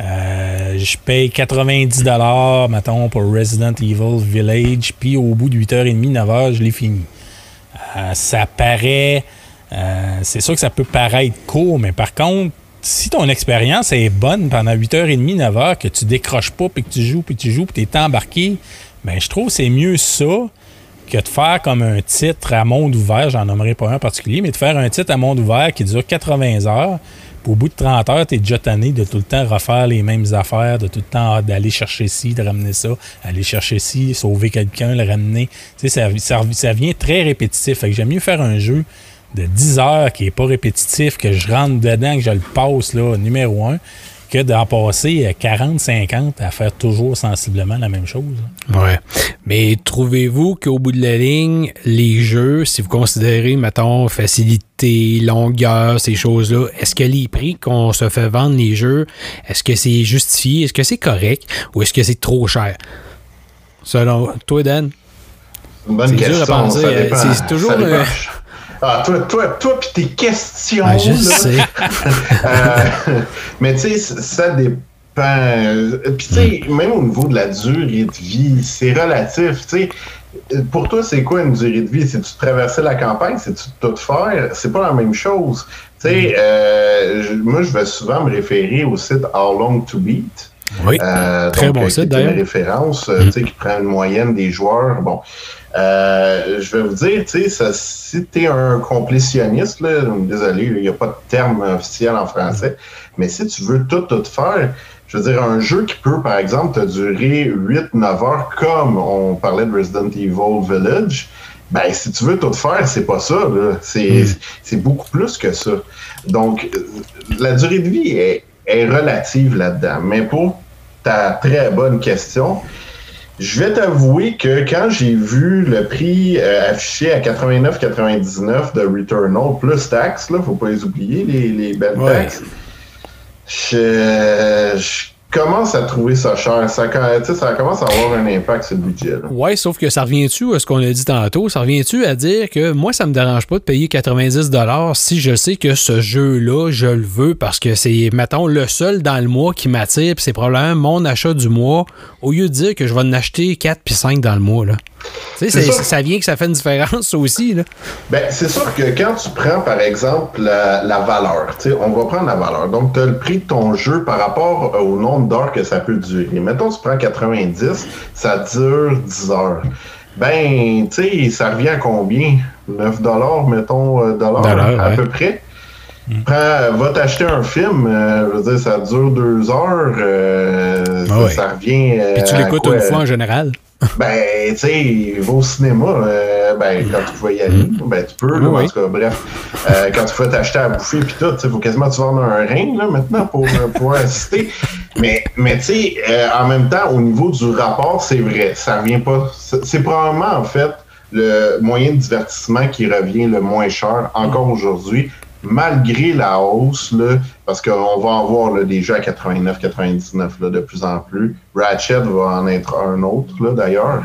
euh, je paye 90 mettons, pour Resident Evil Village, puis au bout de 8h30, 9h, je l'ai fini. Euh, ça paraît. euh, c'est sûr que ça peut paraître court, mais par contre, si ton expérience est bonne pendant 8h30, 9h, que tu décroches pas, puis que tu joues, puis tu joues, puis tu es embarqué, ben je trouve que c'est mieux ça que de faire comme un titre à monde ouvert, j'en nommerai pas un en particulier, mais de faire un titre à monde ouvert qui dure 80 heures. Au bout de 30 heures, tu es déjà tanné de tout le temps refaire les mêmes affaires, de tout le temps d'aller chercher ci, de ramener ça, aller chercher ci, sauver quelqu'un, le ramener. Tu ça, ça, vient très répétitif. Fait que j'aime mieux faire un jeu de 10 heures qui est pas répétitif, que je rentre dedans, que je le passe numéro un, que d'en passer 40, 50 à faire toujours sensiblement la même chose. Ouais. Mais trouvez-vous qu'au bout de la ligne, les jeux, si vous considérez, mettons, facilité, longueur, ces choses-là, est-ce que les prix qu'on se fait vendre les jeux, est-ce que c'est justifié, est-ce que c'est correct ou est-ce que c'est trop cher? Selon toi, Dan? Une bonne C'est dur à question. euh, c'est toujours, Ça euh, Ah, toi, toi, toi, pis tes questions. Ah, je là. sais. [LAUGHS] Euh, mais tu sais, ça dépend. Euh, Puis tu sais, Hmm. même au niveau de la durée de vie, c'est relatif. Tu sais, Euh, pour toi, c'est quoi une durée de vie? C'est-tu traverser la campagne? C'est-tu tout faire? C'est pas la même chose. Tu Hmm. sais, euh, je- moi, je vais souvent me référer au site How Long to Beat. Oui. Euh, Très donc, bon site, est une d'ailleurs. référence, euh, tu sais, qui prend une moyenne des joueurs. Bon, Euh, je vais vous dire, tu sais, si tu es un complétionniste, là, désolé, il n'y a pas de terme officiel en français, mais si tu veux tout, tout faire, je veux dire, un jeu qui peut, par exemple, te durer 8-9 heures, comme on parlait de Resident Evil Village, ben, si tu veux tout faire, c'est pas ça, là. C'est beaucoup plus que ça. Donc, la durée de vie est, est relative là-dedans. Mais pour ta très bonne question, je vais t'avouer que quand j'ai vu le prix euh, affiché à 89,99 de Returnal plus taxes, là, faut pas les oublier, les, les belles Ouais. taxes, je, je commence à trouver ça cher. Ça, commence à avoir un impact sur le budget. là. Ouais, sauf que ça revient-tu à ce qu'on a dit tantôt? Ça revient-tu à dire que moi, ça me dérange pas de payer 90 si je sais que ce jeu-là, je le veux parce que c'est, mettons, le seul dans le mois qui m'attire, puis c'est probablement mon achat du mois, au lieu de dire que je vais en acheter 4 puis 5 dans le mois. Là. Tu sais, ça. ça vient que ça fait une différence ça aussi. Là. Ben, c'est sûr que quand tu prends, par exemple, la, la valeur, tu sais, on va prendre la valeur. Donc, tu as le prix de ton jeu par rapport au nombre d'heures que ça peut durer. Mettons, tu prends 90, ça dure 10 heures. Ben, tu sais, ça revient à combien? 9 dollars, mettons, euh, dollars, à ouais. peu près. Prends, va t'acheter un film, euh, je veux dire, ça dure deux heures, euh, ça, Ah ouais. ça revient. euh, Puis tu l'écoutes une fois en général. Ben, tu sais, va au cinéma, euh, ben, quand tu pouvais y aller, ben, tu peux, là, Oui, en tout cas, bref. Euh, quand tu vas t'acheter à bouffer pis tout, il faut quasiment tu vendre un rein, là, maintenant, pour euh, pouvoir assister. Mais, mais tu sais, euh, en même temps, au niveau du rapport, c'est vrai, ça revient pas, c'est probablement, en fait, le moyen de divertissement qui revient le moins cher encore aujourd'hui, malgré la hausse, là, parce qu'on va en voir là, des jeux à 89, 99 là, de plus en plus. Ratchet va en être un autre d'ailleurs.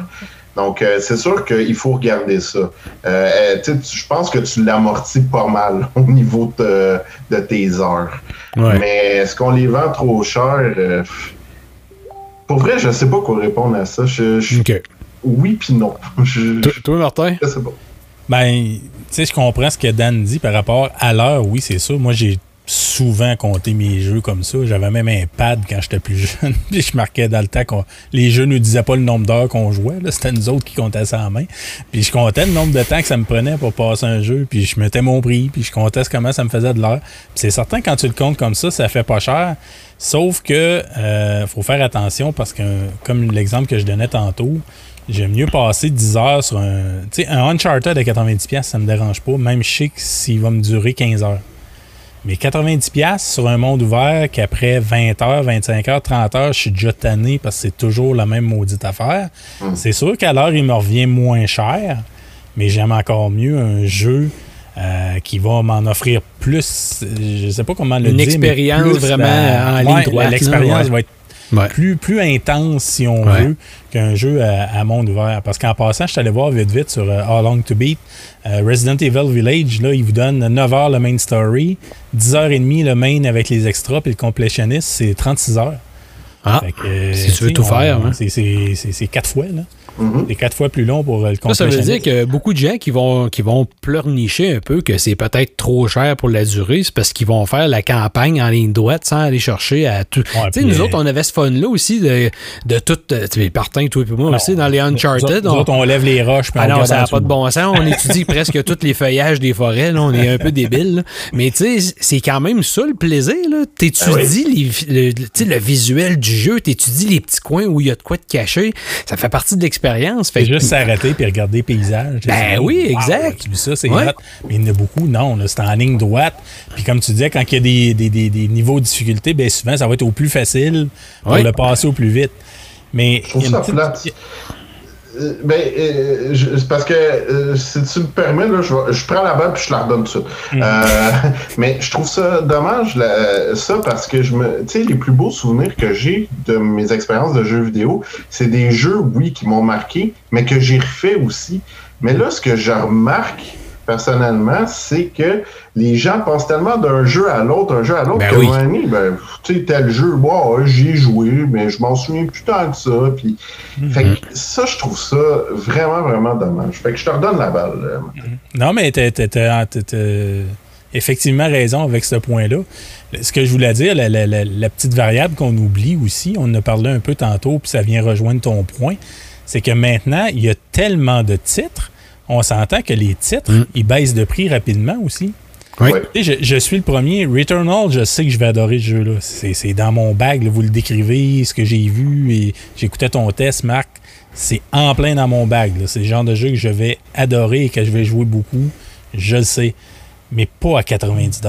Donc, euh, c'est sûr qu'il faut regarder ça. Euh, euh, tu je pense que tu l'amortis pas mal [LAUGHS] au niveau de, de tes heures. Ouais. Mais est-ce qu'on les vend trop cher? Euh, pour vrai, je sais pas quoi répondre à ça. Je. Oui puis non. [LAUGHS] Je, Toi, Martin? je sais pas. Ben, sais, je comprends ce que Dan dit par rapport à l'heure, oui, c'est sûr. Moi, j'ai souvent compté mes jeux comme ça. J'avais même un pad quand j'étais plus [LAUGHS] jeune. Puis je marquais dans le temps qu'on. Les jeux nous disaient pas le nombre d'heures qu'on jouait. C'était nous autres qui comptaient ça en main. Puis je comptais le nombre de temps que ça me prenait pour passer un jeu. Puis je mettais mon prix. Puis je comptais comment ça me faisait de l'heure. C'est certain, quand tu le comptes comme ça, ça fait pas cher. Sauf que euh, faut faire attention parce que, comme l'exemple que je donnais tantôt, J'aime mieux passer 10 heures sur un. Tu sais, un Uncharted à 90$, ça me dérange pas. Même je sais que s'il va me durer 15 heures. Mais 90$ sur un monde ouvert qu'après 20 heures, 25 heures, 30 heures, je suis déjà tanné parce que c'est toujours la même maudite affaire. C'est sûr qu'à l'heure, il me revient moins cher, mais j'aime encore mieux un jeu euh, qui va m'en offrir plus. Je sais pas comment le Une dire. mais expérience plus vraiment la- en ligne ouais, droite, là, L'expérience ouais. va être Ouais. plus, plus intense, si on Ouais. veut, qu'un jeu à, à monde ouvert. Parce qu'en passant, je suis allé voir vite vite sur euh, How Long to Beat. Euh, Resident Evil Village, là, il vous donne 9 heures le main story, 10 heures et demie le main avec les extras, puis le complétionniste, c'est 36 heures. Ah, que, si tu veux tout on- faire, hein. C'est, c'est, c'est, c'est quatre fois, là. Mhm. C'est quatre fois plus long pour euh, le Ça, ça veut dire que beaucoup de gens qui vont, qui vont pleurnicher un peu que c'est peut-être trop cher pour la durée, c'est parce qu'ils vont faire la campagne en ligne droite sans aller chercher à tout. Ouais, tu sais, puis, nous euh, autres, on avait ce fun-là aussi de, de tout. euh, Tu sais, Martin, toi et moi Non. aussi, dans les Uncharted. Nous autres, nous autres, on lève les roches. Ah on non, ça n'a pas de bon sens. On étudie [LAUGHS] presque tous les feuillages des forêts. Là. On est un peu débiles. là. Mais tu sais, c'est quand même ça le plaisir. Tu étudies les- le, tu sais, le visuel du jeu, tu étudies les petits coins où il y a de quoi te cacher. Ça fait partie de l'expérience. Fait C'est juste s'arrêter puis regarder les paysages. Ben oui, wow, exact. Tu ça, c'est Ouais. Mais il y en a beaucoup, non. C'est en ligne droite. Puis comme tu disais, quand il y a des, des- des- des niveaux de difficulté, ben souvent, ça va être au plus facile pour Ouais. le passer au plus vite. Mais Je trouve il y a une ça petite- plate. Euh, ben, euh, je- parce que euh, si tu me permets, là, je, je prends la balle puis je la redonne tout de suite. Euh, [LAUGHS] mais je trouve ça dommage, là, ça, parce que je me. Tu sais, les plus beaux souvenirs que j'ai de mes expériences de jeux vidéo, c'est des jeux, oui, qui m'ont marqué, mais que j'ai refait aussi. Mais là, ce que je remarque personnellement, c'est que les gens passent tellement d'un jeu à l'autre, un jeu à l'autre, Ben que oui. ben, tu sais, tel jeu, wow, j'y ai joué, mais je m'en souviens plus tant que ça. Puis, fait que ça, je trouve ça vraiment, vraiment dommage. Fait que je te redonne la balle. euh, Non, mais t'as t'as- effectivement raison avec ce point-là. Ce que je voulais dire, la, la- la- la petite variable qu'on oublie aussi, on en a parlé un peu tantôt, puis ça vient rejoindre ton point, c'est que maintenant, il y a tellement de titres, on s'entend que les titres, Mm. ils baissent de prix rapidement aussi. Oui. Je, je suis le premier. Returnal, je sais que je vais adorer ce jeu-là. C'est c'est dans mon bag, là, vous le décrivez, ce que j'ai vu, et j'écoutais ton test, Marc. C'est en plein dans mon bag. là. C'est le genre de jeu que je vais adorer et que je vais jouer beaucoup. Je le sais. Mais pas à 90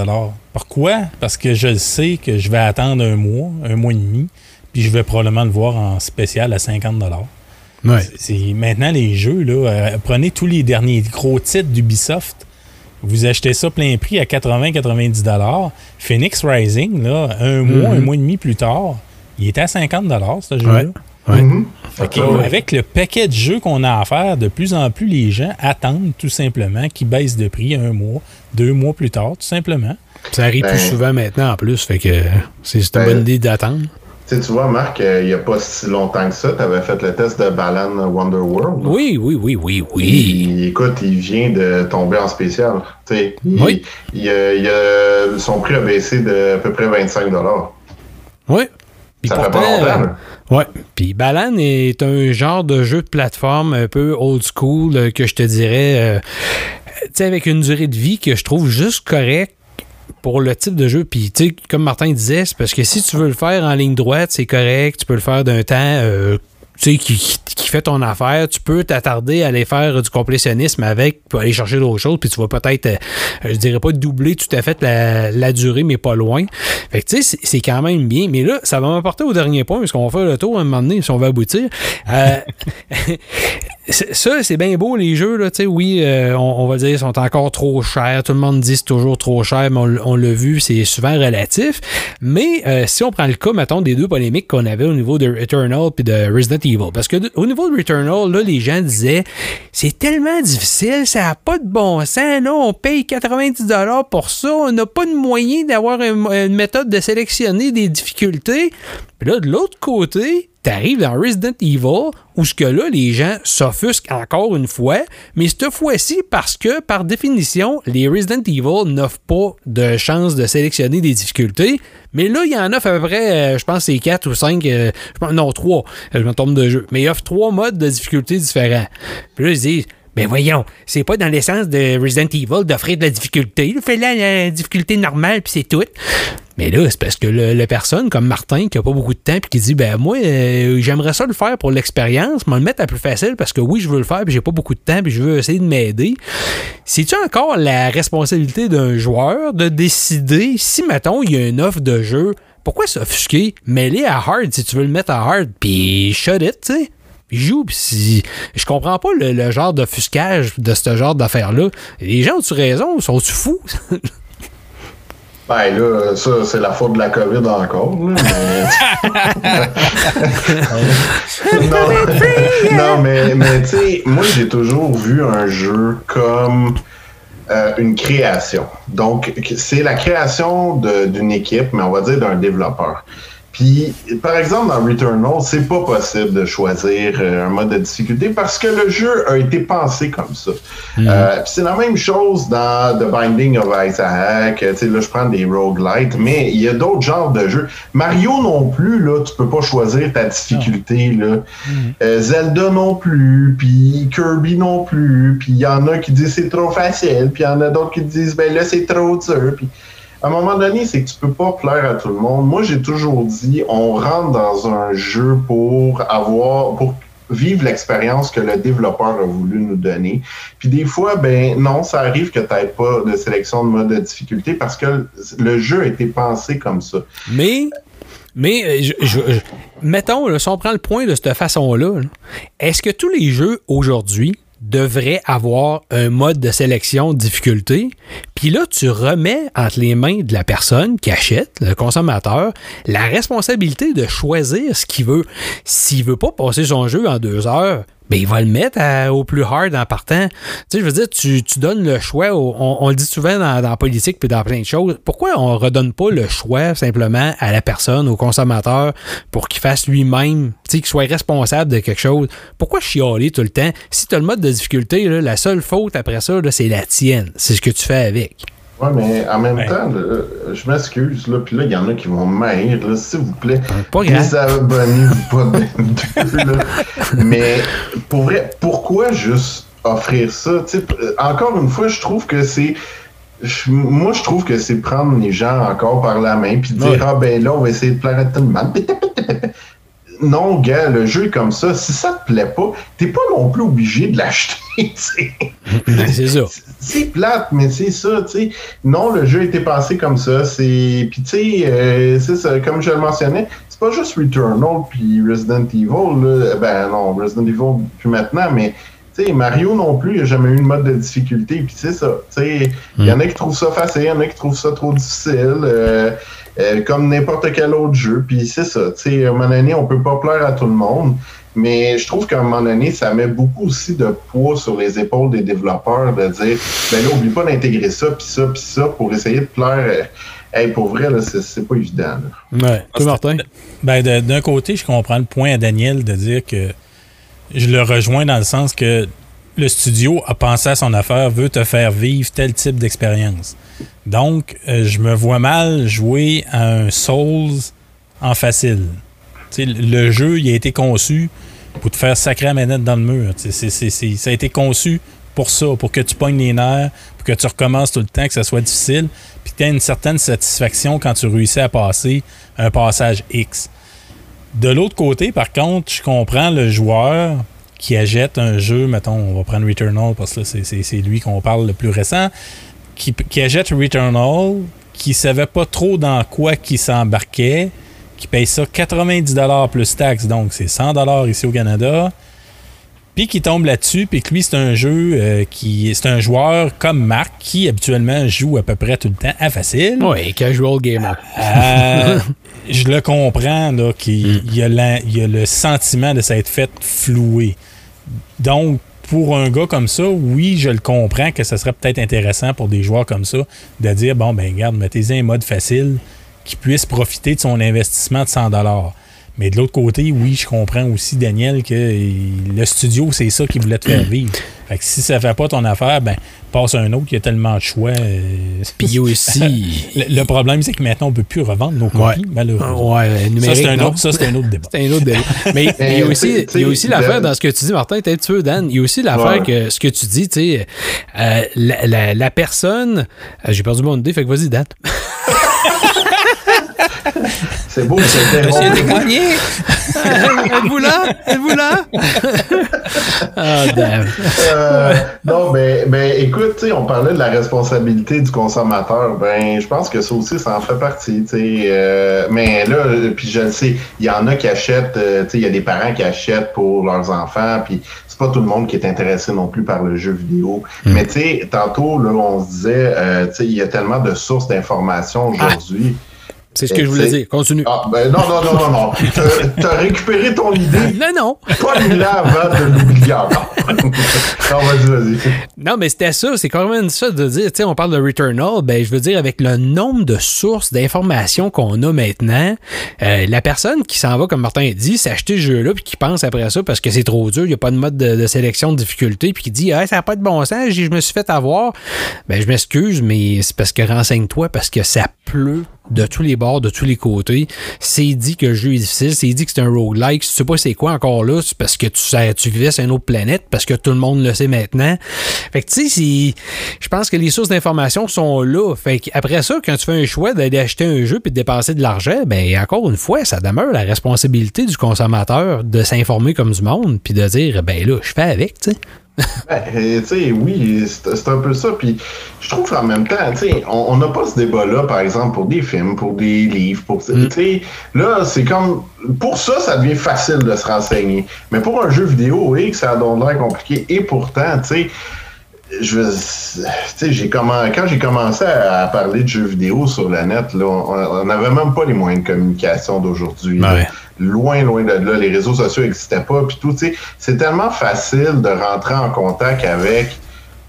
Pourquoi? Parce que je le sais que je vais attendre un mois, un mois et demi, puis je vais probablement le voir en spécial à 50 Ouais. c'est maintenant les jeux, là, euh, prenez tous les derniers gros titres d'Ubisoft, vous achetez ça plein prix à 80-90 dollars. Phoenix Rising, là, un mois, un mois et demi plus tard, il était à 50 dollars ce jeu-là. Ouais. Fait que, Ah ouais. Avec le paquet de jeux qu'on a à faire, de plus en plus les gens attendent tout simplement qu'ils baissent de prix un mois, deux mois plus tard, tout simplement. Ça arrive Ben- plus souvent maintenant en plus. Fait que c'est c'est une Ben- bonne idée d'attendre. Tu vois, Marc, euh, il n'y a pas si longtemps que ça, tu avais fait le test de Balan Wonderworld. Oui, oui, oui, oui, oui. Il- écoute, il vient de tomber en spécial. Il- Oui. il il a- son prix a baissé de à peu près 25 Oui. Puis Ça fait pas pourtant, longtemps. Ouais. Puis Balan est un genre de jeu de plateforme un peu old school euh, que je te dirais, euh, avec une durée de vie que je trouve juste correct pour le type de jeu. Puis, tu sais, comme Martin disait, c'est parce que si tu veux le faire en ligne droite, c'est correct. Tu peux le faire d'un temps euh, tu sais, qui, qui- fait ton affaire, tu peux t'attarder à aller faire du complétionnisme avec, puis aller chercher d'autres choses, puis tu vas peut-être, euh, je dirais pas doubler tout à fait la, la durée, mais pas loin. Fait que tu sais, c'est- quand même bien. Mais là, ça va m'apporter au dernier point, parce qu'on va faire le tour à un moment donné, si on va aboutir. Euh, [LAUGHS] ça, c'est bien beau, les jeux, là, tu sais, oui, euh, on, va dire, ils sont encore trop chers. Tout le monde dit c'est toujours trop cher, mais on, on l'a vu, c'est souvent relatif. Mais euh, si on prend le cas, mettons, des deux polémiques qu'on avait au niveau de Returnal puis de Resident Parce que au niveau de Returnal, là, les gens disaient c'est tellement difficile, ça n'a pas de bon sens, là, on paye 90$ pour ça, on n'a pas de moyen d'avoir un- une méthode de sélectionner des difficultés. Puis là, de l'autre côté, t'arrives dans Resident Evil, où ce que là, les gens s'offusquent encore une fois, mais cette fois-ci parce que, par définition, les Resident Evil n'offrent pas de chance de sélectionner des difficultés. Mais là, il y en offre à peu près, euh, je pense, c'est 4 ou 5, non, 3, je me tombe de jeu. Mais il offre trois modes de difficulté différents. Puis là, ils disent, ben voyons, c'est pas dans l'essence de Resident Evil d'offrir de la difficulté. Fais-la la difficulté normale, puis c'est tout. Mais là, c'est parce que le personne comme Martin, qui a pas beaucoup de temps, puis qui dit Ben moi, euh, j'aimerais ça le faire pour l'expérience, mais le mettre à plus facile parce que oui, je veux le faire, puis j'ai pas beaucoup de temps, puis je veux essayer de m'aider. C'est-tu encore la responsabilité d'un joueur de décider si, mettons, il y a une offre de jeu, pourquoi s'offusquer? Mets-les à hard si tu veux le mettre à hard, puis shut it, tu sais? Joue, si... Je comprends pas le, le genre d'offuscage de ce genre d'affaires-là. Les gens ont-tu raison? Sont-tu fous? [LAUGHS] Ben là, ça, c'est la faute de la COVID encore. Là, mais... [LAUGHS] non, non, mais, mais tu sais, moi, j'ai toujours vu un jeu comme euh, une création. Donc, c'est la création d'une équipe, mais on va dire d'un développeur. Puis, par exemple, dans Returnal, c'est pas possible de choisir euh, un mode de difficulté parce que le jeu a été pensé comme ça. Euh, puis c'est la même chose dans The Binding of Isaac. Tu sais, là, je prends des roguelites, mais il y a d'autres genres de jeux. Mario non plus, là, tu peux pas choisir ta difficulté, là. Euh, Zelda non plus, puis Kirby non plus, puis il y en a qui disent c'est trop facile, puis il y en a d'autres qui disent ben là c'est trop dur, puis à un moment donné, c'est que tu peux pas plaire à tout le monde. Moi, j'ai toujours dit, on rentre dans un jeu pour avoir, pour vivre l'expérience que le développeur a voulu nous donner. Puis des fois, ben non, ça arrive que tu n'aies pas de sélection de mode de difficulté parce que le jeu a été pensé comme ça. Mais, mais euh, je, je- je- mettons, là, si on prend le point de cette façon-là, là, est-ce que tous les jeux aujourd'hui devraient avoir un mode de sélection de difficulté? Puis là, tu remets entre les mains de la personne qui achète, le consommateur, la responsabilité de choisir ce qu'il veut. S'il veut pas passer son jeu en deux heures, ben il va le mettre au plus hard en partant. Tu sais, je veux dire, tu, tu donnes le choix. on, on le dit souvent dans, dans la politique puis dans plein de choses. Pourquoi on redonne pas le choix simplement à la personne, au consommateur, pour qu'il fasse lui-même, tu sais, qu'il soit responsable de quelque chose? Pourquoi chialer tout le temps? Si tu as le mode de difficulté, là, la seule faute après ça, c'est la tienne. C'est ce que tu fais avec. Ouais, mais en même temps, là, je m'excuse, là, puis là, il y en a qui vont m'haïr, s'il vous plaît. Pas grave. Désabonnez-vous pas de là. [LAUGHS] Mais pour vrai, pourquoi juste offrir ça? Tu sais, p- encore une fois, je trouve que c'est. moi, je trouve que c'est prendre les gens encore par la main puis dire Ouais. Ah ben là, on va essayer de plaire à tout le monde. Non, gars, le jeu est comme ça. Si ça te plaît pas, t'es pas non plus obligé de l'acheter. [LAUGHS] Ben, c'est ça. C'est plate, mais c'est ça, tu sais. Non, le jeu a été pensé comme ça. C'est. Puis, tu sais, euh, c'est ça, comme je le mentionnais, c'est pas juste Returnal puis Resident Evil, là. Ben non, Resident Evil plus maintenant, mais. Tu sais, Mario non plus, il n'a jamais eu de mode de difficulté. Puis c'est ça. Tu sais, il y en a qui trouvent ça facile, il y en a qui trouvent ça trop difficile. euh, euh, comme n'importe quel autre jeu. Puis c'est ça. Tu sais, à un moment donné, on peut pas plaire à tout le monde. Mais je trouve qu'à un moment donné, ça met beaucoup aussi de poids sur les épaules des développeurs de dire ben là, oublie pas d'intégrer ça, puis ça, puis ça pour essayer de plaire. euh, Hey, pour vrai, là, c'est, c'est pas évident. là. Ouais. Toi, Martin? Ben, de- d'un côté, je comprends le point à Daniel de dire que je le rejoins dans le sens que le studio a pensé à son affaire, veut te faire vivre tel type d'expérience. Donc, euh, je me vois mal jouer à un Souls en facile. Le jeu, il a été conçu pour te faire sacrer la manette dans le mur. Ça a été conçu pour ça, pour que tu pognes les nerfs, pour que tu recommences tout le temps, que ça soit difficile, puis que tu aies une certaine satisfaction quand tu réussis à passer un passage X. De l'autre côté, par contre, je comprends le joueur qui achète un jeu, mettons, on va prendre Returnal parce que c'est lui qu'on parle le plus récent, qui, qui achète Returnal, qui savait pas trop dans quoi qui s'embarquait, qui paye ça 90$ plus taxes, donc c'est 100$ ici au Canada, puis qui tombe là-dessus, puis que lui, c'est un jeu euh, qui. C'est un joueur comme Marc qui habituellement joue à peu près tout le temps à facile. Ouais, casual gamer. Euh, [LAUGHS] je le comprends, là, qu'il il y, a la- il y a le sentiment de s'être fait flouer. Donc, pour un gars comme ça, oui, je le comprends que ce serait peut-être intéressant pour des joueurs comme ça de dire bon, ben, regarde, mettez-y un mode facile qui puisse profiter de son investissement de 100 Mais de l'autre côté, oui, je comprends aussi, Daniel, que le studio, c'est ça qui voulait te faire vivre. [CLEARS THROAT] Fait que si ça fait pas ton affaire, ben, passe à un autre, il y a tellement de choix. euh, Puis il y a aussi. [LAUGHS] le, le problème, c'est que maintenant, on ne peut plus revendre nos Ouais. copies, malheureusement. Ouais, ça, numérique. c'est un, autre- ça, c'est un autre débat. [LAUGHS] C'est un autre débat. Mais [LAUGHS] il y a aussi, il y a aussi l'affaire dans ce que tu dis, Martin, peut-être tu Dan. Il y a aussi l'affaire Ouais. que ce que tu dis, tu sais, euh, la, la- la personne. euh, J'ai perdu mon idée, fait que vas-y, Dan. C'est beau, c'était bon. [LAUGHS] Êtes-vous là? Êtes-vous là? [LAUGHS] Ah, Dan. Euh, non, mais, mais écoute, tu sais, on parlait de la responsabilité du consommateur. Ben, je pense que ça aussi, ça en fait partie. tu sais. Euh, mais là, euh, puis je le sais, il y en a qui achètent, euh, tu sais, il y a des parents qui achètent pour leurs enfants, puis c'est pas tout le monde qui est intéressé non plus par le jeu vidéo. Mais tu sais, tantôt, là, on se disait, euh, tu sais, il y a tellement de sources d'informations aujourd'hui. C'est ce que je voulais dire. Continue. Ah, ben non, non, non, non, non. T'as- récupéré ton idée, Non, non. pas là avant de l'oublier non, vas-y, vas-y. Non, mais c'était ça. C'est quand même ça de dire, tu sais, on parle de Returnal. Ben, je veux dire, avec le nombre de sources d'informations qu'on a maintenant, euh, la personne qui s'en va, comme Martin a dit, s'acheter ce jeu-là, puis qui pense après ça parce que c'est trop dur, il n'y a pas de mode de, de sélection de difficulté, puis qui dit, ah, ça n'a pas de bon sens, je me suis fait avoir. Ben, je m'excuse, mais c'est parce que renseigne-toi, parce que ça pleut de tous les bords, de tous les côtés. C'est dit que le jeu est difficile, c'est dit que c'est un roguelike. Si tu sais pas c'est quoi encore là, c'est parce que tu, tu vivais sur une autre planète, parce que tout le monde le sait maintenant. Fait que tu sais, je pense que les sources d'information sont là. Fait que après ça, quand tu fais un choix d'aller acheter un jeu puis de dépenser de l'argent, ben encore une fois, ça demeure la responsabilité du consommateur de s'informer comme du monde puis de dire ben là, je fais avec, tu sais. Ben, oui, c'est un peu ça. Puis je trouve qu'en même temps, on n'a pas ce débat-là, par exemple, pour des films, pour des livres, pour. Sais, là, c'est comme. Pour ça, ça devient facile de se renseigner. Mais pour un jeu vidéo, oui, que ça a donc l'air compliqué. Et pourtant, tu je sais, j'ai quand j'ai commencé à, à parler de jeux vidéo sur la net, là, on n'avait même pas les moyens de communication d'aujourd'hui. Ouais. Loin, loin de là, les réseaux sociaux n'existaient pas. Puis tout, c'est tellement facile de rentrer en contact avec,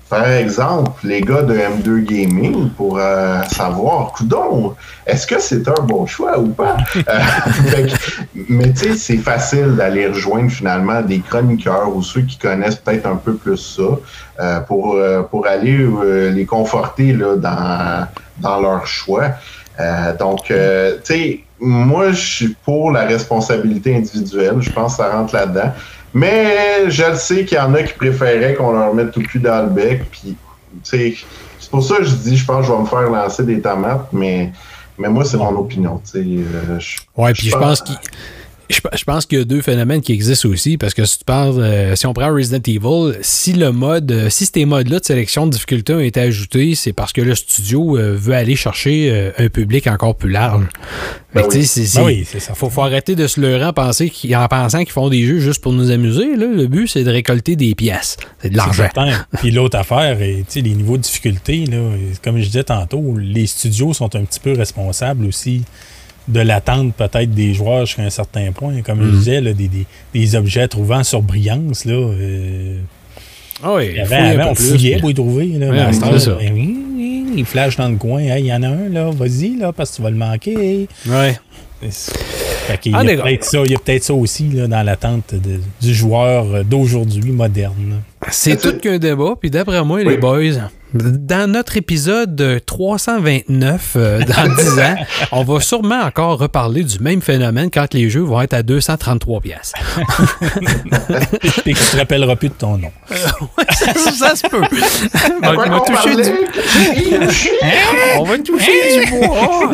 par exemple, les gars de M2 Gaming pour euh, savoir, coudon, est-ce que c'est un bon choix ou pas? [LAUGHS] Euh, mais tu sais, c'est facile d'aller rejoindre finalement des chroniqueurs ou ceux qui connaissent peut-être un peu plus ça euh, pour, euh, pour aller euh, les conforter là, dans, dans leur choix. Donc, tu sais, moi, je suis pour la responsabilité individuelle. Je pense que ça rentre là-dedans. Mais je le sais qu'il y en a qui préféraient qu'on leur mette tout le cul dans le bec. Puis, tu sais, c'est pour ça que je dis, je pense que je vais me faire lancer des tomates, mais, mais moi, c'est mon opinion. Tu sais, euh, je- Ouais, puis je pense qu'il. Je, je pense qu'il y a deux phénomènes qui existent aussi, parce que si tu parles, euh, si on prend Resident Evil, si le mode, euh, si ces modes-là de sélection de difficulté ont été ajoutés, c'est parce que le studio euh, veut aller chercher euh, un public encore plus large. Ben tu oui. sais, c'est- c'est- Ben oui, c'est ça. faut, faut arrêter de se leurrer en, penser en pensant qu'ils font des jeux juste pour nous amuser. Là. Le but, c'est de récolter des pièces. C'est de C'est l'argent. certain. Puis l'autre affaire, sais, les niveaux de difficulté, là, comme je disais tantôt, les studios sont un petit peu responsables aussi de l'attente peut-être des joueurs jusqu'à un certain point. Comme Mm. je disais, là, des, des- des objets trouvant sur brillance, là, euh, Ah oui, il y avait- fouille un avant, on plus, fouillait pour y trouver. Là, ça. ben oui, oui, il flash dans le coin. Hey, Il y en a un, là, vas-y, là, parce que tu vas le manquer. Ouais. Fait qu'il y Ah, a d'accord. peut-être ça, il y a peut-être ça aussi là, dans l'attente de- du joueur d'aujourd'hui moderne. C'est tout qu'un débat, puis d'après moi, les boys, dans notre épisode 329, euh, dans 10 ans, on va sûrement encore reparler du même phénomène quand les jeux vont être à 233 pièces. Et que tu te rappelleras plus de ton nom. [LAUGHS] ça, ça se peut. On Quoi va toucher du, on va toucher du bois.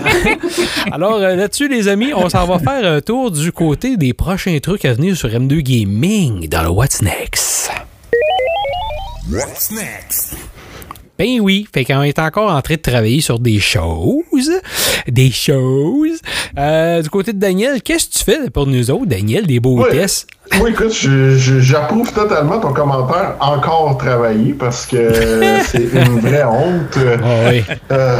Alors euh, là-dessus, les amis, on s'en va faire un tour du côté des prochains trucs à venir sur M2 Gaming dans le What's Next. What's next? Ben oui, fait qu'on est encore en train de travailler sur des choses. Des choses. Euh, du côté de Daniel, qu'est-ce que tu fais pour nous autres, Daniel, des beaux tests? Oui, écoute, j'approuve totalement ton commentaire. Encore travailler parce que [LAUGHS] c'est une vraie honte. Ah oui. Euh,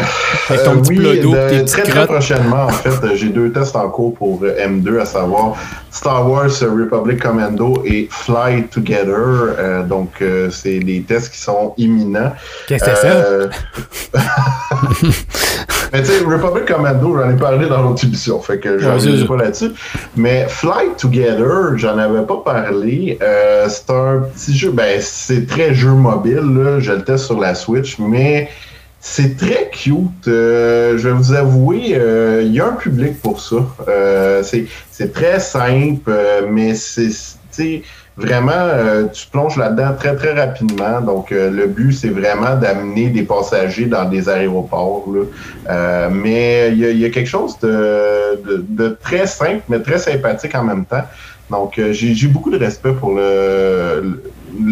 Avec ton euh, petit oui, d'eau, tes petites très, très prochainement, en fait, euh, j'ai deux tests en cours pour euh, M2, à savoir Star Wars euh, Republic Commando et Fly Together. Euh, donc, euh, c'est des tests qui sont imminents. Qu'est-ce que c'est ça? Euh, [LAUGHS] Mais tu sais, Republic Commando, j'en ai parlé dans l'autre émission, fait que je reviendrai ça. pas là-dessus. Mais Flight Together, j'en avais pas parlé. Euh, c'est un petit jeu, ben c'est très jeu mobile, là. je le teste sur la Switch, mais c'est très cute. Euh, je vais vous avouer, euh, il y a un public pour ça. Euh, c'est très simple, euh, mais c'est vraiment, tu plonges là-dedans très, très rapidement. Donc, le but, c'est vraiment d'amener des passagers dans des aéroports. là. Mais il y, y a quelque chose de, de- de très simple, mais très sympathique en même temps. Donc, euh, j'ai beaucoup de respect pour le, le,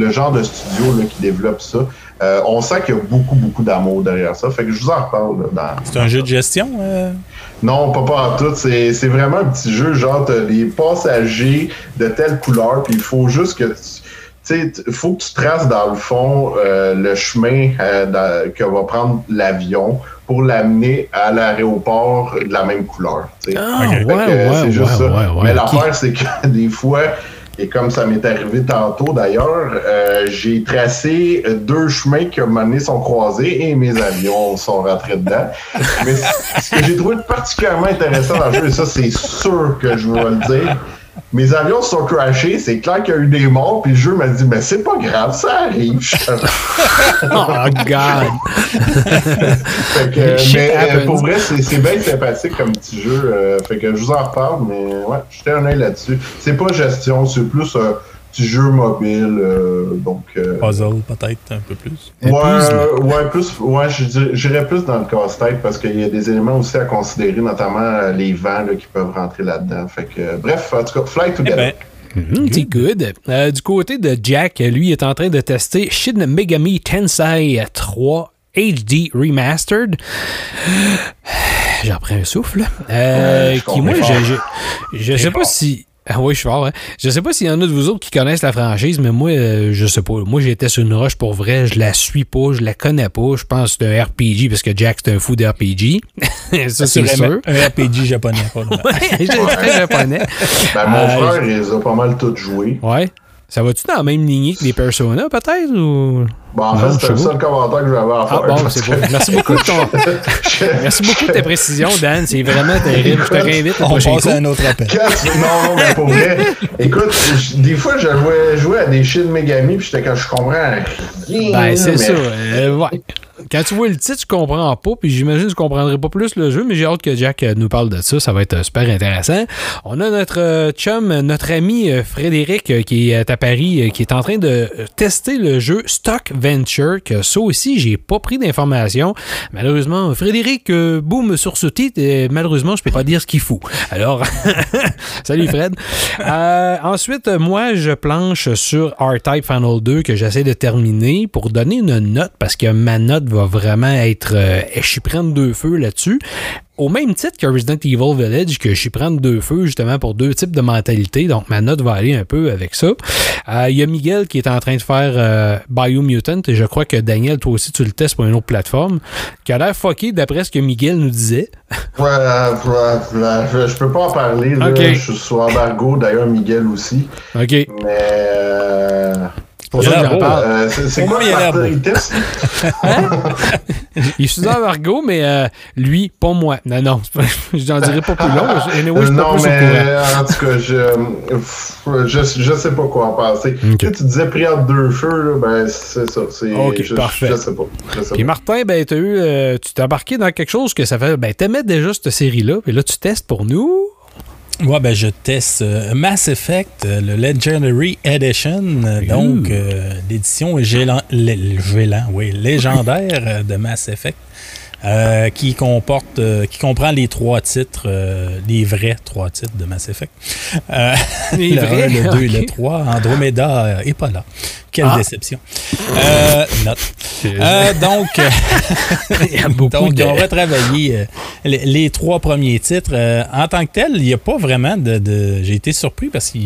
le genre de studio là, qui développe ça. Euh, on sent qu'il y a beaucoup, beaucoup d'amour derrière ça. Fait que je vous en reparle. C'est un jeu de gestion? euh? non, pas pas en tout. C'est vraiment un petit jeu, genre, t'as des passagers de telle couleur, puis il faut juste que tu. Il faut que tu traces dans le fond euh, le chemin euh, dans- que va prendre l'avion pour l'amener à l'aéroport de la même couleur. tu sais. Ah, ouais, ouais, c'est juste ouais, ça. Mais l'affaire, c'est que [LAUGHS] des fois, et comme ça m'est arrivé tantôt d'ailleurs, euh, j'ai tracé deux chemins qui, à un moment donné, sont croisés et mes avions sont rentrés dedans. Mais ce que j'ai trouvé particulièrement intéressant dans le jeu, et ça, c'est sûr que je vais le dire, mes avions se sont crashés, c'est clair qu'il y a eu des morts, puis le jeu m'a dit, mais c'est pas grave, ça arrive. [LAUGHS] Oh, God! [LAUGHS] Fait que, mais euh, happens. pour vrai, c'est c'est bien sympathique comme petit jeu. euh, fait que je vous en reparle, mais ouais, jetez un œil là-dessus. C'est pas gestion, c'est plus un petit jeu mobile. euh, donc. euh, Puzzle, peut-être, un peu plus. Ouais, euh, ouais, plus, ouais, je dirais- j'irais plus dans le casse-tête parce qu'il y a des éléments aussi à considérer, notamment euh, les vents là, qui peuvent rentrer là-dedans. Fait que, euh, bref, en tout cas, Fly Eh ben, Mhm, c'est good. Euh, du côté de Jack, lui il est en train de tester Shin Megami Tensei 3 HD Remastered. J'en prends un souffle. Euh, Ouais, je qui, moi, je, je, je sais pas si. Ah oui, je suis fort. Hein? Je sais pas s'il y en a de vous autres qui connaissent la franchise, mais moi, euh, je sais pas. Moi, j'étais sur une roche pour vrai. Je la suis pas, je la connais pas. Je pense que c'est un RPG parce que Jack, c'est un fou de RPG. [LAUGHS] Ça, c'est sûr. un RPG japonais, pas de [LAUGHS] Ouais, j'ai très japonais. Ben, mon Euh, frère, il les a pas mal toutes jouées. Ouais. Ça va-tu dans la même lignée que les Persona, peut-être? Ou... Bon, en Non, fait, c'était le seul commentaire que j'avais à Ah faire. bon, parce c'est que- bon. Merci beaucoup de ton... [LAUGHS] Merci beaucoup de tes précisions, Dan. C'est vraiment terrible. Je te réinvite au On passe à un autre appel. Non, non, mais pour vrai. Écoute, des fois, je jouais, jouais à des Shin Megami, puis j'étais quand je comprends rien. Ben, c'est mais- ça. Euh, ouais. Quand tu vois le titre, tu comprends pas, puis j'imagine que tu comprendrais pas plus le jeu, mais j'ai hâte que Jack euh, nous parle de ça. Ça va être euh, super intéressant. On a notre euh, chum, notre ami Frédéric, qui est à Paris, qui est en train de tester le jeu Stock Venture, que ça aussi, j'ai pas pris d'informations. Malheureusement, Frédéric, euh, boum sur ce titre, et malheureusement, je peux pas dire ce qu'il faut. Alors, [LAUGHS] salut Fred. [LAUGHS] Euh, ensuite, moi, je planche sur R-Type Final 2 que j'essaie de terminer pour donner une note parce que ma note va vraiment être. euh, je suis prendre deux feux là-dessus. Au même titre que Resident Evil Village, que je suis prendre deux feux justement pour deux types de mentalités, donc ma note va aller un peu avec ça. Euh, Il y a Miguel qui est en train de faire euh, Biomutant et je crois que Daniel, toi aussi, tu le testes pour une autre plateforme, qui a l'air fucké d'après ce que Miguel nous disait. Ouais, ouais, je, peux pas en parler. Là. Je suis sous embargo, d'ailleurs, Miguel aussi. OK. Mais. Euh, C'est pour ça que j'en parle. Euh, c'est quoi il a? [LAUGHS] Il est sous Margot, mais euh, lui, pas moi. Non, non, pas- [LAUGHS] j'en dirai pas plus long. mais Anyway, je suis pas non, mais en tout cas, je, je, je sais pas quoi en penser. Ok. Tu sais, Tu disais pris entre deux feux, là, ben c'est ça. c'est- Ok, je, parfait. Je sais pas. Je sais Puis pas. Martin, ben, t'as eu, euh, tu t'es embarqué dans quelque chose que ça fait. Ben, t'aimais déjà cette série-là, puis là, tu testes pour nous. Ouais, ben je teste euh, Mass Effect, euh, le Legendary Edition, euh, donc euh, l'édition gélan- lé- gélant, oui, légendaire de Mass Effect, euh, qui comporte, euh, qui comprend les trois titres, euh, les vrais trois titres de Mass Effect. Euh, Les [LAUGHS] le vrais? 1, le 2 et le Ok. 3. Andromeda euh, est pas là. Quelle Ah. déception. Euh, note. Euh, donc, [LAUGHS] Il y a beaucoup donc, de- on va travailler les, les trois premiers titres. Euh, en tant que tel, il n'y a pas vraiment de. de- J'ai été surpris parce que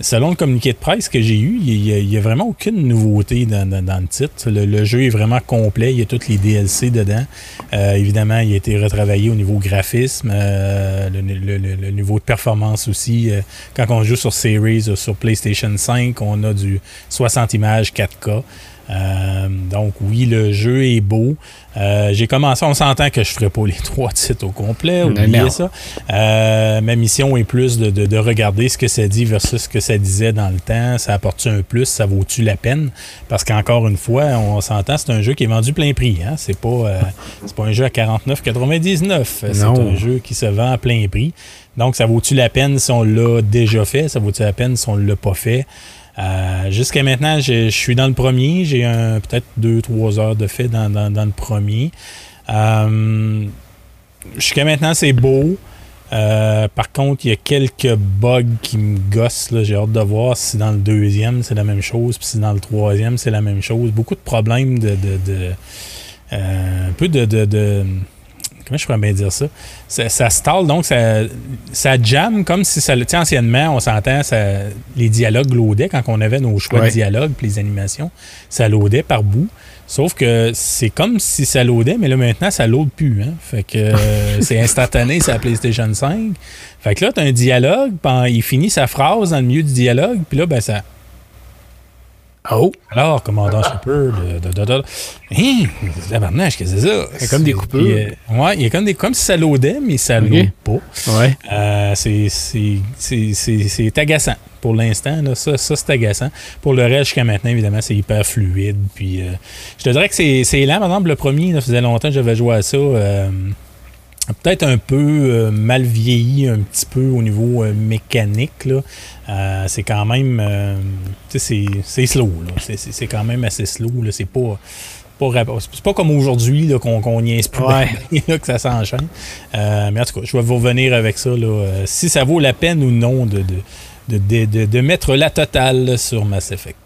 selon le communiqué de presse que j'ai eu, il n'y a, vraiment aucune nouveauté dans, le titre. Le, jeu est vraiment complet. Il y a tous les DLC dedans. Euh, évidemment, il a été retravaillé au niveau graphisme, euh, le, niveau de performance aussi. Euh, quand on joue sur Series sur PlayStation 5, on a du 60 images 4K. Euh, donc oui, le jeu est beau. Euh, j'ai commencé, on s'entend que je ne ferai pas les [LAUGHS] trois titres au complet, oubliez ça. Euh, ma mission est plus de, de- de regarder ce que ça dit versus ce que ça disait dans le temps. Ça apporte un plus, ça vaut-tu la peine? Parce qu'encore une fois, on s'entend, c'est un jeu qui est vendu plein prix. Hein? C'est pas, euh, [LAUGHS] c'est pas un jeu à 49,99. C'est un jeu qui se vend à plein prix. Donc, ça vaut-tu la peine si on l'a déjà fait? Ça vaut-tu la peine si on ne l'a pas fait? Euh, Jusqu'à maintenant, je, suis dans le premier. J'ai peut-être deux, trois heures de fait dans, le premier. Euh, Jusqu'à maintenant, c'est beau. Euh, par contre, il y a quelques bugs qui me gossent. J'ai hâte de voir si dans le deuxième, c'est la même chose, puis si dans le troisième, c'est la même chose. Beaucoup de problèmes de... un peu de- Comment je pourrais bien dire ça? Ça, ça stall, donc ça, ça jamme comme si ça... Tu sais, anciennement, on s'entend, les dialogues loadaient quand on avait nos choix Ouais. de dialogue, puis les animations, ça loadait par bout. Sauf que c'est comme si ça loadait, mais là maintenant ça load plus. Hein? Fait que euh, [LAUGHS] c'est instantané, c'est la PlayStation 5. Fait que là, tu as un dialogue, il finit sa phrase dans le milieu du dialogue, puis là, ben ça. Oh! Alors, commandant Shepard, de, de, de, de- Hein, tabarnache, qu'est-ce que c'est ça? Il y a comme des coupures. Euh, ouais, il y a comme des. Comme si ça loadait, mais ça Ok. load pas. Ouais. Euh, c'est- c'est c'est- c'est- c'est agaçant pour l'instant. là. Ça, ça c'est agaçant. Pour le reste, jusqu'à maintenant, évidemment, c'est hyper fluide. Puis, euh, je te dirais que c'est c'est lent. Par exemple, le premier, ça faisait longtemps que j'avais joué à ça. euh, Peut-être un peu euh, mal vieilli, un petit peu au niveau euh, mécanique. là. Euh, c'est quand même. euh, c'est c'est slow. là. C'est- C'est c'est quand même assez slow. là. C'est pas. pas C'est pas comme aujourd'hui là, qu'on qu'on niaise plus Ouais. [LAUGHS] bien, là, que ça s'enchaîne. Euh, mais en tout cas, je vais vous revenir avec ça. Là, si ça vaut la peine ou non de, de, de, de- de- de mettre la totale sur Mass Effect.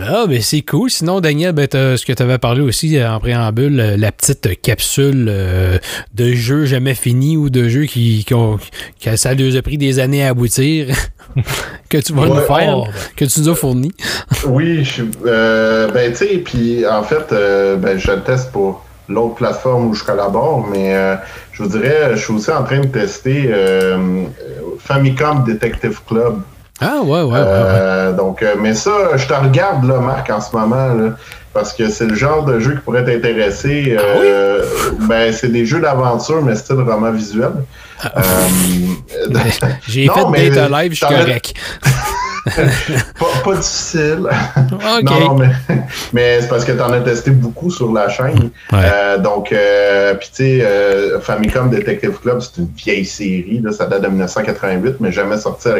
Ah, ben c'est cool. Sinon, Daniel, ben, ce que tu avais parlé aussi euh, en préambule, euh, la petite capsule euh, de jeux jamais finis ou de jeux qui, qui ont, que ça nous a pris des années à aboutir, [LAUGHS] que tu vas Ouais, nous faire, oh, ben. que tu nous as fourni. [LAUGHS] Oui, je, euh, ben tu sais, puis en fait, euh, ben, je le teste pour l'autre plateforme où je collabore, mais euh, je vous dirais, je suis aussi en train de tester euh, Famicom Detective Club. Ah, ouais, ouais, ouais. ouais. Euh, donc, euh, mais ça, je te regarde là, Marc, en ce moment, là, parce que c'est le genre de jeu qui pourrait t'intéresser. Euh, Ben, c'est des jeux d'aventure, mais style roman visuel. Euh, [LAUGHS] J'ai fait mais Data Live, je suis correct. [LAUGHS] pas, pas difficile. OK. Non, non, mais, mais c'est parce que tu en as testé beaucoup sur la chaîne. Ouais. Euh, donc, euh, puis tu sais, euh, Famicom Detective Club, c'est une vieille série. Là, ça date de 1988, mais jamais sorti à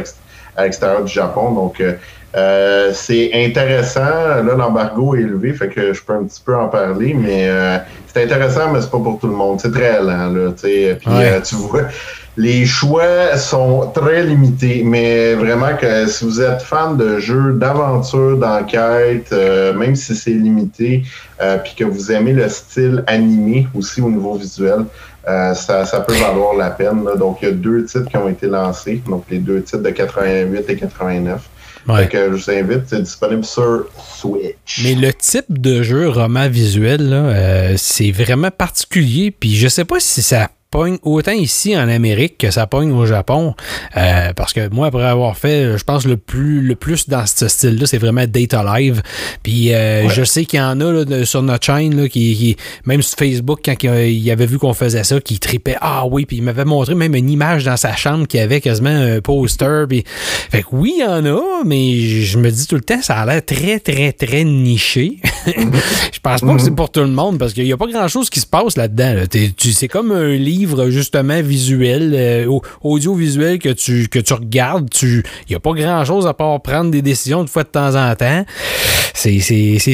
à l'extérieur du Japon. Donc, euh, euh, c'est intéressant. Là, l'embargo est élevé, fait que je peux un petit peu en parler, mais euh, c'est intéressant, mais c'est pas pour tout le monde. C'est très lent, là. tu sais. Puis, Ouais. euh, tu vois, les choix sont très limités, mais vraiment que si vous êtes fan de jeux d'aventure, d'enquête, euh, même si c'est limité, euh, puis que vous aimez le style animé aussi au niveau visuel, euh, ça, ça peut valoir la peine. là. Donc, il y a deux titres qui ont été lancés, donc les deux titres de 88 et 89. Ouais. Fait que je vous invite, c'est disponible sur Switch. Mais le type de jeu roman visuel, euh, c'est vraiment particulier. Puis je sais pas si ça pogne autant ici en Amérique que ça pogne au Japon. Euh, parce que moi, après avoir fait, je pense, le plus, le plus dans ce style-là, c'est vraiment Data Live. Puis euh, je sais qu'il y en a là, de- sur notre chaîne, là, qui, qui- même sur Facebook, quand il, avait vu qu'on faisait ça, qui tripait. Ah oui, puis il m'avait montré même une image dans sa chambre qui avait quasiment un poster. Puis, fait que oui, il y en a, mais je me dis tout le temps, ça a l'air très, très, très niché. [LAUGHS] je pense pas que c'est pour tout le monde parce qu'il n'y a pas grand-chose qui se passe là-dedans. là. C'est comme un livre, justement, visuel, euh, au- audiovisuel que tu, que tu regardes. Il n'y a pas grand-chose à part prendre des décisions de fois de temps en temps. C'est,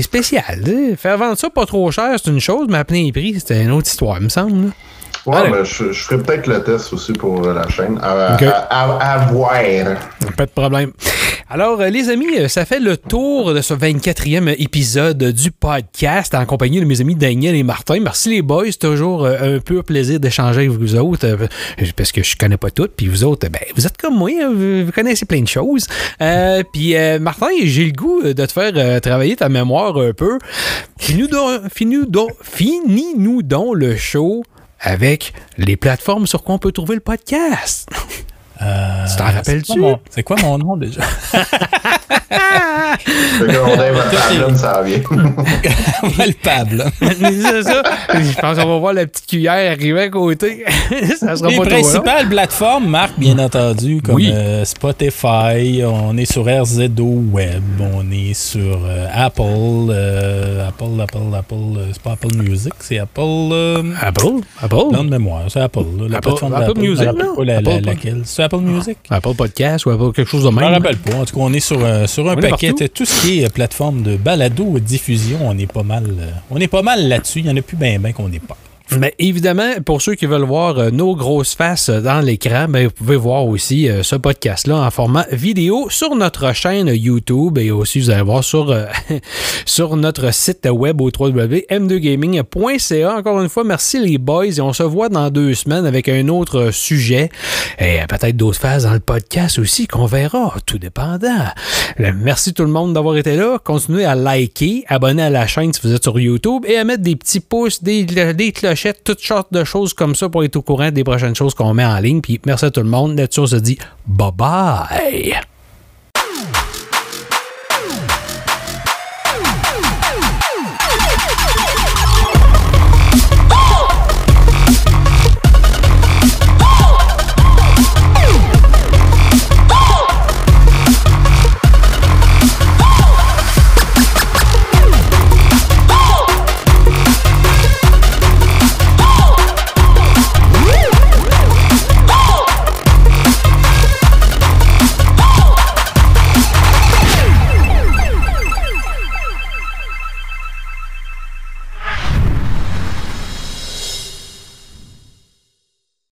spécial. Faire vendre ça pas trop cher, c'est une chose, mais à plein prix, c'est une autre histoire, il me semble. Ouais, ben, je, je ferai peut-être le test aussi pour euh, la chaîne. À, à- à- à voir. Pas de problème. Alors, euh, les amis, euh, ça fait le tour de ce 24e épisode du podcast en compagnie de mes amis Daniel et Martin. Merci les boys, c'est toujours un peu plaisir d'échanger avec vous autres parce que je connais pas tout. Puis vous autres, ben, vous êtes comme moi, hein, vous, connaissez plein de choses. Euh, puis euh, Martin, j'ai le goût de te faire euh, travailler ta mémoire un peu. Finis-nous donc, finis-nous donc, finis-nous donc le show avec les plateformes sur quoi on peut trouver le podcast. Euh, Tu t'en rappelles-tu? c'est quoi mon- C'est quoi mon nom déjà? Ça vient. le Pable. c'est ça. Je pense qu'on va voir la petite cuillère arriver à côté. [LAUGHS] ça sera Les pas trop long. principales plateformes, Marc, bien entendu, comme Oui. euh, Spotify, on est sur RZO Web, on est sur euh, Apple, euh, Apple, Apple, Apple, euh, c'est pas Apple Music, c'est Apple. euh, Apple? Apple? Blanc de mémoire, c'est Apple. là, la Apple- plateforme Apple. Music, non? pas la- la- laquelle? C'est Apple Music? Apple Podcast ou Apple quelque chose de Je me même. rappelle pas. En tout cas, on est sur, euh, sur un On paquet. Tout ce qui est euh, plateforme de balado diffusion, on est pas mal, euh, on est pas mal là-dessus. Il y en a plus bien ben qu'on n'est pas. Mais évidemment, pour ceux qui veulent voir euh, nos grosses faces euh, dans l'écran, ben, vous pouvez voir aussi euh, ce podcast-là en format vidéo sur notre chaîne YouTube et aussi vous allez voir sur, euh, [LAUGHS] sur notre site web au www.m2gaming.ca. Encore une fois, merci les boys et on se voit dans deux semaines avec un autre sujet et peut-être d'autres phases dans le podcast aussi qu'on verra, tout dépendant. Merci tout le monde d'avoir été là. Continuez à liker, abonner à la chaîne si vous êtes sur YouTube et à mettre des petits pouces, des, des clochettes, toutes sortes de choses comme ça pour être au courant des prochaines choses qu'on met en ligne. Puis merci à tout le monde. Là-dessus, on se dit bye bye.